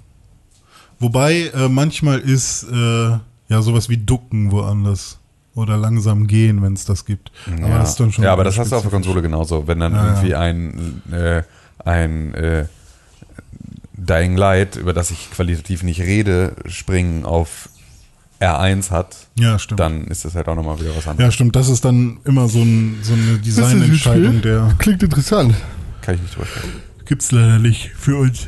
Wobei äh, manchmal ist äh, ja sowas wie Ducken woanders. Oder langsam gehen, wenn es das gibt. Aber ja. das ist dann schon. ja, aber das hast du auf der. Konsole genauso. Wenn dann Ja, irgendwie ja. ein, äh, ein äh, Dying Light, über das ich qualitativ nicht rede, springen auf R1 hat, Ja, stimmt. dann ist das halt auch nochmal wieder was anderes. Ja, stimmt. Das ist dann immer so, ein, so eine Designentscheidung, der Klingt interessant. Kann ich nicht drüber sprechen. gibt's leider nicht für uns.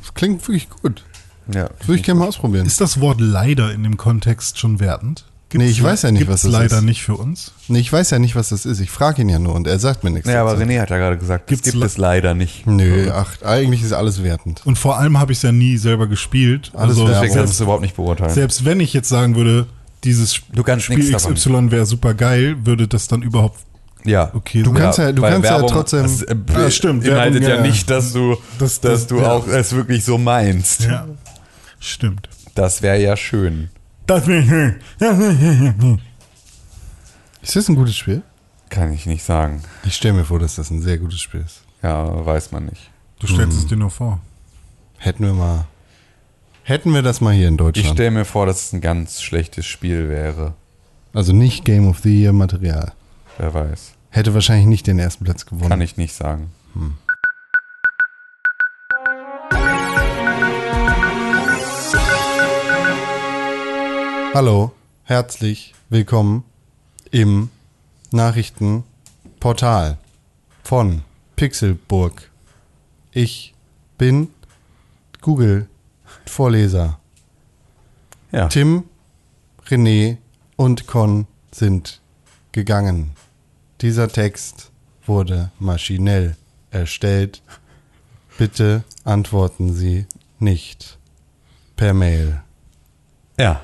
Das klingt wirklich gut. Ja. Das würde ich gerne mal ausprobieren. Ist das Wort leider in dem Kontext schon wertend? Nee, ich weiß ja nicht, gibt's was das leider ist. nicht für uns. Nee, ich weiß ja nicht, was das ist. Ich frage ihn ja nur und er sagt mir nichts. Naja, aber. René hat ja gerade gesagt, Gibt's das gibt es leider nicht. Nö, ach, eigentlich ist alles wertend. Und vor allem habe ich es ja nie selber gespielt. Alles also. Deswegen kannst du selbst, es überhaupt nicht beurteilen. selbst wenn ich jetzt sagen würde, dieses Du kannst Spiel nichts davon. XY wäre super geil, würde das dann überhaupt Ja. okay Du sein. kannst ja- du weil kannst ja Werbung, trotzdem- Das, äh, Ja, stimmt, Beinhaltet Werbung, ja, ja, ja. nicht, dass du, Das- dass das- du ja. auch es wirklich so meinst. Ja, stimmt. Das wäre ja schön. Das wäre Ist das ein gutes Spiel? Kann ich nicht sagen. Ich stelle mir vor, dass das ein sehr gutes Spiel ist. Ja, weiß man nicht. Du stellst Hm. es dir nur vor. Hätten wir mal. Hätten wir das mal hier in Ich Deutschland. stelle mir vor, dass es ein ganz schlechtes Spiel wäre. also nicht Game of the Year Material. Wer weiß. Hätte wahrscheinlich nicht den ersten Platz gewonnen. Kann ich nicht sagen. Hallo, herzlich willkommen im Nachrichtenportal von Pixelburg. Ich bin Google Vorleser. Ja. Tim, René und Con sind gegangen. Dieser Text wurde maschinell erstellt. Bitte antworten Sie nicht per Mail. Ja.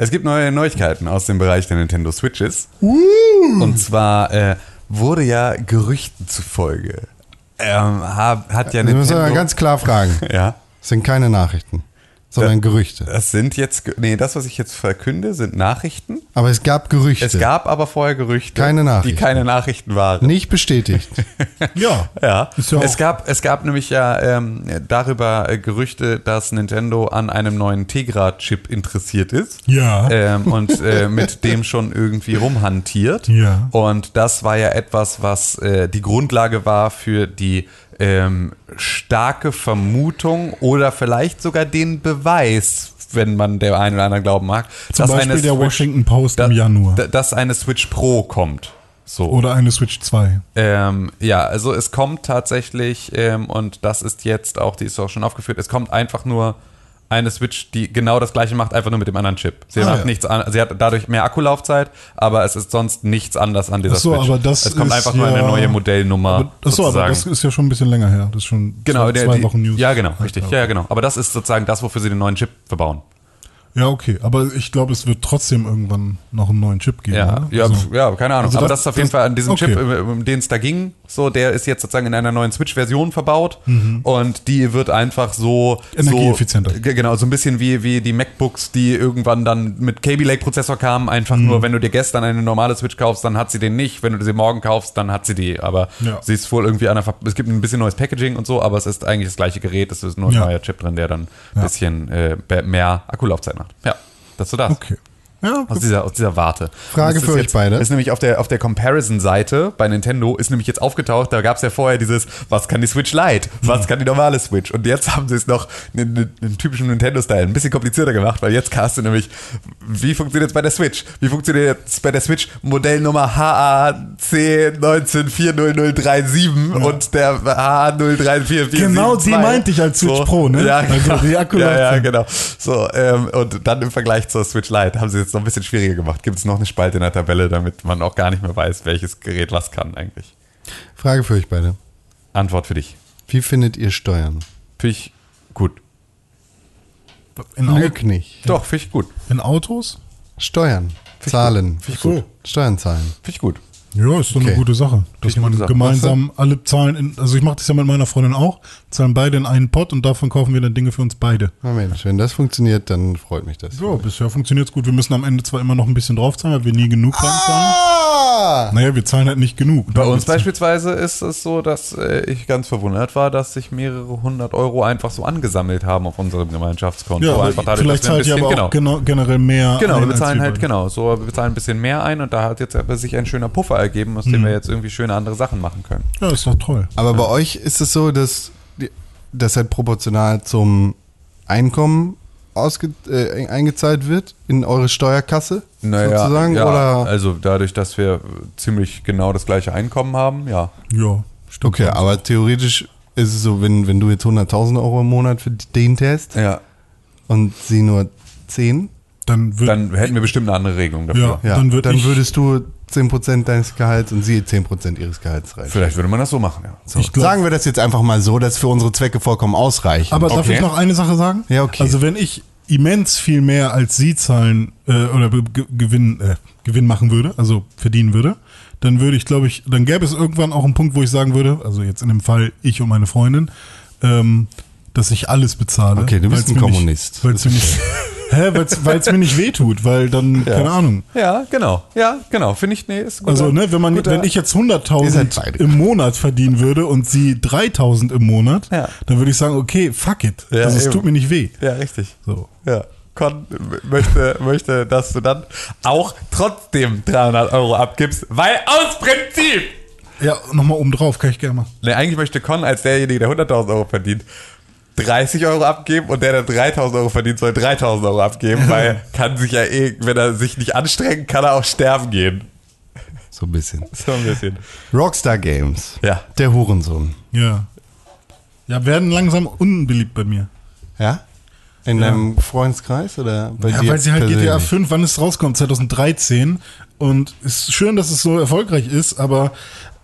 Es gibt neue Neuigkeiten aus dem Bereich der Nintendo Switches. Und zwar äh, wurde ja Gerüchten zufolge. Ähm, hab, hat ja Wir müssen Nintendo. aber ganz klar fragen. ja. Es sind keine Nachrichten. Sondern Gerüchte. Das sind jetzt, nee, das, was ich jetzt verkünde, sind Nachrichten. Aber es gab Gerüchte. Es gab aber vorher Gerüchte, Keine Nachrichten. die keine Nachrichten waren. nicht bestätigt. Ja. Ja, auch- es gab es gab nämlich ja ähm, darüber äh, Gerüchte, dass Nintendo an einem neuen Tegra-Chip interessiert ist. Ja. Ähm, und äh, mit dem schon irgendwie rumhantiert. Ja. Und das war ja etwas, was äh, die Grundlage war für die ähm, starke Vermutung oder vielleicht sogar den Beweis, wenn man der einen oder anderen glauben mag, Zum Beispiel der Switch- Washington Post da- im Januar. da- dass eine Switch Pro kommt. So. Oder eine Switch 2. Ähm, ja, also es kommt tatsächlich, ähm, und das ist jetzt auch, die ist auch schon aufgeführt, es kommt einfach nur eine Switch, die genau das gleiche macht, einfach nur mit dem anderen Chip. Sie, Ah, hat, ja. nichts an, sie hat dadurch mehr Akkulaufzeit, aber es ist sonst nichts anders an dieser so, Switch. aber das es kommt einfach nur eine ja- neue Modellnummer. Aber, achso, aber sozusagen. das ist ja schon ein bisschen länger her. Das ist schon genau, zwei, der, zwei die, Wochen News. Ja, genau, Ja, richtig. ja. Ja, ja, genau. Aber das ist sozusagen das, wofür sie den neuen Chip verbauen. Ja, okay. Aber ich glaube, es wird trotzdem irgendwann noch einen neuen Chip geben. Ja, ja, Also- ja, keine Ahnung. also aber das- das, ist auf jeden das- Fall an diesem okay. Chip, um, um den es da ging, so, der ist jetzt sozusagen in einer neuen Switch-Version verbaut und die wird einfach so Energieeffizienter. So, genau, so ein bisschen wie, wie die MacBooks, die irgendwann dann mit Kaby Lake Prozessor kamen. Einfach nur, wenn du dir gestern eine normale Switch kaufst, dann hat sie den nicht. Wenn du sie morgen kaufst, dann hat sie die. Aber Ja. sie ist wohl irgendwie einer. Es gibt ein bisschen neues Packaging und so, aber es ist eigentlich das gleiche Gerät. Es ist nur ein Ja. neuer Chip drin, der dann ein bisschen äh, mehr Akkulaufzeit macht. Ja, das so das. Okay. Ja, Aus dieser, aus dieser Warte. Frage für euch jetzt, beide. Ist nämlich auf der, auf der Comparison-Seite bei Nintendo ist nämlich jetzt aufgetaucht, da gab es ja vorher dieses, was kann die Switch Lite, was kann die normale Switch? Und jetzt haben sie es noch in, in, in typischen Nintendo-Style ein bisschen komplizierter gemacht, weil jetzt hast du nämlich, wie funktioniert es bei der Switch? Wie funktioniert es bei der Switch Modellnummer HAC 194037 und der HA03444? Genau, die meinte ich als Switch Pro, ne? Ja, Also genau. die Akkulaufzeit. Ja, ja, genau. So, ähm, und dann im Vergleich zur Switch Lite haben sie jetzt noch ein bisschen schwieriger gemacht. Gibt es noch eine Spalte in der Tabelle, damit man auch gar nicht mehr weiß, welches Gerät was kann eigentlich. Frage für euch beide. Antwort für dich. Wie findet ihr Steuern? Finde ich gut. in, Lüg nicht. Doch, finde ich gut. in Autos? Steuern. Zahlen. Finde ich gut. Steuern zahlen. Finde ich gut. Ja, ist doch Okay. eine gute Sache. Dass man Sache. gemeinsam alle Zahlen, in, also ich mache das ja mit meiner Freundin auch, zahlen beide in einen Pot und davon kaufen wir dann Dinge für uns beide. Na Mensch, wenn das funktioniert, dann freut mich das. Ja, bisher funktioniert's gut. Wir müssen am Ende zwar immer noch ein bisschen draufzahlen, weil wir nie genug reinzahlen. Ah! Naja, wir zahlen halt nicht genug. Bei uns beispielsweise ist es so, dass äh, ich ganz verwundert war, dass sich mehrere hundert Euro einfach so angesammelt haben auf unserem Gemeinschaftskonto. Ja, einfach dadurch, vielleicht dass wir ein zahlt ihr aber auch geno- generell mehr Genau, ein wir bezahlen halt, genau, so, wir bezahlen ein bisschen mehr ein und da hat jetzt aber sich ein schöner Puffer ergeben, aus dem wir jetzt irgendwie schöne andere Sachen machen können. Ja, ist doch toll. Aber bei euch ist es so, dass das halt proportional zum Einkommen ausge, äh, eingezahlt wird in eure Steuerkasse sozusagen? ja, oder? also dadurch, dass wir ziemlich genau das gleiche Einkommen haben, ja. Ja, stimmt. Okay, aber theoretisch ist es so, wenn, wenn du jetzt 100.000 Euro im Monat verdient hast Ja. und sie nur 10, Dann, Dann hätten wir bestimmt eine andere Regelung dafür. Ja. ja, Dann dann, würd ich- würdest du 10% deines Gehalts und sie 10% ihres Gehalts reichen. Vielleicht würde man das so machen, ja. So, Ich glaub- sagen wir das jetzt einfach mal so, dass für unsere Zwecke vollkommen ausreichen. Aber darf Okay. ich noch eine Sache sagen? Ja, okay. Also wenn ich immens viel mehr als Sie zahlen äh, oder Gewinn, äh, Gewinn machen würde, also verdienen würde, dann würde ich, glaube ich, dann gäbe es irgendwann auch einen Punkt, wo ich sagen würde, also jetzt in dem Fall ich und meine Freundin, ähm, dass ich alles bezahle. Okay, du bist ein Kommunist. Nicht, weil's mir nicht, hä, weil es mir nicht wehtut, weil dann, keine Ahnung. Ja, genau. Ja, genau. Finde ich, nee, ist gut. Also, ne, wenn man, guter- wenn ich jetzt Ihr seid 100.000 beide. im Monat verdienen würde und sie 3.000 im Monat, Ja. dann würde ich sagen, okay, fuck it. Ja, also, es eben. tut mir nicht weh. Ja, richtig. So. Ja. Con möchte, möchte, dass du dann auch trotzdem 300 Euro abgibst, weil aus Prinzip. Ja, nochmal oben drauf, kann ich gerne machen. Ne, eigentlich möchte Con als derjenige, der 100.000 Euro verdient, 30 Euro abgeben und der, der 3.000 Euro verdient, soll 3.000 Euro abgeben, weil kann sich ja eh, wenn er sich nicht anstrengt, kann er auch sterben gehen. so ein bisschen. So ein bisschen. Rockstar Games. Ja. Der Hurensohn. Ja. Ja, werden langsam unbeliebt bei mir. Ja? In Ja. deinem Freundeskreis oder bei Ja, dir? weil sie halt GTA persönlich? 5, wann es rauskommt, 2013, Und es ist schön, dass es so erfolgreich ist, aber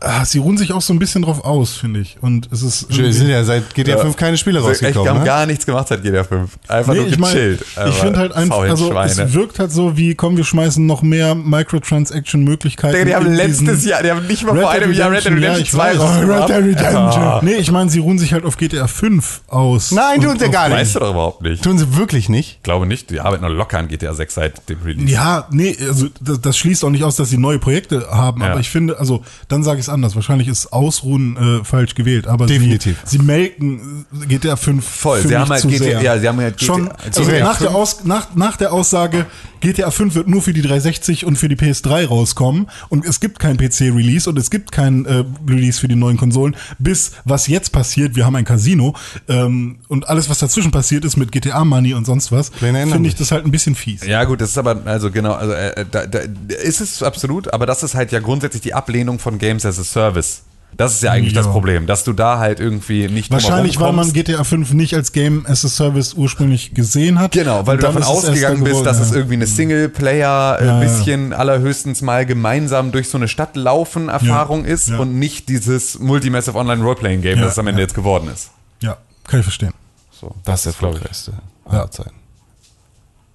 ah, sie ruhen sich auch so ein bisschen drauf aus, finde ich. Und es ist. Es sind ja seit GTA 5 keine Spiele Also echt, wir rausgekommen. haben Ne? gar nichts gemacht seit GTA 5. Einfach Nee, nur ich meine, gechillt. ich finde halt einfach, also es wirkt halt so wie, komm, wir schmeißen noch mehr Microtransaction-Möglichkeiten. Digga, die haben in letztes Jahr, die haben nicht mal Red vor Dead einem Jahr Red Dead Redemption, ja, Redemption ich 2 weiß. Oh. Red Dead Redemption. Ah. Nee, ich meine, sie ruhen sich halt auf GTA 5 aus. Nein, tun sie gar nicht. Weißt du doch überhaupt nicht. Tun sie wirklich nicht? Ich glaube nicht, die arbeiten noch locker an GTA 6 seit dem Release. Ja, nee, also das, das schließt auch nicht aus, dass sie neue Projekte haben, Ja. aber ich finde, also dann sage ich es anders. Wahrscheinlich ist Ausruhen äh, falsch gewählt, aber Definitiv. Sie, sie melken äh, GTA 5 Voll, sie haben halt GTA ja, sie haben halt GTA schon also Recht. nach der, Aus, nach, nach der Aussage GTA 5 wird nur für die 360 und für die PS3 rauskommen und es gibt kein PC-Release und es gibt kein äh, Release für die neuen Konsolen, bis was jetzt passiert, wir haben ein Casino ähm, und alles, was dazwischen passiert ist mit GTA Money und sonst was, finde ich das halt ein bisschen fies. Ja, gut, das ist aber, also genau, also äh, da, da ist es absolut, aber das ist halt ja grundsätzlich die Ablehnung von Games as a Service. Das ist ja eigentlich Ja. das Problem, dass du da halt irgendwie nicht Wahrscheinlich, weil man. GTA 5 nicht als Game as a Service ursprünglich gesehen hat. Genau, weil du davon es ausgegangen bist, geworden, dass es ja. irgendwie eine Singleplayer, Ja, ein ja. bisschen allerhöchstens mal gemeinsam durch so eine Stadt laufen Erfahrung Ja, ist ja. und nicht dieses Multimassive Online Roleplaying Game, Ja, das es am Ende ja. jetzt geworden ist. Ja, kann ich verstehen. So, Das ist der erfolgreichste Ja. aller Zeiten.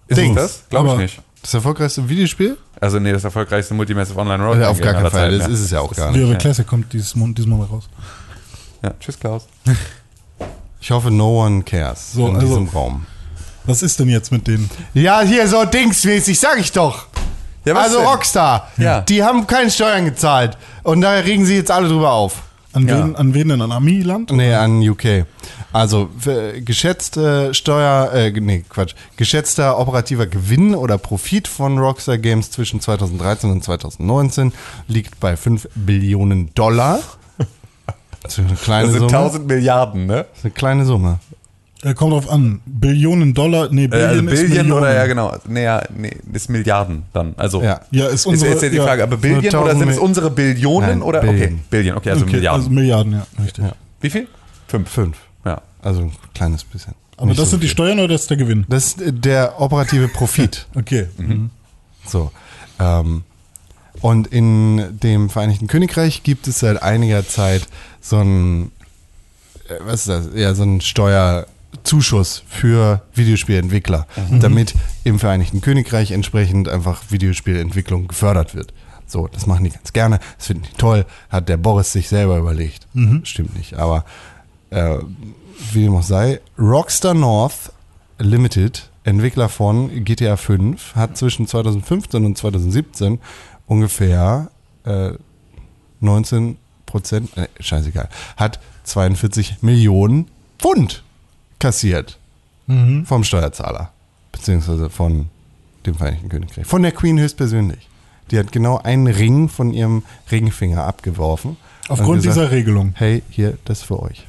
Ist Dings. es das? Glaube ich nicht. Das erfolgreichste Videospiel? Also nee, das erfolgreichste Multimassive Online Roleplaying auf gar keinen Fall. Zeiten, Das ja. ist es ja auch gar nicht. ja. Classic kommt dieses, Mon diesmal mal raus. Ja, tschüss Klaus. Ich hoffe, no one cares So, in also- diesem Raum. Was ist denn jetzt mit denen? Ja, hier so dingsmäßig, sag ich doch. Ja, was also denn? Rockstar, Ja. die haben keine Steuern gezahlt. Und da regen sie jetzt alle drüber auf. An, Ja. wen, an wen denn? An Amiland? Nee, an UK. Also für geschätzte Steuer, äh, nee, Quatsch, geschätzter operativer Gewinn oder Profit von Rockstar Games zwischen 2013 und 2019 liegt bei 5 Billionen Dollar. Das ist eine kleine Das sind Summe. 1000 Milliarden, ne? Das ist eine kleine Summe. Äh, kommt drauf an. Billionen Dollar? Nee, Äh, Billion also ist Billion Millionen. oder ja genau, nee, ja, nee, ist Milliarden dann. Also Ja. Ja, ist ist unsere... jetzt ja die ja, Frage, aber Billion So oder sind 1000 es unsere Billionen Nein, oder Billion. okay, Billion, okay, also okay, Milliarden. Also Milliarden, ja, richtig. Ja. Wie viel? Fünf. Fünf. Ja. Also ein kleines bisschen. Aber Nicht das so sind die viel. Steuern oder das ist der Gewinn? Das ist äh, der operative Profit. Okay. Mhm. So. Ähm, und in dem Vereinigten Königreich gibt es seit einiger Zeit so ein, äh, was ist das? Ja, so ein Steuerzuschuss für Videospielentwickler, damit im Vereinigten Königreich entsprechend einfach Videospielentwicklung gefördert wird. So, das machen die ganz gerne. Das finden die toll. Hat der Boris sich selber überlegt. Stimmt nicht, aber äh, wie dem auch sei, Rockstar North Limited, Entwickler von GTA 5, hat zwischen 2015 und 2017 ungefähr äh, 19 Prozent, äh, scheißegal, hat 42 Millionen Pfund kassiert Mhm. vom Steuerzahler, beziehungsweise von dem Vereinigten Königreich. Von der Queen höchstpersönlich. Die hat genau einen Ring von ihrem Ringfinger abgeworfen. und Aufgrund gesagt, dieser Regelung. Hey, hier, das ist für euch.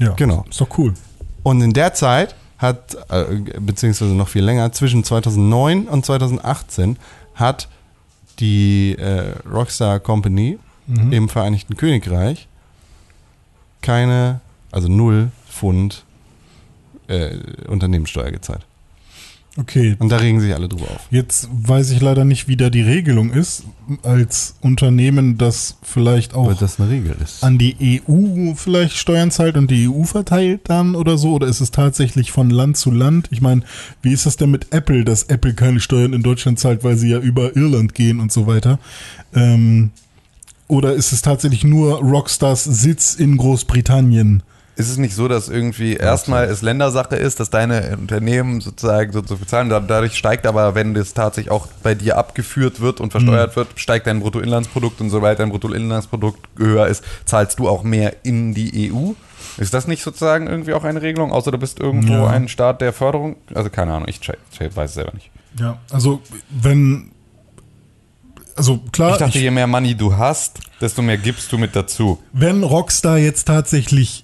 Ja. Genau. Ist doch cool. Und in der Zeit hat, äh, beziehungsweise noch viel länger, zwischen 2009 und 2018 hat die äh, Rockstar Company im Vereinigten Königreich keine, also null Pfund äh, Unternehmenssteuer gezahlt. Okay. Und da regen sich alle drüber auf. Jetzt weiß ich leider nicht, wie da die Regelung ist, als Unternehmen, das vielleicht auch das an die EU vielleicht Steuern zahlt und die EU verteilt dann oder so? Oder ist es tatsächlich von Land zu Land? Ich meine, wie ist das denn mit Apple, dass Apple keine Steuern in Deutschland zahlt, weil sie ja über Irland gehen und so weiter? Ähm, oder ist es tatsächlich nur Rockstars Sitz in Großbritannien? Ist es nicht so, dass irgendwie erstmal es Ländersache ist, dass deine Unternehmen sozusagen so zu bezahlen, da- dadurch steigt aber, wenn das tatsächlich auch bei dir abgeführt wird und Mhm. versteuert wird, steigt dein Bruttoinlandsprodukt und sobald dein Bruttoinlandsprodukt höher ist, zahlst du auch mehr in die EU? Ist das nicht sozusagen irgendwie auch eine Regelung, außer du bist irgendwo Ja. ein Staat der Förderung? Also keine Ahnung, ich check, check, weiß es selber nicht. Ja, also wenn also klar, Ich dachte, ich- je mehr Money du hast, desto mehr gibst du mit dazu. wenn Rockstar jetzt tatsächlich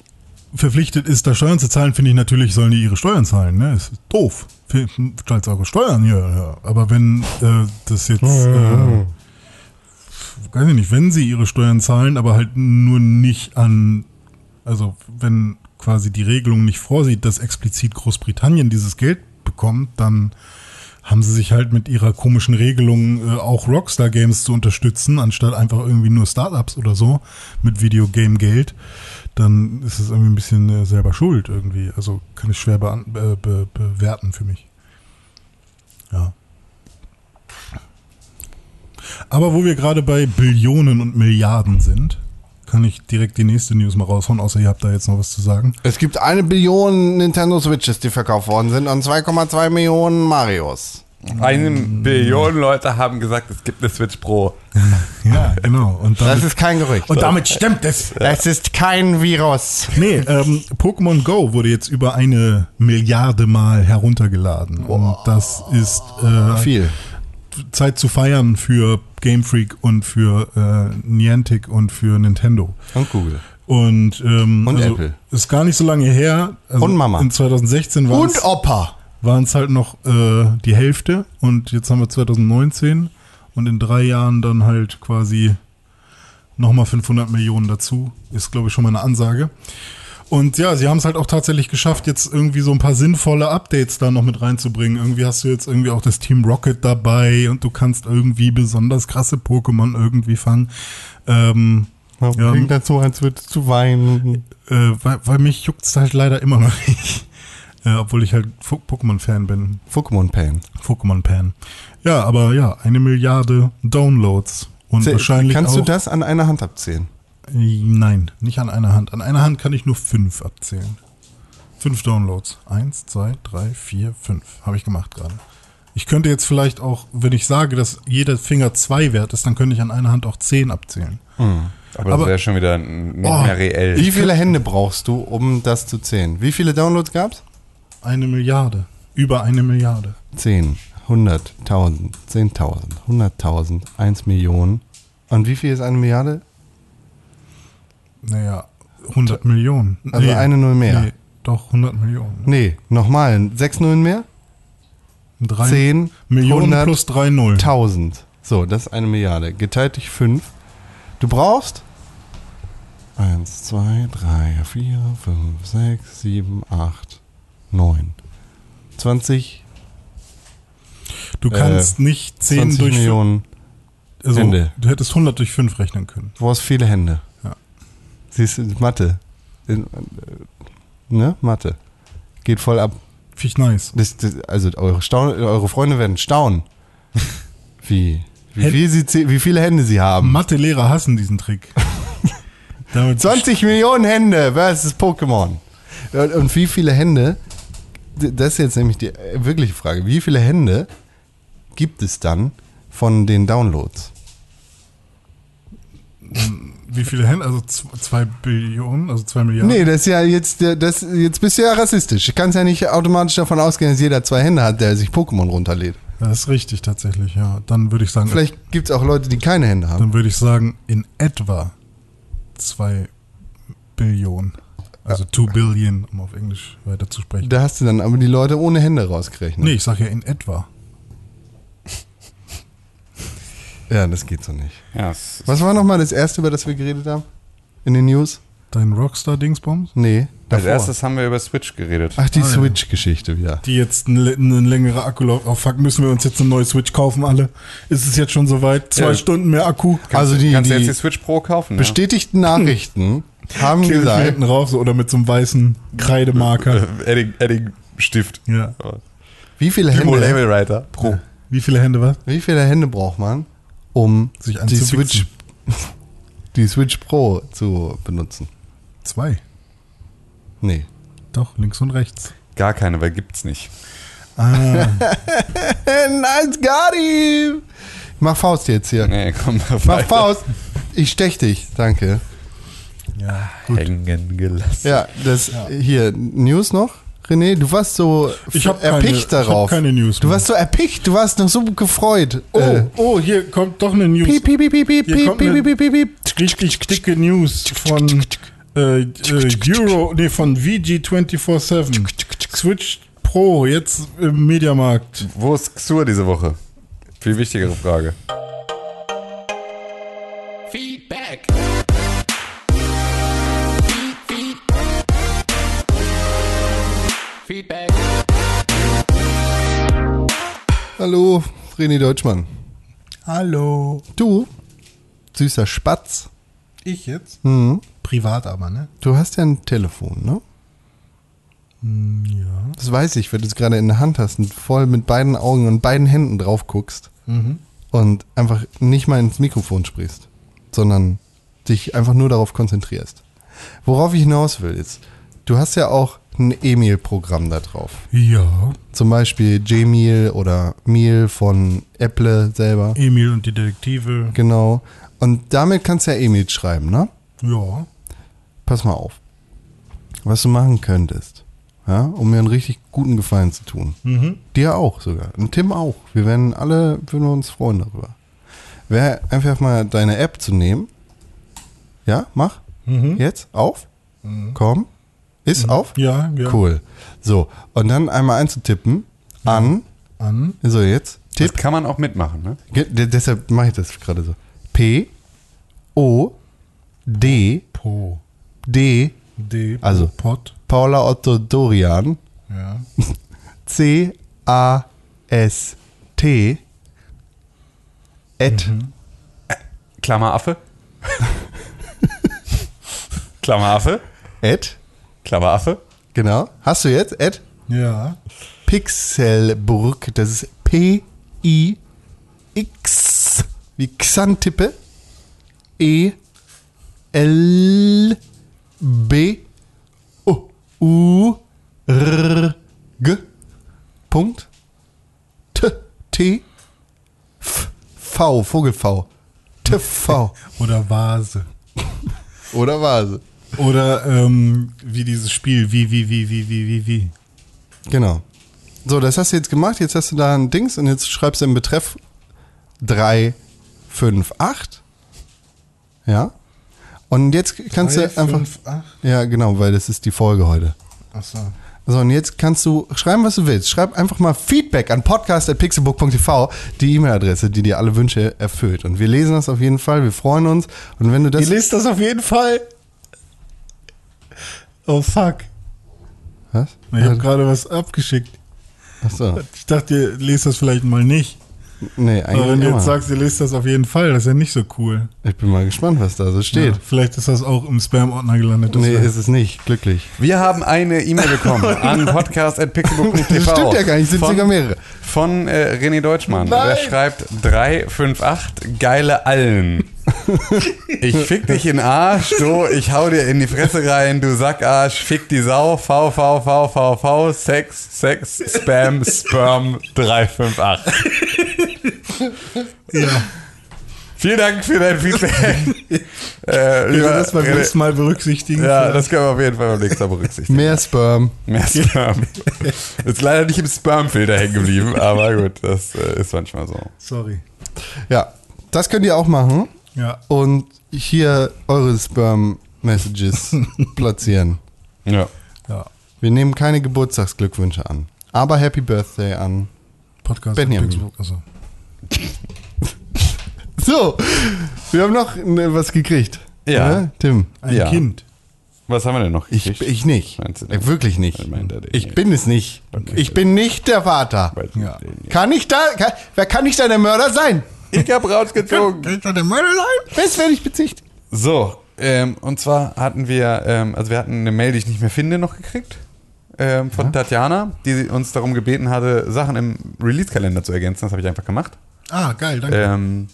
verpflichtet ist, da Steuern zu zahlen, finde ich natürlich, sollen die ihre Steuern zahlen. Ne? Ist doof. Zahlt eure Steuern, ja, ja. Aber wenn äh, das jetzt, äh, weiß ich nicht, wenn sie ihre Steuern zahlen, aber halt nur nicht an, also wenn quasi die Regelung nicht vorsieht, dass explizit Großbritannien dieses Geld bekommt, dann haben sie sich halt mit ihrer komischen Regelung äh, auch Rockstar Games zu unterstützen, anstatt einfach irgendwie nur Startups oder so mit Videogame Geld, dann ist es irgendwie ein bisschen äh, selber schuld irgendwie. Also kann ich schwer be be bewerten für mich. Ja. Aber wo wir gerade bei Billionen und Milliarden sind, kann ich direkt die nächste News mal raushauen, außer ihr habt da jetzt noch was zu sagen. Es gibt eine Billion Nintendo Switches, die verkauft worden sind und 2,2 Millionen Marios. Eine Billion Leute haben gesagt, es gibt eine Switch Pro. Ja, genau. Und Das damit, ist kein Gerücht. und damit stimmt es. Es ist kein Virus. Nee, ähm, Pokémon Go wurde jetzt über eine Milliarde Mal heruntergeladen. Und das ist äh, Viel. Zeit zu feiern für Game Freak und für äh, Niantic und für Nintendo. Und Google. Und, ähm, Und also, Apple. Ist gar nicht so lange her. Also Und Mama. In 2016 war Und es Opa. Waren es halt noch äh, die Hälfte und jetzt haben wir 2019 und in drei Jahren dann halt quasi nochmal 500 Millionen dazu. Ist, glaube ich, schon mal eine Ansage. Und ja, sie haben es halt auch tatsächlich geschafft, jetzt irgendwie so ein paar sinnvolle Updates da noch mit reinzubringen. Irgendwie hast du jetzt irgendwie auch das Team Rocket dabei und du kannst irgendwie besonders krasse Pokémon irgendwie fangen. Ähm, Ja. Klingt dazu, als würdest du weinen. äh, weil, weil mich juckt's halt leider immer noch nicht. Äh, obwohl ich halt Pokémon-Fan bin. Pokémon Pan. Pokémon-Pan. Ja, aber ja, eine Milliarde Downloads. Und wahrscheinlich Kannst auch, du das an einer Hand abzählen? Äh, Nein, nicht an einer Hand. An einer Hand kann ich nur fünf abzählen. Fünf Downloads. Eins, zwei, drei, vier, fünf. Habe ich gemacht gerade. Ich könnte jetzt vielleicht auch, wenn ich sage, dass jeder Finger zwei wert ist, dann könnte ich an einer Hand auch zehn abzählen. Aber, Aber- das wäre schon wieder nicht Oh, mehr reell. Wie viele Hände brauchst du, um das zu zählen? Wie viele Downloads gab's? Eine Milliarde. Über eine Milliarde. 10, 100, 1000, 10.000, 100.000, 1 Million. Und wie viel ist eine Milliarde? Naja, 100 Millionen. Also eine Null mehr. Nee, doch, 100 Millionen. Nee, nochmal, 6 Nullen mehr? Drei 10 Millionen 100, plus drei Nullen. 1000. So, das ist eine Milliarde. Geteilt durch 5. Du brauchst 1, 2, 3, 4, 5, 6, 7, 8, 9. 20, Du kannst nicht 10 20 durch Millionen. also, Hände. Du hättest 100 durch 5 rechnen können. Du brauchst viele Hände. Ja. Siehst du, Mathe. In, äh, ne? Mathe. Geht voll ab. Finde ich nice. Das, das, also eure, Staun, eure Freunde werden staunen. Wie, wie, viel sie, wie viele Hände sie haben. Mathe-Lehrer hassen diesen Trick. Damit 20 Millionen Hände versus Pokémon. Und, wie viele Hände, das ist jetzt nämlich die äh, wirkliche Frage, wie viele Hände gibt es dann von den Downloads? Wie viele Hände? Also 2 Billionen, also 2 Milliarden. Nee, das ist ja jetzt, das, jetzt bist du ja rassistisch. Du kannst ja nicht automatisch davon ausgehen, dass jeder zwei Hände hat, der sich Pokémon runterlädt. Das ist richtig tatsächlich, ja. Dann würde ich sagen, Vielleicht gibt es auch Leute, die keine Hände haben. dann würde ich sagen, in etwa 2 Billionen. Also 2 Billion, um auf Englisch weiter zu sprechen. Da hast du dann aber die Leute ohne Hände rausgerechnet. Nee, ich sage ja in etwa. Ja, das geht so nicht. Ja, Was war nochmal das erste, über das wir geredet haben? In den News? Dein Rockstar-Dingsbums? Nee. als davor. erstes haben wir über Switch geredet. Ach, die Ah, ja. Switch-Geschichte wieder. Die jetzt eine, eine längere Akkulauf. Oh fuck, müssen wir uns jetzt eine neue Switch kaufen, alle? Ist es jetzt schon soweit? Zwei Ja. Stunden mehr Akku? Also die, Kannst du jetzt die die Switch Pro kaufen? ja? bestätigten Nachrichten haben Klebe gesagt, hinten rauf so, oder mit so einem weißen Kreidemarker. Äh, Edding, Edding Stift. Ja. wie viele Hände, Label Writer Pro. Wie viele Hände was? wie viele Hände braucht man, um Sich die. Switch, die Switch Pro zu benutzen? Zwei. Nee. Doch, links und rechts. Gar keine, weil gibt's nicht. Ah, nice, got him! Mach Faust jetzt hier. Nee, komm, Mach Faust. Ich stech dich, danke. Ja, gut. Hängen gelassen. Ja, das hier News noch. René, du warst so Ich hab erpicht keine- ich darauf. hab keine News Du warst so erpicht, du warst noch so gefreut. Oh, Äh, oh, hier kommt doch eine News. piep, piep, piep, piep, piep, piep, piep, piep, piep, piep. Richtig dicke News von äh, äh, Euro, nee, von VG247. Switch Pro, jetzt im Mediamarkt. Wo ist Xur diese Woche? Viel wichtigere Frage. Feedback. Feedback. Hallo, René Deutschmann. Hallo. Du, süßer Spatz, Ich jetzt? Mhm. Privat aber, ne? du hast ja ein Telefon, ne? Ja. Das weiß ich, wenn du es gerade in der Hand hast und voll mit beiden Augen und beiden Händen drauf guckst Mhm. und einfach nicht mal ins Mikrofon sprichst, sondern dich einfach nur darauf konzentrierst. Worauf ich hinaus will, ist, du hast ja auch ein E-Mail-Programm da drauf. Ja. Zum Beispiel Gmail oder Mail von Apple selber. Emil und die Detektive. Genau. Und damit kannst du ja E-Mails schreiben, ne? Ja. Pass mal auf. Was du machen könntest, ja, um mir einen richtig guten Gefallen zu tun. Mhm. Dir auch sogar. Und Tim auch. Wir werden alle, würden uns freuen darüber. Wäre einfach mal deine App zu nehmen. Ja, mach. Mhm. Jetzt, auf. Komm. Ist auf? Ja, ja. Cool. So, und dann einmal einzutippen an, An. so jetzt, Das Tipp, kann man auch mitmachen, ne? Ge- de- deshalb mache ich das gerade so. P, O, D, Po. D, D. Also. Pot. Paula Otto Dorian, Ja. C, A, S, T, at, Klammer Affe. Klammer Affe. At, Klammer Affe. genau. Hast du jetzt? At Ja. Pixelburg, das ist P, I, X, wie Xantippe, E, L, B, O, U, R, G, Punkt, T, T, F, V, Vogel V, T, V. Oder Vase. Oder Vase. Oder ähm, wie dieses Spiel. Wie, wie, wie, wie, wie, wie, wie. Genau. So, das hast du jetzt gemacht. Jetzt hast du da ein Dings und jetzt schreibst du im Betreff 358. Ja. Und jetzt kannst Drei, du einfach. fünf, acht. Ja, genau, weil das ist die Folge heute. Achso. So, und jetzt kannst du schreiben, was du willst. Schreib einfach mal Feedback an podcast.pixelbook.tv, die E-Mail-Adresse, die dir alle Wünsche erfüllt. Und wir lesen das auf jeden Fall, wir freuen uns. Und wenn du das. Ihr lest das auf jeden Fall. Oh fuck. Was? Ich habe gerade was abgeschickt. Achso. Ich dachte, ihr lest das vielleicht mal nicht. Nee, Aber wenn eigentlich du immer. jetzt sagst, ihr lest das auf jeden Fall, das ist ja nicht so cool. Ich bin mal gespannt, was da so steht. Ja, vielleicht ist das auch im Spam-Ordner gelandet. Nee, wär- ist es nicht. Glücklich. Wir haben eine E-Mail bekommen an podcast.pixelbook.tv. Das stimmt ja gar nicht, sind Von- sogar mehrere. Von äh, René Deutschmann. Nein. Der schreibt 358 geile Allen. Ich fick dich in Arsch, du, ich hau dir in die Fresse rein, du Sackarsch, fick die Sau, V, V, V, V, V, Sex, Sex, Spam, Sperm 358. ja. Vielen Dank für dein Feedback. äh, Wir lieber das beim nächsten Mal berücksichtigen. Ja, das können wir auf jeden Fall beim nächsten Mal berücksichtigen. Mehr Sperm. Mehr Sperm. Ist leider nicht im Spermfilter hängen geblieben, aber gut, das äh, ist manchmal so. Sorry. Ja, das könnt ihr auch machen Ja. und hier eure Sperm-Messages platzieren. Ja. Ja. Wir nehmen keine Geburtstagsglückwünsche an, aber Happy Birthday an. Podcast. Benjamin. Also. So, wir haben noch ne, was gekriegt. Ja. Ne, Tim. Ein Ja. Kind. Was haben wir denn noch? Ich, gekriegt? ich nicht. Meinst du Äh, nicht? Wirklich nicht. Ich bin es nicht. Okay. Ich bin nicht der Vater. Ja. nicht. Kann ich da, kann, wer kann nicht da der Mörder sein? Ich hab rausgezogen. Ich da der Mörder sein? Bis werde ich bezichtigt. So, ähm, und zwar hatten wir, ähm, also wir hatten eine Mail, die ich nicht mehr finde, noch gekriegt. Ähm, von Tatjana, die uns darum gebeten hatte, Sachen im Release-Kalender zu ergänzen. Das habe ich einfach gemacht. Ah, geil, danke. Ähm,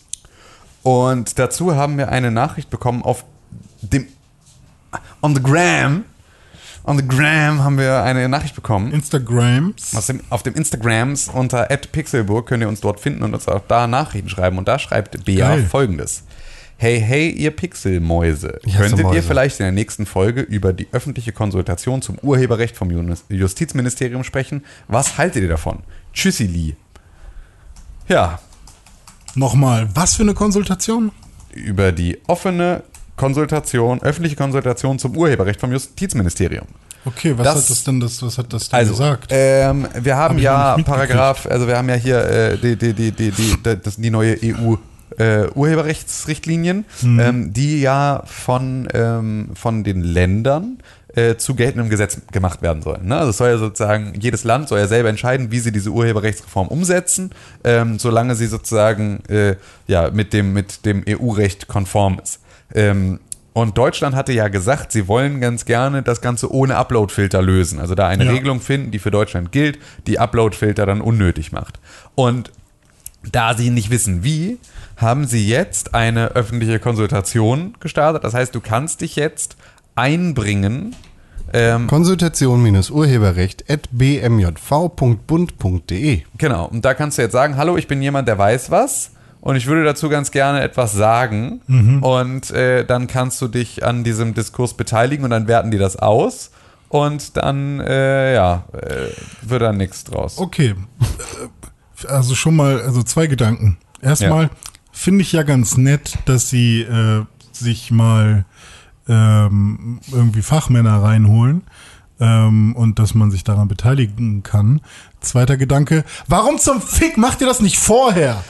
und dazu haben wir eine Nachricht bekommen auf dem on the gram. On the gram haben wir eine Nachricht bekommen. Instagrams. Dem, auf dem Instagrams unter @pixelburg könnt ihr uns dort finden und uns auch da Nachrichten schreiben. Und da schreibt Bea Geil. folgendes. Hey, hey, ihr Pixelmäuse. Könntet Mäuse. ihr vielleicht in der nächsten Folge über die öffentliche Konsultation zum Urheberrecht vom Justizministerium sprechen? Was haltet ihr davon? Tschüssi, Lee. Ja, Nochmal, was für eine Konsultation? über die offene Konsultation, öffentliche Konsultation zum Urheberrecht vom Justizministerium. Okay, was Das- hat das denn das, was hat das denn Also, gesagt? ähm, wir haben Hab ja. Paragraph, also wir haben ja hier äh, die, die, die, die, die, das, die neue EU äh, Urheberrechtsrichtlinien, ähm, die ja von, ähm, von den Ländern äh, zu geltendem Gesetz gemacht werden sollen. Ne? Also es soll ja sozusagen, jedes Land soll ja selber entscheiden, wie sie diese Urheberrechtsreform umsetzen, ähm, solange sie sozusagen äh, ja, mit dem, mit dem EU-Recht konform ist. Ähm, und Deutschland hatte ja gesagt, sie wollen ganz gerne das Ganze ohne Upload-Filter lösen. Also da eine Ja. Regelung finden, die für Deutschland gilt, die Upload-Filter dann unnötig macht. Und da sie nicht wissen wie, haben sie jetzt eine öffentliche Konsultation gestartet. Das heißt, du kannst dich jetzt einbringen. Ähm, Konsultation-Urheberrecht at bmjv.bund.de. genau. Und da kannst du jetzt sagen, hallo, ich bin jemand, der weiß was. Und ich würde dazu ganz gerne etwas sagen. Und äh, dann kannst du dich an diesem Diskurs beteiligen und dann werten die das aus. Und dann, äh, ja, äh, wird da nichts draus. Okay. Äh, Also schon mal, also zwei Gedanken. Erstmal Ja. finde ich ja ganz nett, dass sie äh, sich mal ähm, irgendwie Fachmänner reinholen ähm, und dass man sich daran beteiligen kann. Zweiter Gedanke, warum zum Fick macht ihr das nicht vorher?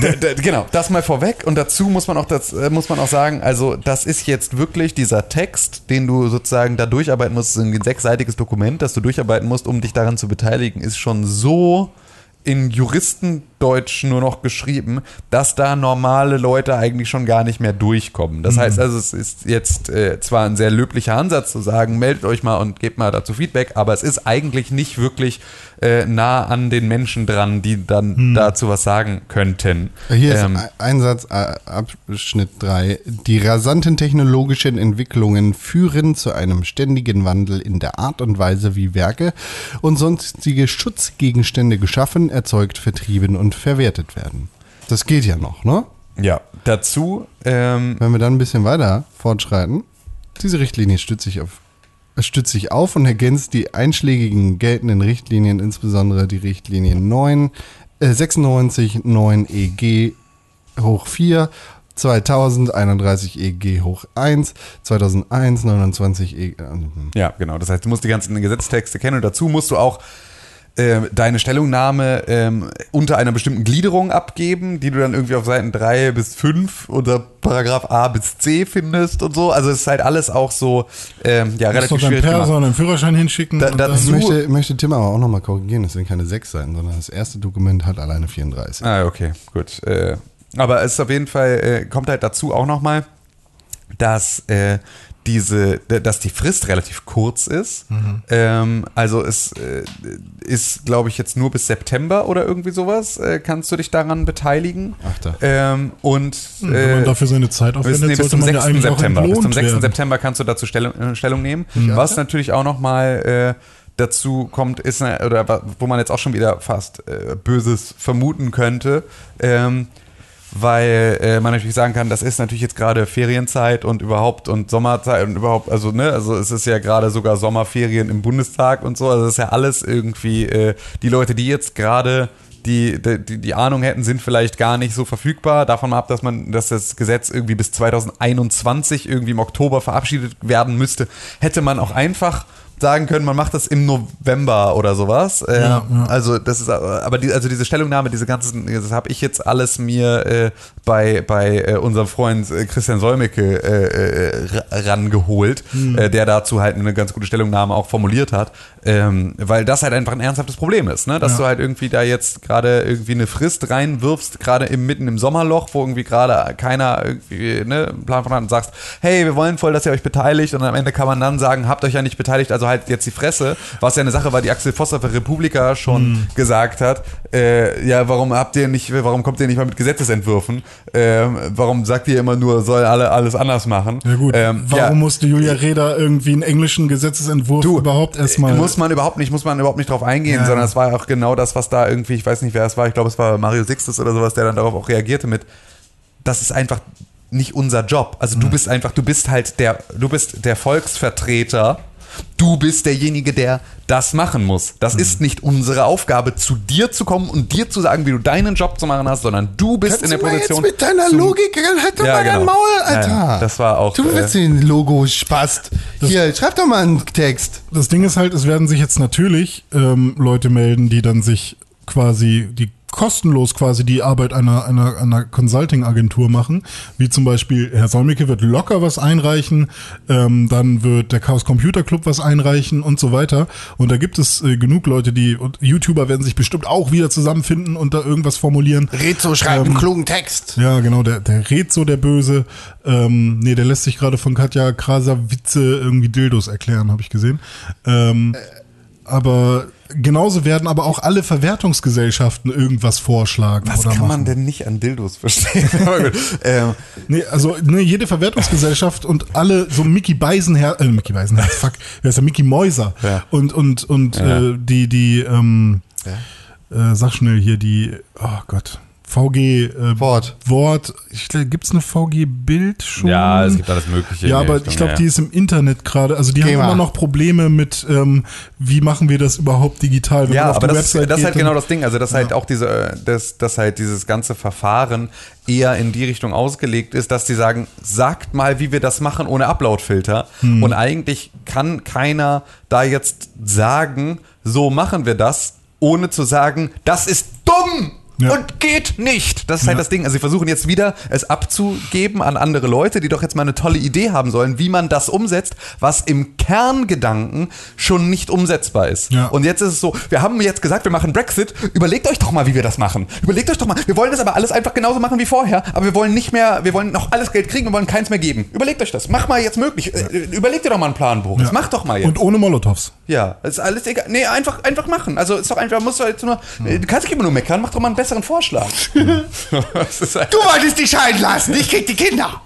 Genau, das mal vorweg. Und dazu muss man auch das, äh, muss man auch sagen, also das ist jetzt wirklich dieser Text, den du sozusagen da durcharbeiten musst, so ein sechsseitiges Dokument, das du durcharbeiten musst, um dich daran zu beteiligen, ist schon so in Juristendeutsch nur noch geschrieben, dass da normale Leute eigentlich schon gar nicht mehr durchkommen. Das heißt also, es ist jetzt äh, zwar ein sehr löblicher Ansatz zu sagen, meldet euch mal und gebt mal dazu Feedback, aber es ist eigentlich nicht wirklich äh, nah an den Menschen dran, die dann dazu was sagen könnten. Hier ist Ähm, ein- Einsatz, äh, Abschnitt 3. Die rasanten technologischen Entwicklungen führen zu einem ständigen Wandel in der Art und Weise, wie Werke und sonstige Schutzgegenstände geschaffen, erzeugt, vertrieben und verwertet werden. Das geht ja noch, ne? Ja, dazu, ähm, Wenn wir dann ein bisschen weiter fortschreiten, diese Richtlinie stützt sich auf, es stützt sich auf und ergänzt die einschlägigen geltenden Richtlinien, insbesondere die Richtlinie 9, äh, 96 9 EG hoch 4, 2000 31 EG hoch 1, 2001 29 EG. Äh, ja, genau. Das heißt, du musst die ganzen Gesetztexte kennen und dazu musst du auch äh, deine Stellungnahme ähm, unter einer bestimmten Gliederung abgeben, die du dann irgendwie auf Seiten 3 bis 5 unter Paragraph A bis C findest und so. Also es ist halt alles auch so ähm, ja, Du musst relativ schwierig gemacht. und deinen Führerschein hinschicken. Da- und da- dann- Ich So- möchte, möchte Tim aber auch nochmal korrigieren, es sind keine sechs Seiten, sondern das erste Dokument hat alleine 34. Ah, okay, gut. Äh, aber es ist auf jeden Fall, äh, kommt halt dazu auch nochmal, dass äh, diese, dass die Frist relativ kurz ist. Ähm, also es äh, ist, glaube ich, jetzt nur bis September oder irgendwie sowas. Äh, kannst du dich daran beteiligen? Ach da. Ähm, und Hm, Wenn man äh, dafür seine Zeit bis, aufwendet, nee, bis zum man ja 6. eigentlich auch September. Bis zum entlohnt 6. werden. September kannst du dazu Stellung, äh, Stellung nehmen. Was natürlich auch nochmal äh, dazu kommt, ist, oder wo man jetzt auch schon wieder fast äh, Böses vermuten könnte, ähm, weil äh, man natürlich sagen kann, das ist natürlich jetzt gerade Ferienzeit und überhaupt und Sommerzeit und überhaupt, also ne, also es ist ja gerade sogar Sommerferien im Bundestag und so, also es ist ja alles irgendwie, äh, die Leute, die jetzt gerade die, die, die Ahnung hätten, sind vielleicht gar nicht so verfügbar. Davon ab, dass man, dass das Gesetz irgendwie bis 2021 irgendwie im Oktober verabschiedet werden müsste, hätte man auch einfach sagen können, man macht das im November oder sowas. Ähm, Ja, ja. Also das ist aber die, also diese Stellungnahme, diese ganzen, das habe ich jetzt alles mir äh, bei bei äh, unserem Freund äh, Christian Solmecke äh, äh, ra- rangeholt, äh, der dazu halt eine ganz gute Stellungnahme auch formuliert hat, ähm, weil das halt einfach ein ernsthaftes Problem ist, ne? dass Ja. du halt irgendwie da jetzt gerade irgendwie eine Frist reinwirfst, gerade im mitten im Sommerloch, wo irgendwie gerade keiner irgendwie ne, einen Plan von hat und sagst, hey, wir wollen voll, dass ihr euch beteiligt und am Ende kann man dann sagen, habt euch ja nicht beteiligt, also halt jetzt die Fresse, was ja eine Sache war, die Axel Voss für Republika schon gesagt hat, äh, ja, warum habt ihr nicht, warum kommt ihr nicht mal mit Gesetzesentwürfen? Ähm, warum sagt ihr immer nur, soll alle alles anders machen? Ja gut, Ähm, warum ja. musste Julia Reda irgendwie einen englischen Gesetzesentwurf Du, überhaupt erstmal... Muss man überhaupt nicht, muss man überhaupt nicht drauf eingehen, Ja. sondern es war auch genau das, was da irgendwie, ich weiß nicht, wer es war, ich glaube, es war Mario Sixtus oder sowas, der dann darauf auch reagierte mit, das ist einfach nicht unser Job. Also du bist einfach, du bist halt der, du bist der Volksvertreter. Du bist derjenige, der das machen muss. Das ist nicht unsere Aufgabe, zu dir zu kommen und dir zu sagen, wie du deinen Job zu machen hast, sondern du bist in der Position. jetzt mit deiner Logik, halt doch Ja, mal dein genau. Maul, Ja, Alter. ja, das war auch, Du äh, willst den Logo spast. Hier, schreib doch mal einen Text. Das Ding ist halt, es werden sich jetzt natürlich ähm, Leute melden, die dann sich quasi die kostenlos quasi die Arbeit einer, einer, einer Consulting-Agentur machen. Wie zum Beispiel Herr Solmecke wird locker was einreichen, ähm, dann wird der Chaos Computer Club was einreichen und so weiter. Und da gibt es äh, genug Leute, die, und YouTuber werden sich bestimmt auch wieder zusammenfinden und da irgendwas formulieren. Rezo schreibt einen klugen Text. Ja, genau, der, der Rezo, der Böse. Ähm, nee, der lässt sich gerade von Katja Krasavice irgendwie Dildos erklären, habe ich gesehen. Ähm, aber genauso werden aber auch alle Verwertungsgesellschaften irgendwas vorschlagen. Was kann machen. man denn nicht an Dildos verstehen? Ähm, Nee, also ne, jede Verwertungsgesellschaft und alle so Mickey Beisenherz, äh, Mickey Beisenherz, fuck, wer ist der Mickey Mäuser Ja. und und und Ja. äh, die die ähm, äh, sag schnell hier die oh Gott VG äh, Wort. Wort glaub, gibt's eine VG Bild schon ja, es gibt alles Mögliche. ja, aber Richtung, ich glaube, ja. die ist im Internet gerade. Also die Gamer. haben immer noch Probleme mit, ähm, wie machen wir das überhaupt digital? Wenn Ja, aber das, ist- Website das ist halt genau das Ding. Also, dass halt auch diese, äh, dass, dass halt dieses ganze Verfahren eher in die Richtung ausgelegt ist, dass die sagen, sagt mal, wie wir das machen ohne Upload-Filter. Hm. Und eigentlich kann keiner da jetzt sagen, so machen wir das, ohne zu sagen, das ist dumm. Ja. Und geht nicht. Das ist halt Ja. das Ding. Also sie versuchen jetzt wieder es abzugeben an andere Leute, die doch jetzt mal eine tolle Idee haben sollen, wie man das umsetzt, was im Kerngedanken schon nicht umsetzbar ist. Ja. Und jetzt ist es so, wir haben jetzt gesagt, wir machen Brexit. Überlegt euch doch mal, wie wir das machen. Überlegt euch doch mal. Wir wollen das aber alles einfach genauso machen wie vorher, aber wir wollen nicht mehr, wir wollen noch alles Geld kriegen, wir wollen keins mehr geben. Überlegt euch das. Mach mal jetzt möglich. Äh, Überlegt dir doch mal einen Plan, Boris. Mach doch mal jetzt. Und ohne Molotovs. Ja, ist alles egal. Nee, einfach, einfach machen. Also ist doch einfach, musst du jetzt nur. Du kannst nicht immer nur meckern, mach doch mal einen besseren Vorschlag. Du wolltest dich scheiden lassen, ich krieg die Kinder.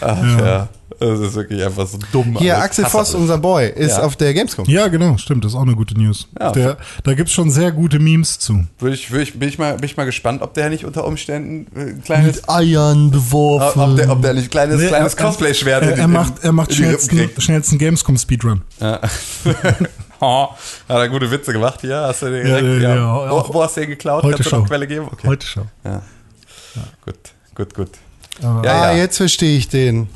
ach, ja. Das ist wirklich einfach so dumm. Hier, alles. Axel Voss, unser Boy, ist Ja. auf der Gamescom. Ja, genau, stimmt. Das ist auch eine gute News. Ja. Der, da gibt's schon sehr gute Memes zu. Würde ich, würde ich, bin, ich mal, bin ich mal gespannt, ob der nicht unter Umständen äh, ein kleines. Eiern beworfen. Ob der, ob der nicht kleines, Nee, kleines er- Cosplay-Schwert Er, er macht, er macht schnellsten, schnellsten Gamescom-Speedrun. Ja. oh, hat er gute Witze gemacht hier? Hast du den Ja, direkt, ja, ja, ja, wo, wo hast du den geklaut? Heute Kannst du noch Quelle geben? Okay. Heute schon. Ja. Gut, gut, gut. Aber- Ja, ah, ja. jetzt verstehe ich den.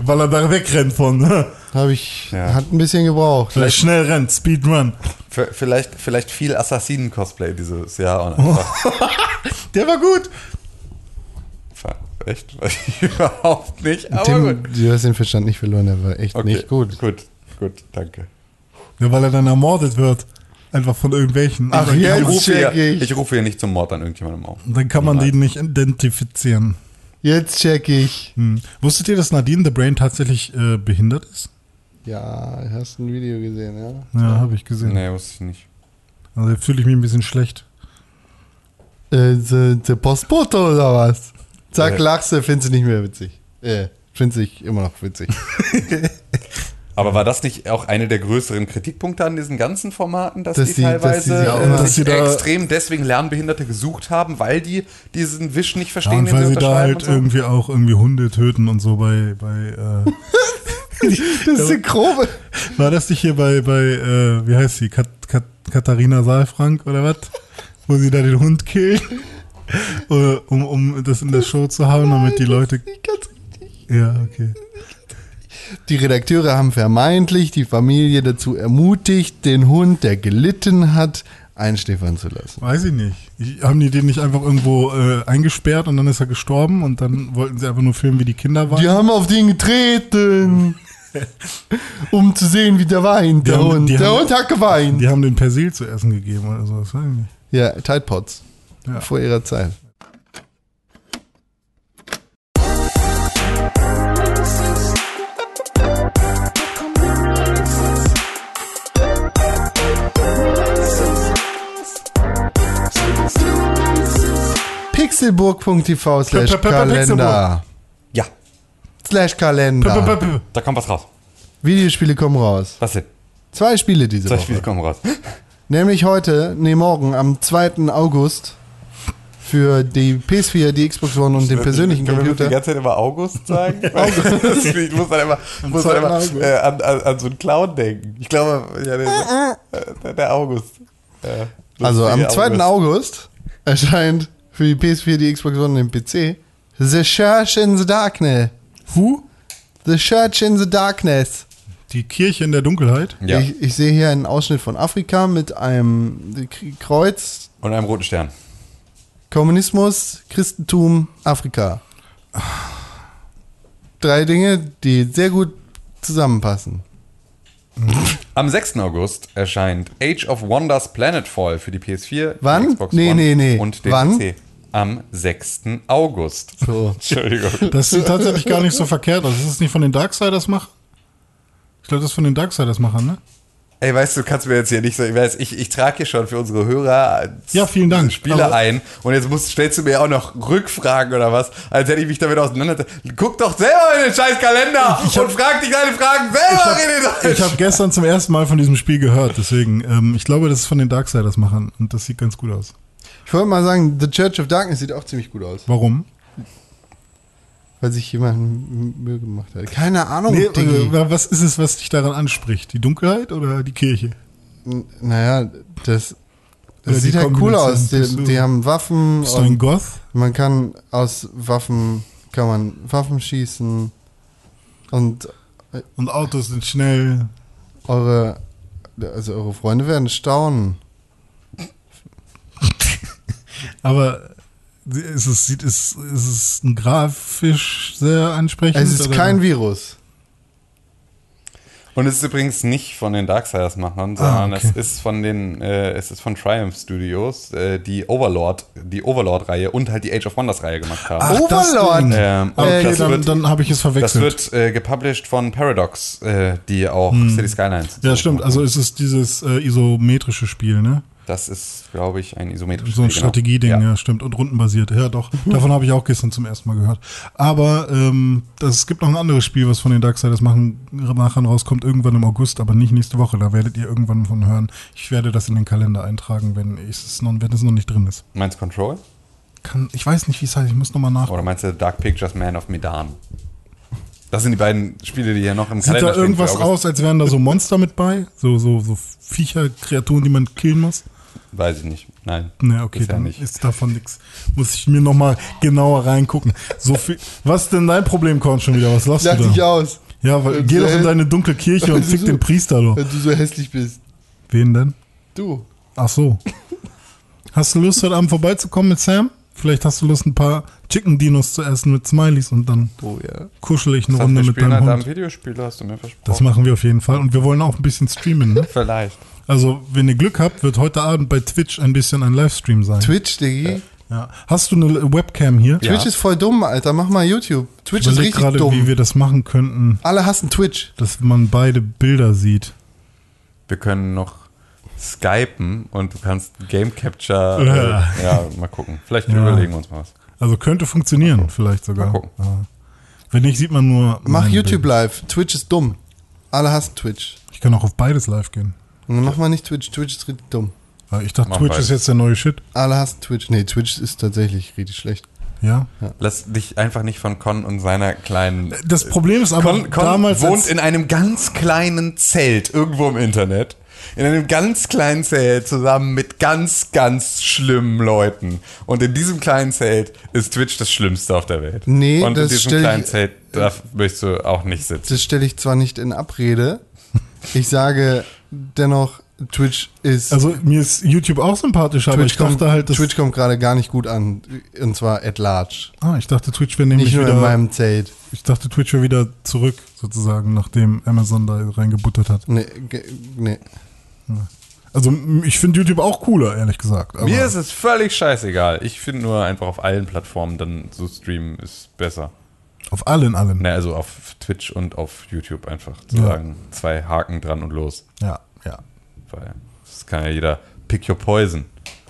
Weil er da wegrennt von. Habe ich, Ja. hat ein bisschen gebraucht. Er schnell rennt, Speedrun. Vielleicht, vielleicht viel Assassinen-Cosplay dieses Jahr. Der war gut. echt? Weiß ich überhaupt nicht. Aber Tim, gut. du hast den Verstand nicht verloren, der war echt Okay, nicht gut. Gut, gut, danke. Ja, weil er dann ermordet wird. Einfach von irgendwelchen. Ach, Dann- jetzt Ich rufe, check hier, ich. ich rufe hier nicht zum Mord an irgendjemandem auf. Dann kann man den nicht identifizieren. Jetzt check ich. Hm. Wusstet ihr, dass Nadine the Brain tatsächlich äh, behindert ist? Ja, hast ein Video gesehen, ja? Ja, habe ich gesehen. Nee, wusste ich nicht. Also jetzt fühle ich mich ein bisschen schlecht. Äh, the, the Postbote oder was? Sag, Äh. lachst du, findest du nicht mehr witzig. Äh, findest ich immer noch witzig. Aber war das nicht auch eine der größeren Kritikpunkte an diesen ganzen Formaten, dass, Dass die, die- dass teilweise die sich auch äh, immer- dass sich sie da- extrem deswegen Lernbehinderte gesucht haben, weil die diesen Wisch nicht Ja, verstehen, und den weil sie da halt so? irgendwie auch irgendwie Hunde töten und so bei, bei äh, Das ist eine grobe. war das nicht hier bei, bei äh, wie heißt sie, Kat, Kat, Katharina Saalfrank oder was? Wo sie da den Hund killt, äh, um, um das in der Show zu haben, damit die Leute, Nicht ganz richtig. ja, okay. Die Redakteure haben vermeintlich die Familie dazu ermutigt, den Hund, der gelitten hat, einschläfern zu lassen. Weiß ich nicht. Ich, haben die den nicht einfach irgendwo äh, eingesperrt und dann ist er gestorben und dann wollten sie einfach nur filmen, wie die Kinder waren? Die haben auf den getreten, um zu sehen, wie der weint, Die der haben- Hund. Der haben- Hund hat geweint. Die haben den Persil zu essen gegeben oder so, das weiß ich nicht. Ja, Tide Pods. Ja. Vor ihrer Zeit. Pixelburg.tv slash Kalender. Ja, Slash Kalender. Da kommt was raus. Videospiele kommen raus. Was denn? Zwei Spiele diese Zwei Woche. Spiele kommen raus. Nämlich heute, nee, morgen, am 2. August für die PS4, die Xbox One und den persönlichen Können wir die Computer. ganze Zeit immer August sagen? August. ich muss dann immer, muss dann 2. immer äh, an, an, an so einen Clown denken. Ich glaube, ja, der, der, der August. Ja, Also am lustige 2. August erscheint für die PS4, die Xbox One und den PC The Church in the Darkness. Who? The Church in the Darkness. Die Kirche in der Dunkelheit. Ja, Ich, ich sehe hier einen Ausschnitt von Afrika mit einem Kreuz und einem roten Stern. Kommunismus, Christentum, Afrika. Drei Dinge, die sehr gut zusammenpassen. Am 6. August erscheint Age of Wonders Planetfall für die PS4, Wann? die Xbox Nee, One nee, nee. und den Wann? PC. Am 6. August. So. Entschuldigung. Das sieht tatsächlich gar nicht so verkehrt aus. Ist es nicht von den Darksiders Mach? Ich glaube, das ist von den Darksiders Machern, ne? Ey, weißt du, du kannst mir jetzt hier nicht so, ich weiß, ich, ich trage hier schon für unsere Hörer Ja, vielen Dank. Spiele Aber- ein und jetzt musst, stellst du mir auch noch Rückfragen oder was, als hätte ich mich damit auseinander. Guck doch selber in den scheiß Kalender Ich hab- und frag dich deine Fragen selber, René Ich habe gestern zum ersten Mal von diesem Spiel gehört, deswegen, ähm, ich glaube, das ist von den Darksiders Machern und das sieht ganz gut aus. Ich wollte mal sagen, The Church of Darkness sieht auch ziemlich gut aus, Warum? Weil sich jemand Mühe gemacht hat. Keine Ahnung, Nee, äh, was ist es, was dich daran anspricht? Die Dunkelheit oder die Kirche? N- Naja, das, das sieht halt cool aus. Die, du- die haben Waffen Bist du ein Goth? man kann aus Waffen kann man Waffen schießen und Und Autos sind schnell. eure also eure Freunde werden staunen. Aber ist es, sieht, ist, ist es ein grafisch sehr ansprechend? Es ist oder? kein Virus. Und es ist übrigens nicht von den Darksiders Machern, Ah, sondern okay. es ist von den, äh, es ist von Triumph Studios, äh, die Overlord, die Overlord-Reihe und halt die Age of Wonders-Reihe gemacht haben. Ach, das Overlord! Ähm, Okay, das dann, wird, dann habe ich es das verwechselt. wird äh, gepublished von Paradox, äh, die auch City Skylines. Hm. ja, stimmt. Also es ist dieses äh, isometrische Spiel, ne? Das ist, glaube ich, ein isometrisches So ein genau. Strategieding, ja. Ja. stimmt. Und rundenbasiert. Ja, doch. Davon habe ich auch gestern zum ersten Mal gehört. Aber ähm, das, es gibt noch ein anderes Spiel, was von den Darksiders machen, Machern rauskommt, irgendwann im August, aber nicht nächste Woche. Da werdet ihr irgendwann von hören. Ich werde das in den Kalender eintragen, wenn es noch, wenn es noch nicht drin ist. Meinst du Control? Kann, ich weiß nicht, wie es heißt. Ich muss nochmal nach. Oder meinst du Dark Pictures Man of Medan? Das sind die beiden Spiele, die hier noch im Sieht Kalender da stehen. irgendwas für August. aus, als wären da so Monster mit bei? So, so, so Viecher, Kreaturen, die man killen muss? Weiß ich nicht. Nein. Ne, okay, Bisher dann nicht. ist davon nichts. Muss ich mir nochmal genauer reingucken. So viel. Was ist denn dein Problem, Korn, schon wieder? Was lachst Lach du dich da? aus, Ja, weil geh doch in äh, deine dunkle Kirche und fick so- den Priester doch. wenn du so hässlich bist. Wen denn? Du. Ach so. Hast du Lust, heute Abend vorbeizukommen mit Sam? Vielleicht hast du Lust, ein paar Chicken Dinos zu essen mit Smileys und dann Oh ja. kuschel ich eine Das Runde mit deinem am Hund. Videospiel, hast du mir versprochen. Das machen wir auf jeden Fall. Und wir wollen auch ein bisschen streamen, ne? Vielleicht. Also, wenn ihr Glück habt, wird heute Abend bei Twitch ein bisschen ein Livestream sein. Twitch, Diggi. Ja. Hast du eine Webcam hier? Ja. Twitch ist voll dumm, Alter. Mach mal YouTube. Twitch Ich ist richtig gerade, dumm. wie wir das machen könnten, Alle hassen Twitch. dass man beide Bilder sieht. Wir können noch skypen und du kannst Game Capture. Ja. Äh, ja, mal gucken. Vielleicht Ja. überlegen wir uns mal was. Also könnte funktionieren, vielleicht sogar. Mal gucken. Ja. Wenn nicht, sieht man nur. Mach YouTube Bild. live. Twitch ist dumm. Alle hassen Twitch. Ich kann auch auf beides live gehen. Und dann mach mal nicht Twitch. Twitch ist richtig dumm. Aber Ich dachte, Mach Twitch beides. ist jetzt der neue Shit. Alle hassen Twitch. Nee, Twitch ist tatsächlich richtig schlecht. Ja. Lass dich einfach nicht von Con und seiner kleinen. Das Problem ist aber Con, Con damals. wohnt in einem ganz kleinen Zelt irgendwo im Internet. In einem ganz kleinen Zelt zusammen mit ganz, ganz schlimmen Leuten. Und in diesem kleinen Zelt ist Twitch das Schlimmste auf der Welt. Nee, Und in das diesem stell ich- kleinen Zelt darf, möchtest du auch nicht sitzen. Das stelle ich zwar nicht in Abrede. Ich sage dennoch, Twitch ist. also mir ist YouTube auch sympathisch, aber ich dachte kommt, halt, dass. Twitch kommt gerade gar nicht gut an. Und zwar at large. ah, ich dachte, Twitch wäre nämlich Nicht nur wieder. in meinem Zelt. ich dachte, Twitch wäre wieder zurück, sozusagen, nachdem Amazon da reingebuttert hat. Nee, ge- nee. Also ich finde YouTube auch cooler, ehrlich gesagt. Aber Mir ist es völlig scheißegal. Ich finde nur einfach auf allen Plattformen dann so streamen ist besser. Auf allen, allen. Ne, also auf Twitch und auf YouTube einfach zu Ja. sagen, zwei Haken dran und los. Ja, ja. Weil das kann ja jeder pick your poison.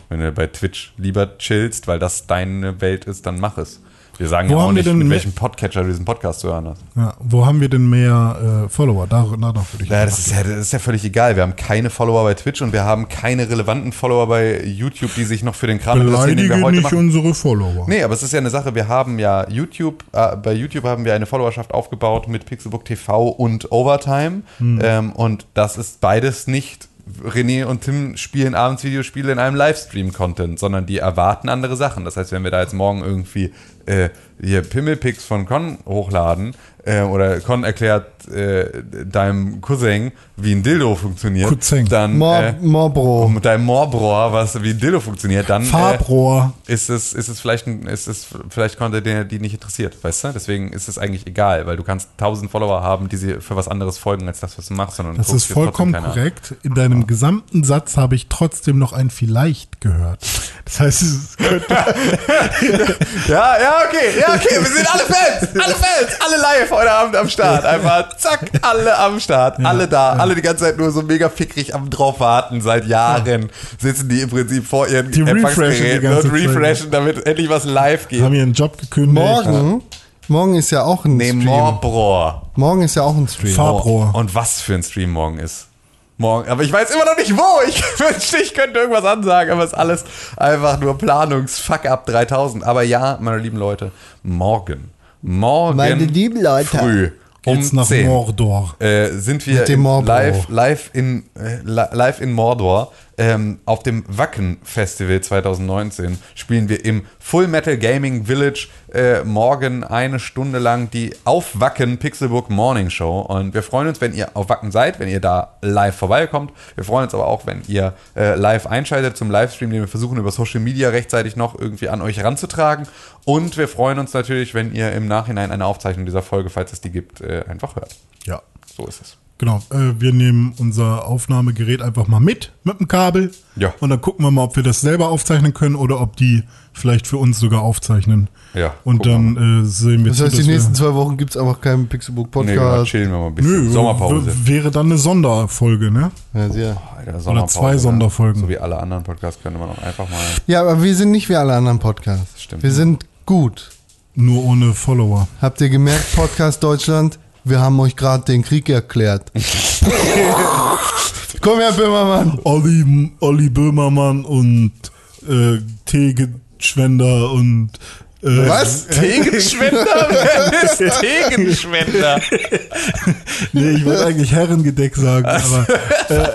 Wenn du bei Twitch lieber chillst, weil das deine Welt ist, dann mach es. Wir sagen Wo ja auch nicht, denn mit mehr- welchem Podcatcher du diesen Podcast zu hören hast. ja. Wo haben wir denn mehr äh, Follower? Da, danach würde ich Ja, das ist ja, das ist ja völlig egal. Wir haben keine Follower bei Twitch und wir haben keine relevanten Follower bei YouTube, die sich noch für den Kram interessieren, den wir heute nicht machen. unsere Follower. Nee, aber es ist ja eine Sache, wir haben ja YouTube, äh, bei YouTube haben wir eine Followerschaft aufgebaut mit Pixelbook TV und Overtime. Hm. Ähm, und das ist beides nicht René und Tim spielen abends Videospiele in einem Livestream-Content, sondern die erwarten andere Sachen. Das heißt, wenn wir da jetzt morgen irgendwie äh, hier Pimmelpics von Con hochladen äh, oder Con erklärt äh, deinem Cousin, wie ein Dildo funktioniert, Cousin. dann Mor äh, Morbro. mit deinem Morbrohr, was wie ein Dildo funktioniert, dann äh, Farbrohr. ist es, ist es vielleicht, ein, ist es vielleicht Content, der die nicht interessiert, weißt du? Deswegen ist es eigentlich egal, weil du kannst tausend Follower haben, die sie für was anderes folgen, als das, was du machst. Sondern Das ist vollkommen korrekt. In deinem gesamten Satz habe ich trotzdem noch ein Vielleicht gehört. Das heißt, es könnte Ja, ja, okay, ja, okay, wir sind alle Fans, alle Fans, alle live heute Abend am Start. Einfach zack, alle am Start, alle da, alle die ganze Zeit nur so mega fickrig am drauf warten. Seit Jahren sitzen die im Prinzip vor ihren Die Empfangsgeräten ganze und Zeit. refreshen, damit endlich was live geht. haben ihren Job gekündigt. Morgen, morgen ist ja auch ein Nee, Stream. Morgen ist ja auch ein Stream. Farbrohr. Und was für ein Stream morgen ist. Morgen. Aber ich weiß immer noch nicht wo. Ich wünschte, ich könnte irgendwas ansagen, aber es ist alles einfach nur Planungs-Fuck-up 3000. Aber ja, meine lieben Leute, morgen. Morgen. Meine lieben Leute. Früh. Um Geht's nach 10 Mordor. äh, sind wir live, live, in, äh, li- live in Mordor. Ähm, auf dem Wacken Festival 2019 spielen wir im Full Metal Gaming Village äh, morgen eine Stunde lang die auf Wacken Pixelbook Morning Show. Und wir freuen uns, wenn ihr auf Wacken seid, wenn ihr da live vorbeikommt. Wir freuen uns aber auch, wenn ihr äh, live einschaltet zum Livestream, den wir versuchen über Social Media rechtzeitig noch irgendwie an euch ranzutragen. Und wir freuen uns natürlich, wenn ihr im Nachhinein eine Aufzeichnung dieser Folge, falls es die gibt, äh, einfach hört. Ja. So ist es. Genau, äh, wir nehmen unser Aufnahmegerät einfach mal mit, mit dem Kabel. Ja. Und dann gucken wir mal, ob wir das selber aufzeichnen können oder ob die vielleicht für uns sogar aufzeichnen. Ja, Und dann äh, sehen wir Das zu, heißt, dass die nächsten zwei Wochen gibt es einfach keinen Pixelbook Nee, Podcast. chillen wir mal ein bisschen. Nö, Sommerpause. wäre dann eine Sonderfolge, ne? ja, sehr. Alter, Oder zwei Sonderfolgen. So wie alle anderen Podcasts könnte man auch einfach mal. ja, aber wir sind nicht wie alle anderen Podcasts. Stimmt. Wir sind gut. Nur ohne Follower. Habt ihr gemerkt, Podcast Deutschland? Wir haben euch gerade den Krieg erklärt. Komm her, Böhmermann. Olli, Olli Böhmermann und äh, Tegenschwender und äh, Was? Tegenschwender? Wer ist Tegenschwender? Nee, ich wollte eigentlich Herrengedeck sagen, aber, äh,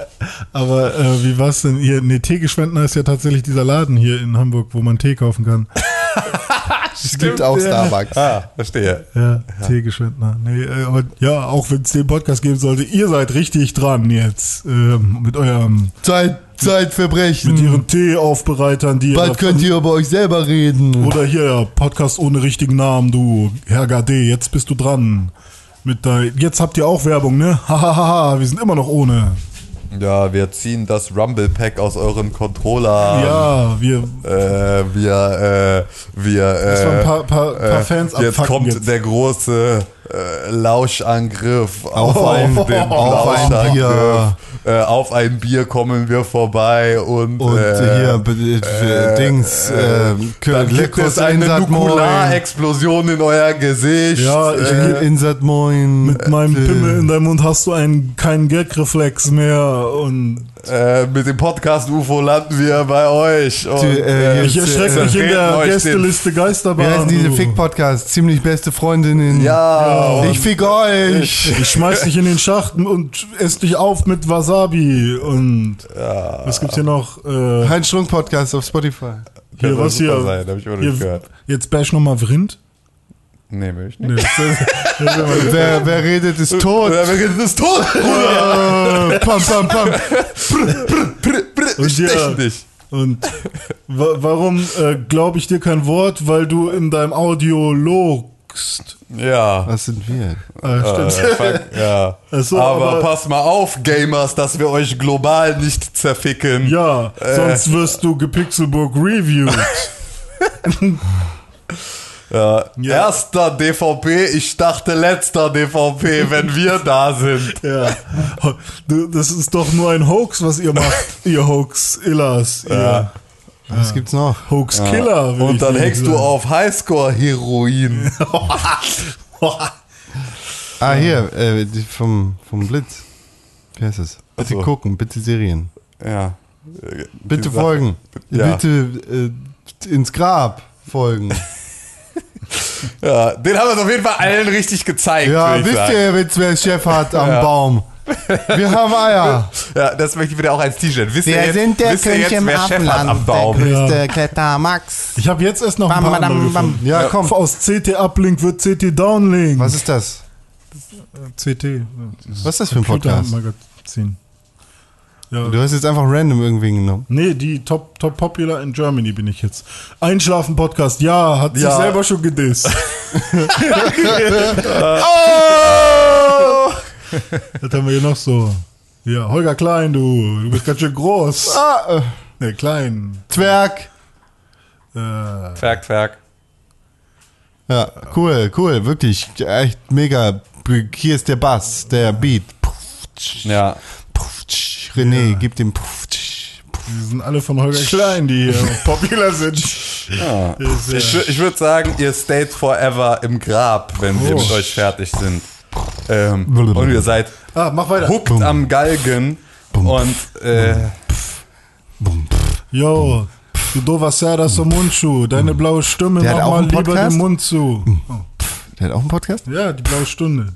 aber äh, wie war's denn hier? Nee, Teegeschwendner ist ja tatsächlich dieser Laden hier in Hamburg, wo man Tee kaufen kann. Es gibt auch Starbucks. Ah, verstehe. Ja, Teegeschwendner. Nee, äh, aber ja, auch wenn es den Podcast geben sollte, ihr seid richtig dran jetzt ähm, mit eurem, Zeit, Zeitverbrechen. mit ihren Teeaufbereitern, die ihr Bald könnt ihr über euch selber reden. Oder hier, Podcast ohne richtigen Namen, du, Herr Gade, jetzt bist du dran. Mit dein, jetzt habt ihr auch Werbung, ne? Hahaha, wir sind immer noch ohne. Ja, wir ziehen das Rumble Pack aus euren Controller. Ja, wir, Äh, wir, äh, wir, äh, ein paar- paar- paar Fans Jetzt abfucken kommt jetzt. der große äh, Lauschangriff auf, Auf ein- den ein Lauschangriff. Äh, auf ein Bier kommen wir vorbei und, Und äh, hier, b- äh, Dings, äh, dann gibt es eine Nukularexplosion in euer Gesicht. Ja, ich- äh, Insert Moin. mit meinem Pimmel in deinem Mund hast du einen, keinen Gagreflex mehr und äh, mit dem Podcast UFO landen wir bei euch. Und, Die, äh, ich Jetzt, erschrecke äh, mich in der Gästeliste Wie Geisterbahn. heißen diese du. Fick-Podcasts? Ziemlich beste Freundinnen. ja, Ich fick euch. Ich schmeiß dich in den Schacht und ess dich auf mit Wasabi und was gibt's hier noch? Äh, Heinz Strunk Podcast auf Spotify. hier, was hier? sein, hab ich immer noch nicht hier gehört. jetzt bash nochmal Vrind. Nee, will ich nicht. Nee, das- das- Wer, wer redet, ist tot. Wir reden das tot, Bruder. Äh, pam, pam, pam. Stechen ja. dich. Und wa warum äh, glaube ich dir kein Wort? Weil du in deinem Audio logst. Ja. Was sind wir? Ah, Äh, stimmt. fuck, ja. So, aber, aber- pass mal auf, Gamers, dass wir euch global nicht zerficken. Ja, Äh. sonst wirst du gepixelburg reviewed. Ja. Ja. Erster DVP, ich dachte letzter DVP, wenn wir da sind. ja. Du, das ist doch nur ein Hoax, was ihr macht, ihr Hoax-Illers. Ja. Was gibt's noch? Hoax-Killer. ich Und dann hackst du auf Highscore-Heroin. Ah, hier, äh, vom, vom Blitz. Wie heißt es? Bitte so. gucken, bitte Serien. Ja. Bitte folgen. Ja. Bitte äh, ins Grab folgen. Ja, den haben wir es auf jeden Fall allen richtig gezeigt. Ja, wisst sagen. ihr jetzt, wer Chef hat am Ja. Baum? Wir haben Eier. Ja, das möchte ich wieder auch als T-Shirt. Wisst ihr Wir jetzt, sind der König jetzt im hat am Abendland, der Baum? größte Ja. Klettermax. Ich habe jetzt erst noch ein Bam, paar andere badam, bam. gefunden. Ja, komm. Aus CT Uplink wird CT Downlink. Was ist das? CT. Was ist das für ein Podcast? Magazin. Ja. Du hast jetzt einfach random irgendwie genommen. Nee, die Top, Top Popular in Germany bin ich jetzt. Einschlafen Podcast, ja, hat sich Ja. selber schon gedisst. Oh! Was haben wir hier noch so? Ja, Holger Klein, du. Du bist ganz schön groß. Ah, äh, Nee, klein. Zwerg. Äh, Zwerg, Zwerg. Ja, cool, cool, wirklich. Echt mega. Hier ist der Bass, der Beat. Ja. René, gib dem. Puff, tsch, puff. die sind alle von Holger Klein, die hier popular sind. ja. Ist, Ich, ich würde sagen, ihr stayt forever im Grab, wenn wir Oh. mit euch fertig sind. Ähm, und ihr seid Ah, mach weiter. huckt am Galgen und äh, Yo, du doofer Serda so Mundschuh, deine blaue Stimme, mach mal lieber Podcast? den Mund zu. Der hat auch einen Podcast? Ja, die blaue Stunde.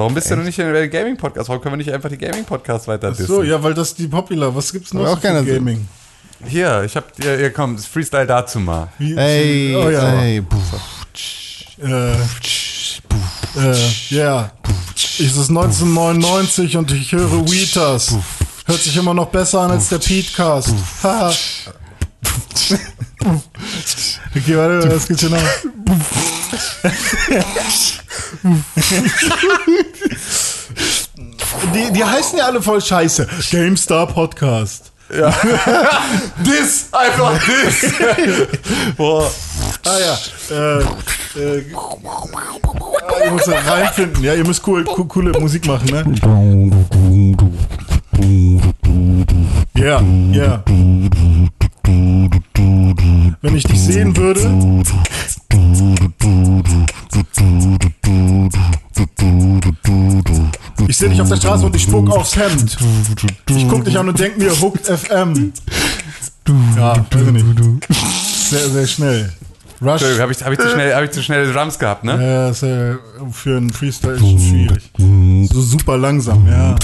Warum bist du denn nicht in der Gaming-Podcast? Warum können wir nicht einfach die Gaming-Podcast weiter dissen? So, ja, weil das die Popular. Was gibt's noch auch keiner. Gaming? Hier, ich hab dir, hier komm, Freestyle dazu mal. Wie- Ey, oh ja. ey. Tsch, Äh, äh, ja. Es ist 1999 und ich höre Weetas. Hört sich immer noch besser an als der Petecast. Haha. Okay, warte, was gibt's hier noch? die, die heißen ja alle voll scheiße. GameStar Podcast. This! Einfach this! Boah. Ah ja. Äh, äh, ihr müsst da reinfinden. Ja, ihr müsst cool, cool, coole Musik machen, ne? Ja, ja. Wenn ich dich sehen würde. Ich sehe dich auf der Straße und ich spuck aufs Hemd. Ich guck dich an und denk mir, Hooked FM. Ja, weiß ich nicht. Sehr, sehr schnell. Rush. Habe ich, hab ich, zu schnell, hab ich zu schnell Drums gehabt, ne? Ja, ist, äh, für einen Freestyle ist schwierig. So super langsam, ja.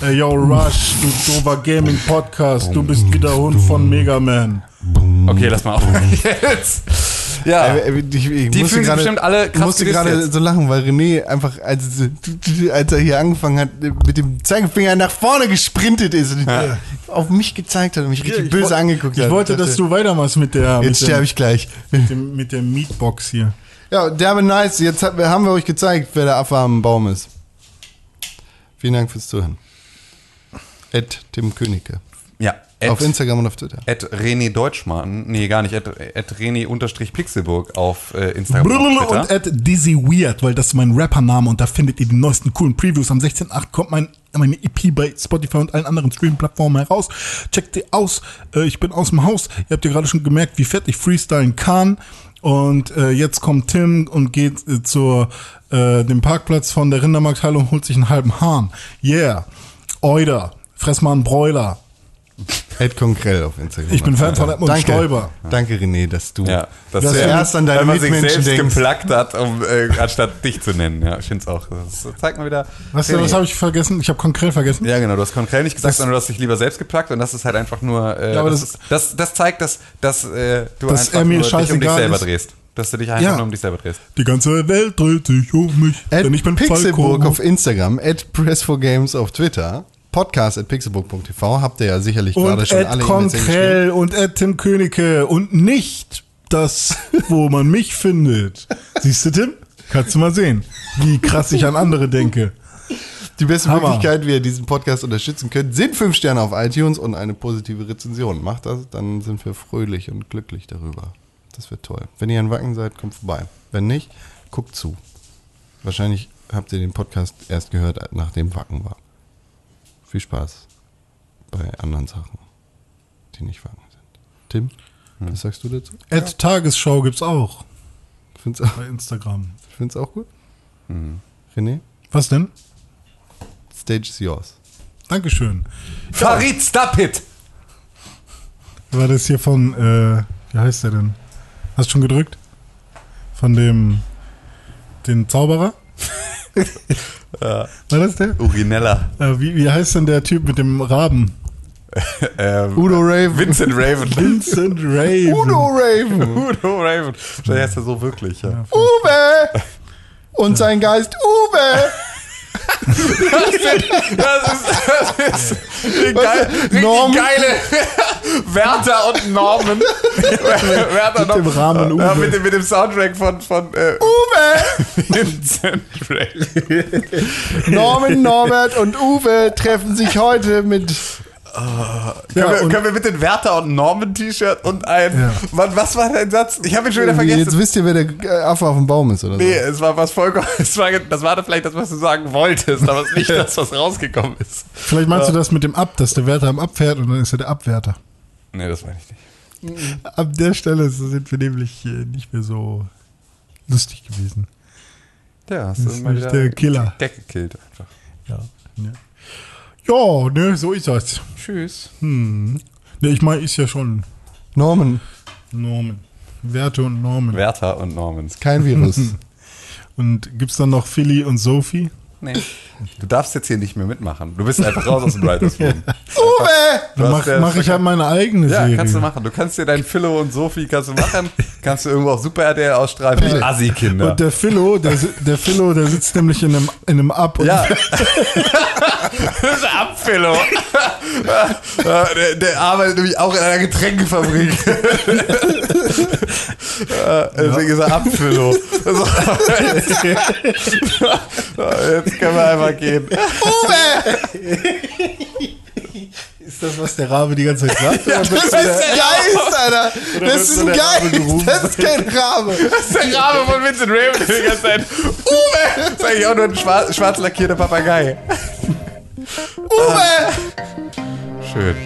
Ey, yo, Rush, du dover Gaming Podcast, du bist wieder Hund von Mega Man. Okay, lass mal auf. Jetzt. Ja. Ich, ich Die musste fühlen sich gerade- bestimmt alle Ich krass musste gedisst gerade so lachen, weil René einfach, als, als er hier angefangen hat, mit dem Zeigefinger nach vorne gesprintet ist und auf mich gezeigt hat und mich richtig ich böse angeguckt hat. Ich wollte, dass du weitermachst mit der, Jetzt sterbe ich gleich. mit, dem, mit der Meatbox hier. Ja, derbe nice. Jetzt haben wir euch gezeigt, wer der Affe am Baum ist. Vielen Dank fürs Zuhören. Ed Tim Königke. Ja. Auf Instagram und auf Twitter. At René Deutschmann, nee, gar nicht, at, at René unterstrich Pixelburg auf äh, Instagram und Brrrr Twitter. und at Dizzy Weird, weil das ist mein Rappername und da findet ihr die neuesten coolen Previews. Am 16.8 kommt mein, meine EP bei Spotify und allen anderen Streaming-Plattformen heraus. Checkt die aus. Äh, ich bin aus dem Haus. Ihr habt ja gerade schon gemerkt, wie fett ich freestylen kann. Und äh, jetzt kommt Tim und geht äh, zur äh, dem Parkplatz von der Rindermarkthalle und holt sich einen halben Hahn. Yeah. Euder. Fress mal einen Bräuler. Ed Konkrell auf Instagram. Ich bin Fan von Edmund Danke. Stoiber. Danke, René, dass du Ja, das Das ist zuerst an deine weil man sich Mitmenschen selbst denkst. geplagt hat, um, äh, anstatt dich zu nennen. Ja, ich finde es auch. Das zeigt mal wieder. Was, was habe ich vergessen? Ich habe konkret vergessen. Ja, genau, du hast konkret nicht gesagt, sondern du hast dich lieber selbst geplagt und das ist halt einfach nur. Äh, Ja, aber das, das- ist, das, das zeigt, dass, dass äh, du Dass einfach er mir nur dich um dich selber ist. drehst. Dass du dich einfach Ja. nur um dich selber drehst. Die ganze Welt dreht sich um mich, At denn ich bin Pixelburg Falco. auf Instagram, at Press4Games auf Twitter, podcast at pixelburg.tv, habt ihr ja sicherlich gerade und schon Ed alle. Konkrell und Ed Tim Königke und nicht das, wo man mich findet. Siehst du, Tim? Kannst du mal sehen, wie krass ich an andere denke. Die beste Hammer. Möglichkeit, wie ihr diesen Podcast unterstützen könnt, sind fünf Sterne auf iTunes und eine positive Rezension. Macht das, dann sind wir fröhlich und glücklich darüber. Das wird toll. Wenn ihr in Wacken seid, kommt vorbei. Wenn nicht, guckt zu. Wahrscheinlich habt ihr den Podcast erst gehört, nachdem Wacken war. Viel Spaß bei anderen Sachen, die nicht Wacken sind. Tim, was sagst du dazu? Ed Tagesschau gibt's auch Find's auch, bei Instagram. find's auch gut? René, Was denn? Stage is yours. Dankeschön. Farid Stapit! War das hier von, äh, wie heißt der denn? Hast du schon gedrückt? Von dem, den Zauberer? War das der? Urinella. Äh, wie, wie heißt denn der Typ mit dem Raben? Ähm, Udo Raven. Vincent Raven. Vincent Raven. Udo Raven. Udo Raven. Vielleicht heißt er so wirklich, ja. Uwe! Und sein Geist Uwe! Das ist, das ist eine geil, Norman? geile Werther und Norman. Werther Mit dem Rahmen Ja, Uwe. mit, dem, mit dem Soundtrack von, von äh, Uwe! Vincent. Norman, Norbert und Uwe treffen sich heute mit. Ja, können, wir, und- können wir bitte ein Werther und Norman T-Shirt und ein. Ja. Wann, was war dein Satz? Ich habe ihn schon wieder Jetzt vergessen. wisst ihr, wer der äh, Affe auf dem Baum ist, oder so? Nee, es war was vollkommen. Es war, das war vielleicht das, was du sagen wolltest, aber es ist nicht das, was rausgekommen ist. Vielleicht meinst du das mit dem Ab, dass der Wärter am Abfährt und dann ist er der Abwärter. Nee, das meine ich nicht. Ab der Stelle sind wir nämlich äh, nicht mehr so lustig gewesen. Ja, hast Das ist nämlich der Killer. Deck gekillt einfach. Ja, ja. Ja ne, so ist das. Tschüss. Hm. Ne, ich meine, ist ja schon Norman, Norman. Werte und Norman. Werther und Norman. kein Virus. Und gibt's dann noch Philly und Sophie? Nee. Du darfst jetzt hier nicht mehr mitmachen. Du bist einfach raus aus dem Writers Room. Uwe! Dann mach, ja- mach ich halt meine eigene Ja, Serie. kannst du machen. Du kannst dir dein Philo und Sophie kannst du machen. Kannst du irgendwo auf Super RTL ausstrahlen mit Assi-Kinder. Und der Philo, der, der Philo, der sitzt nämlich in einem, in einem Ab. Und Ja. das ist Abphilo. Ja, der, der arbeitet nämlich auch in einer Getränkefabrik. Ja, Deswegen ist er Abphilo. So. Jetzt können wir einfach gehen. Ist das, was der Rabe die ganze Zeit sagt? Das ist ein Geist, Alter! Das ist ein der Geist! Das ist kein Rabe! Das ist der Rabe von Vincent Raven die ganze Zeit. Uwe! Das ist eigentlich auch nur ein schwarz, schwarz lackierter Papagei. Uwe! Schön.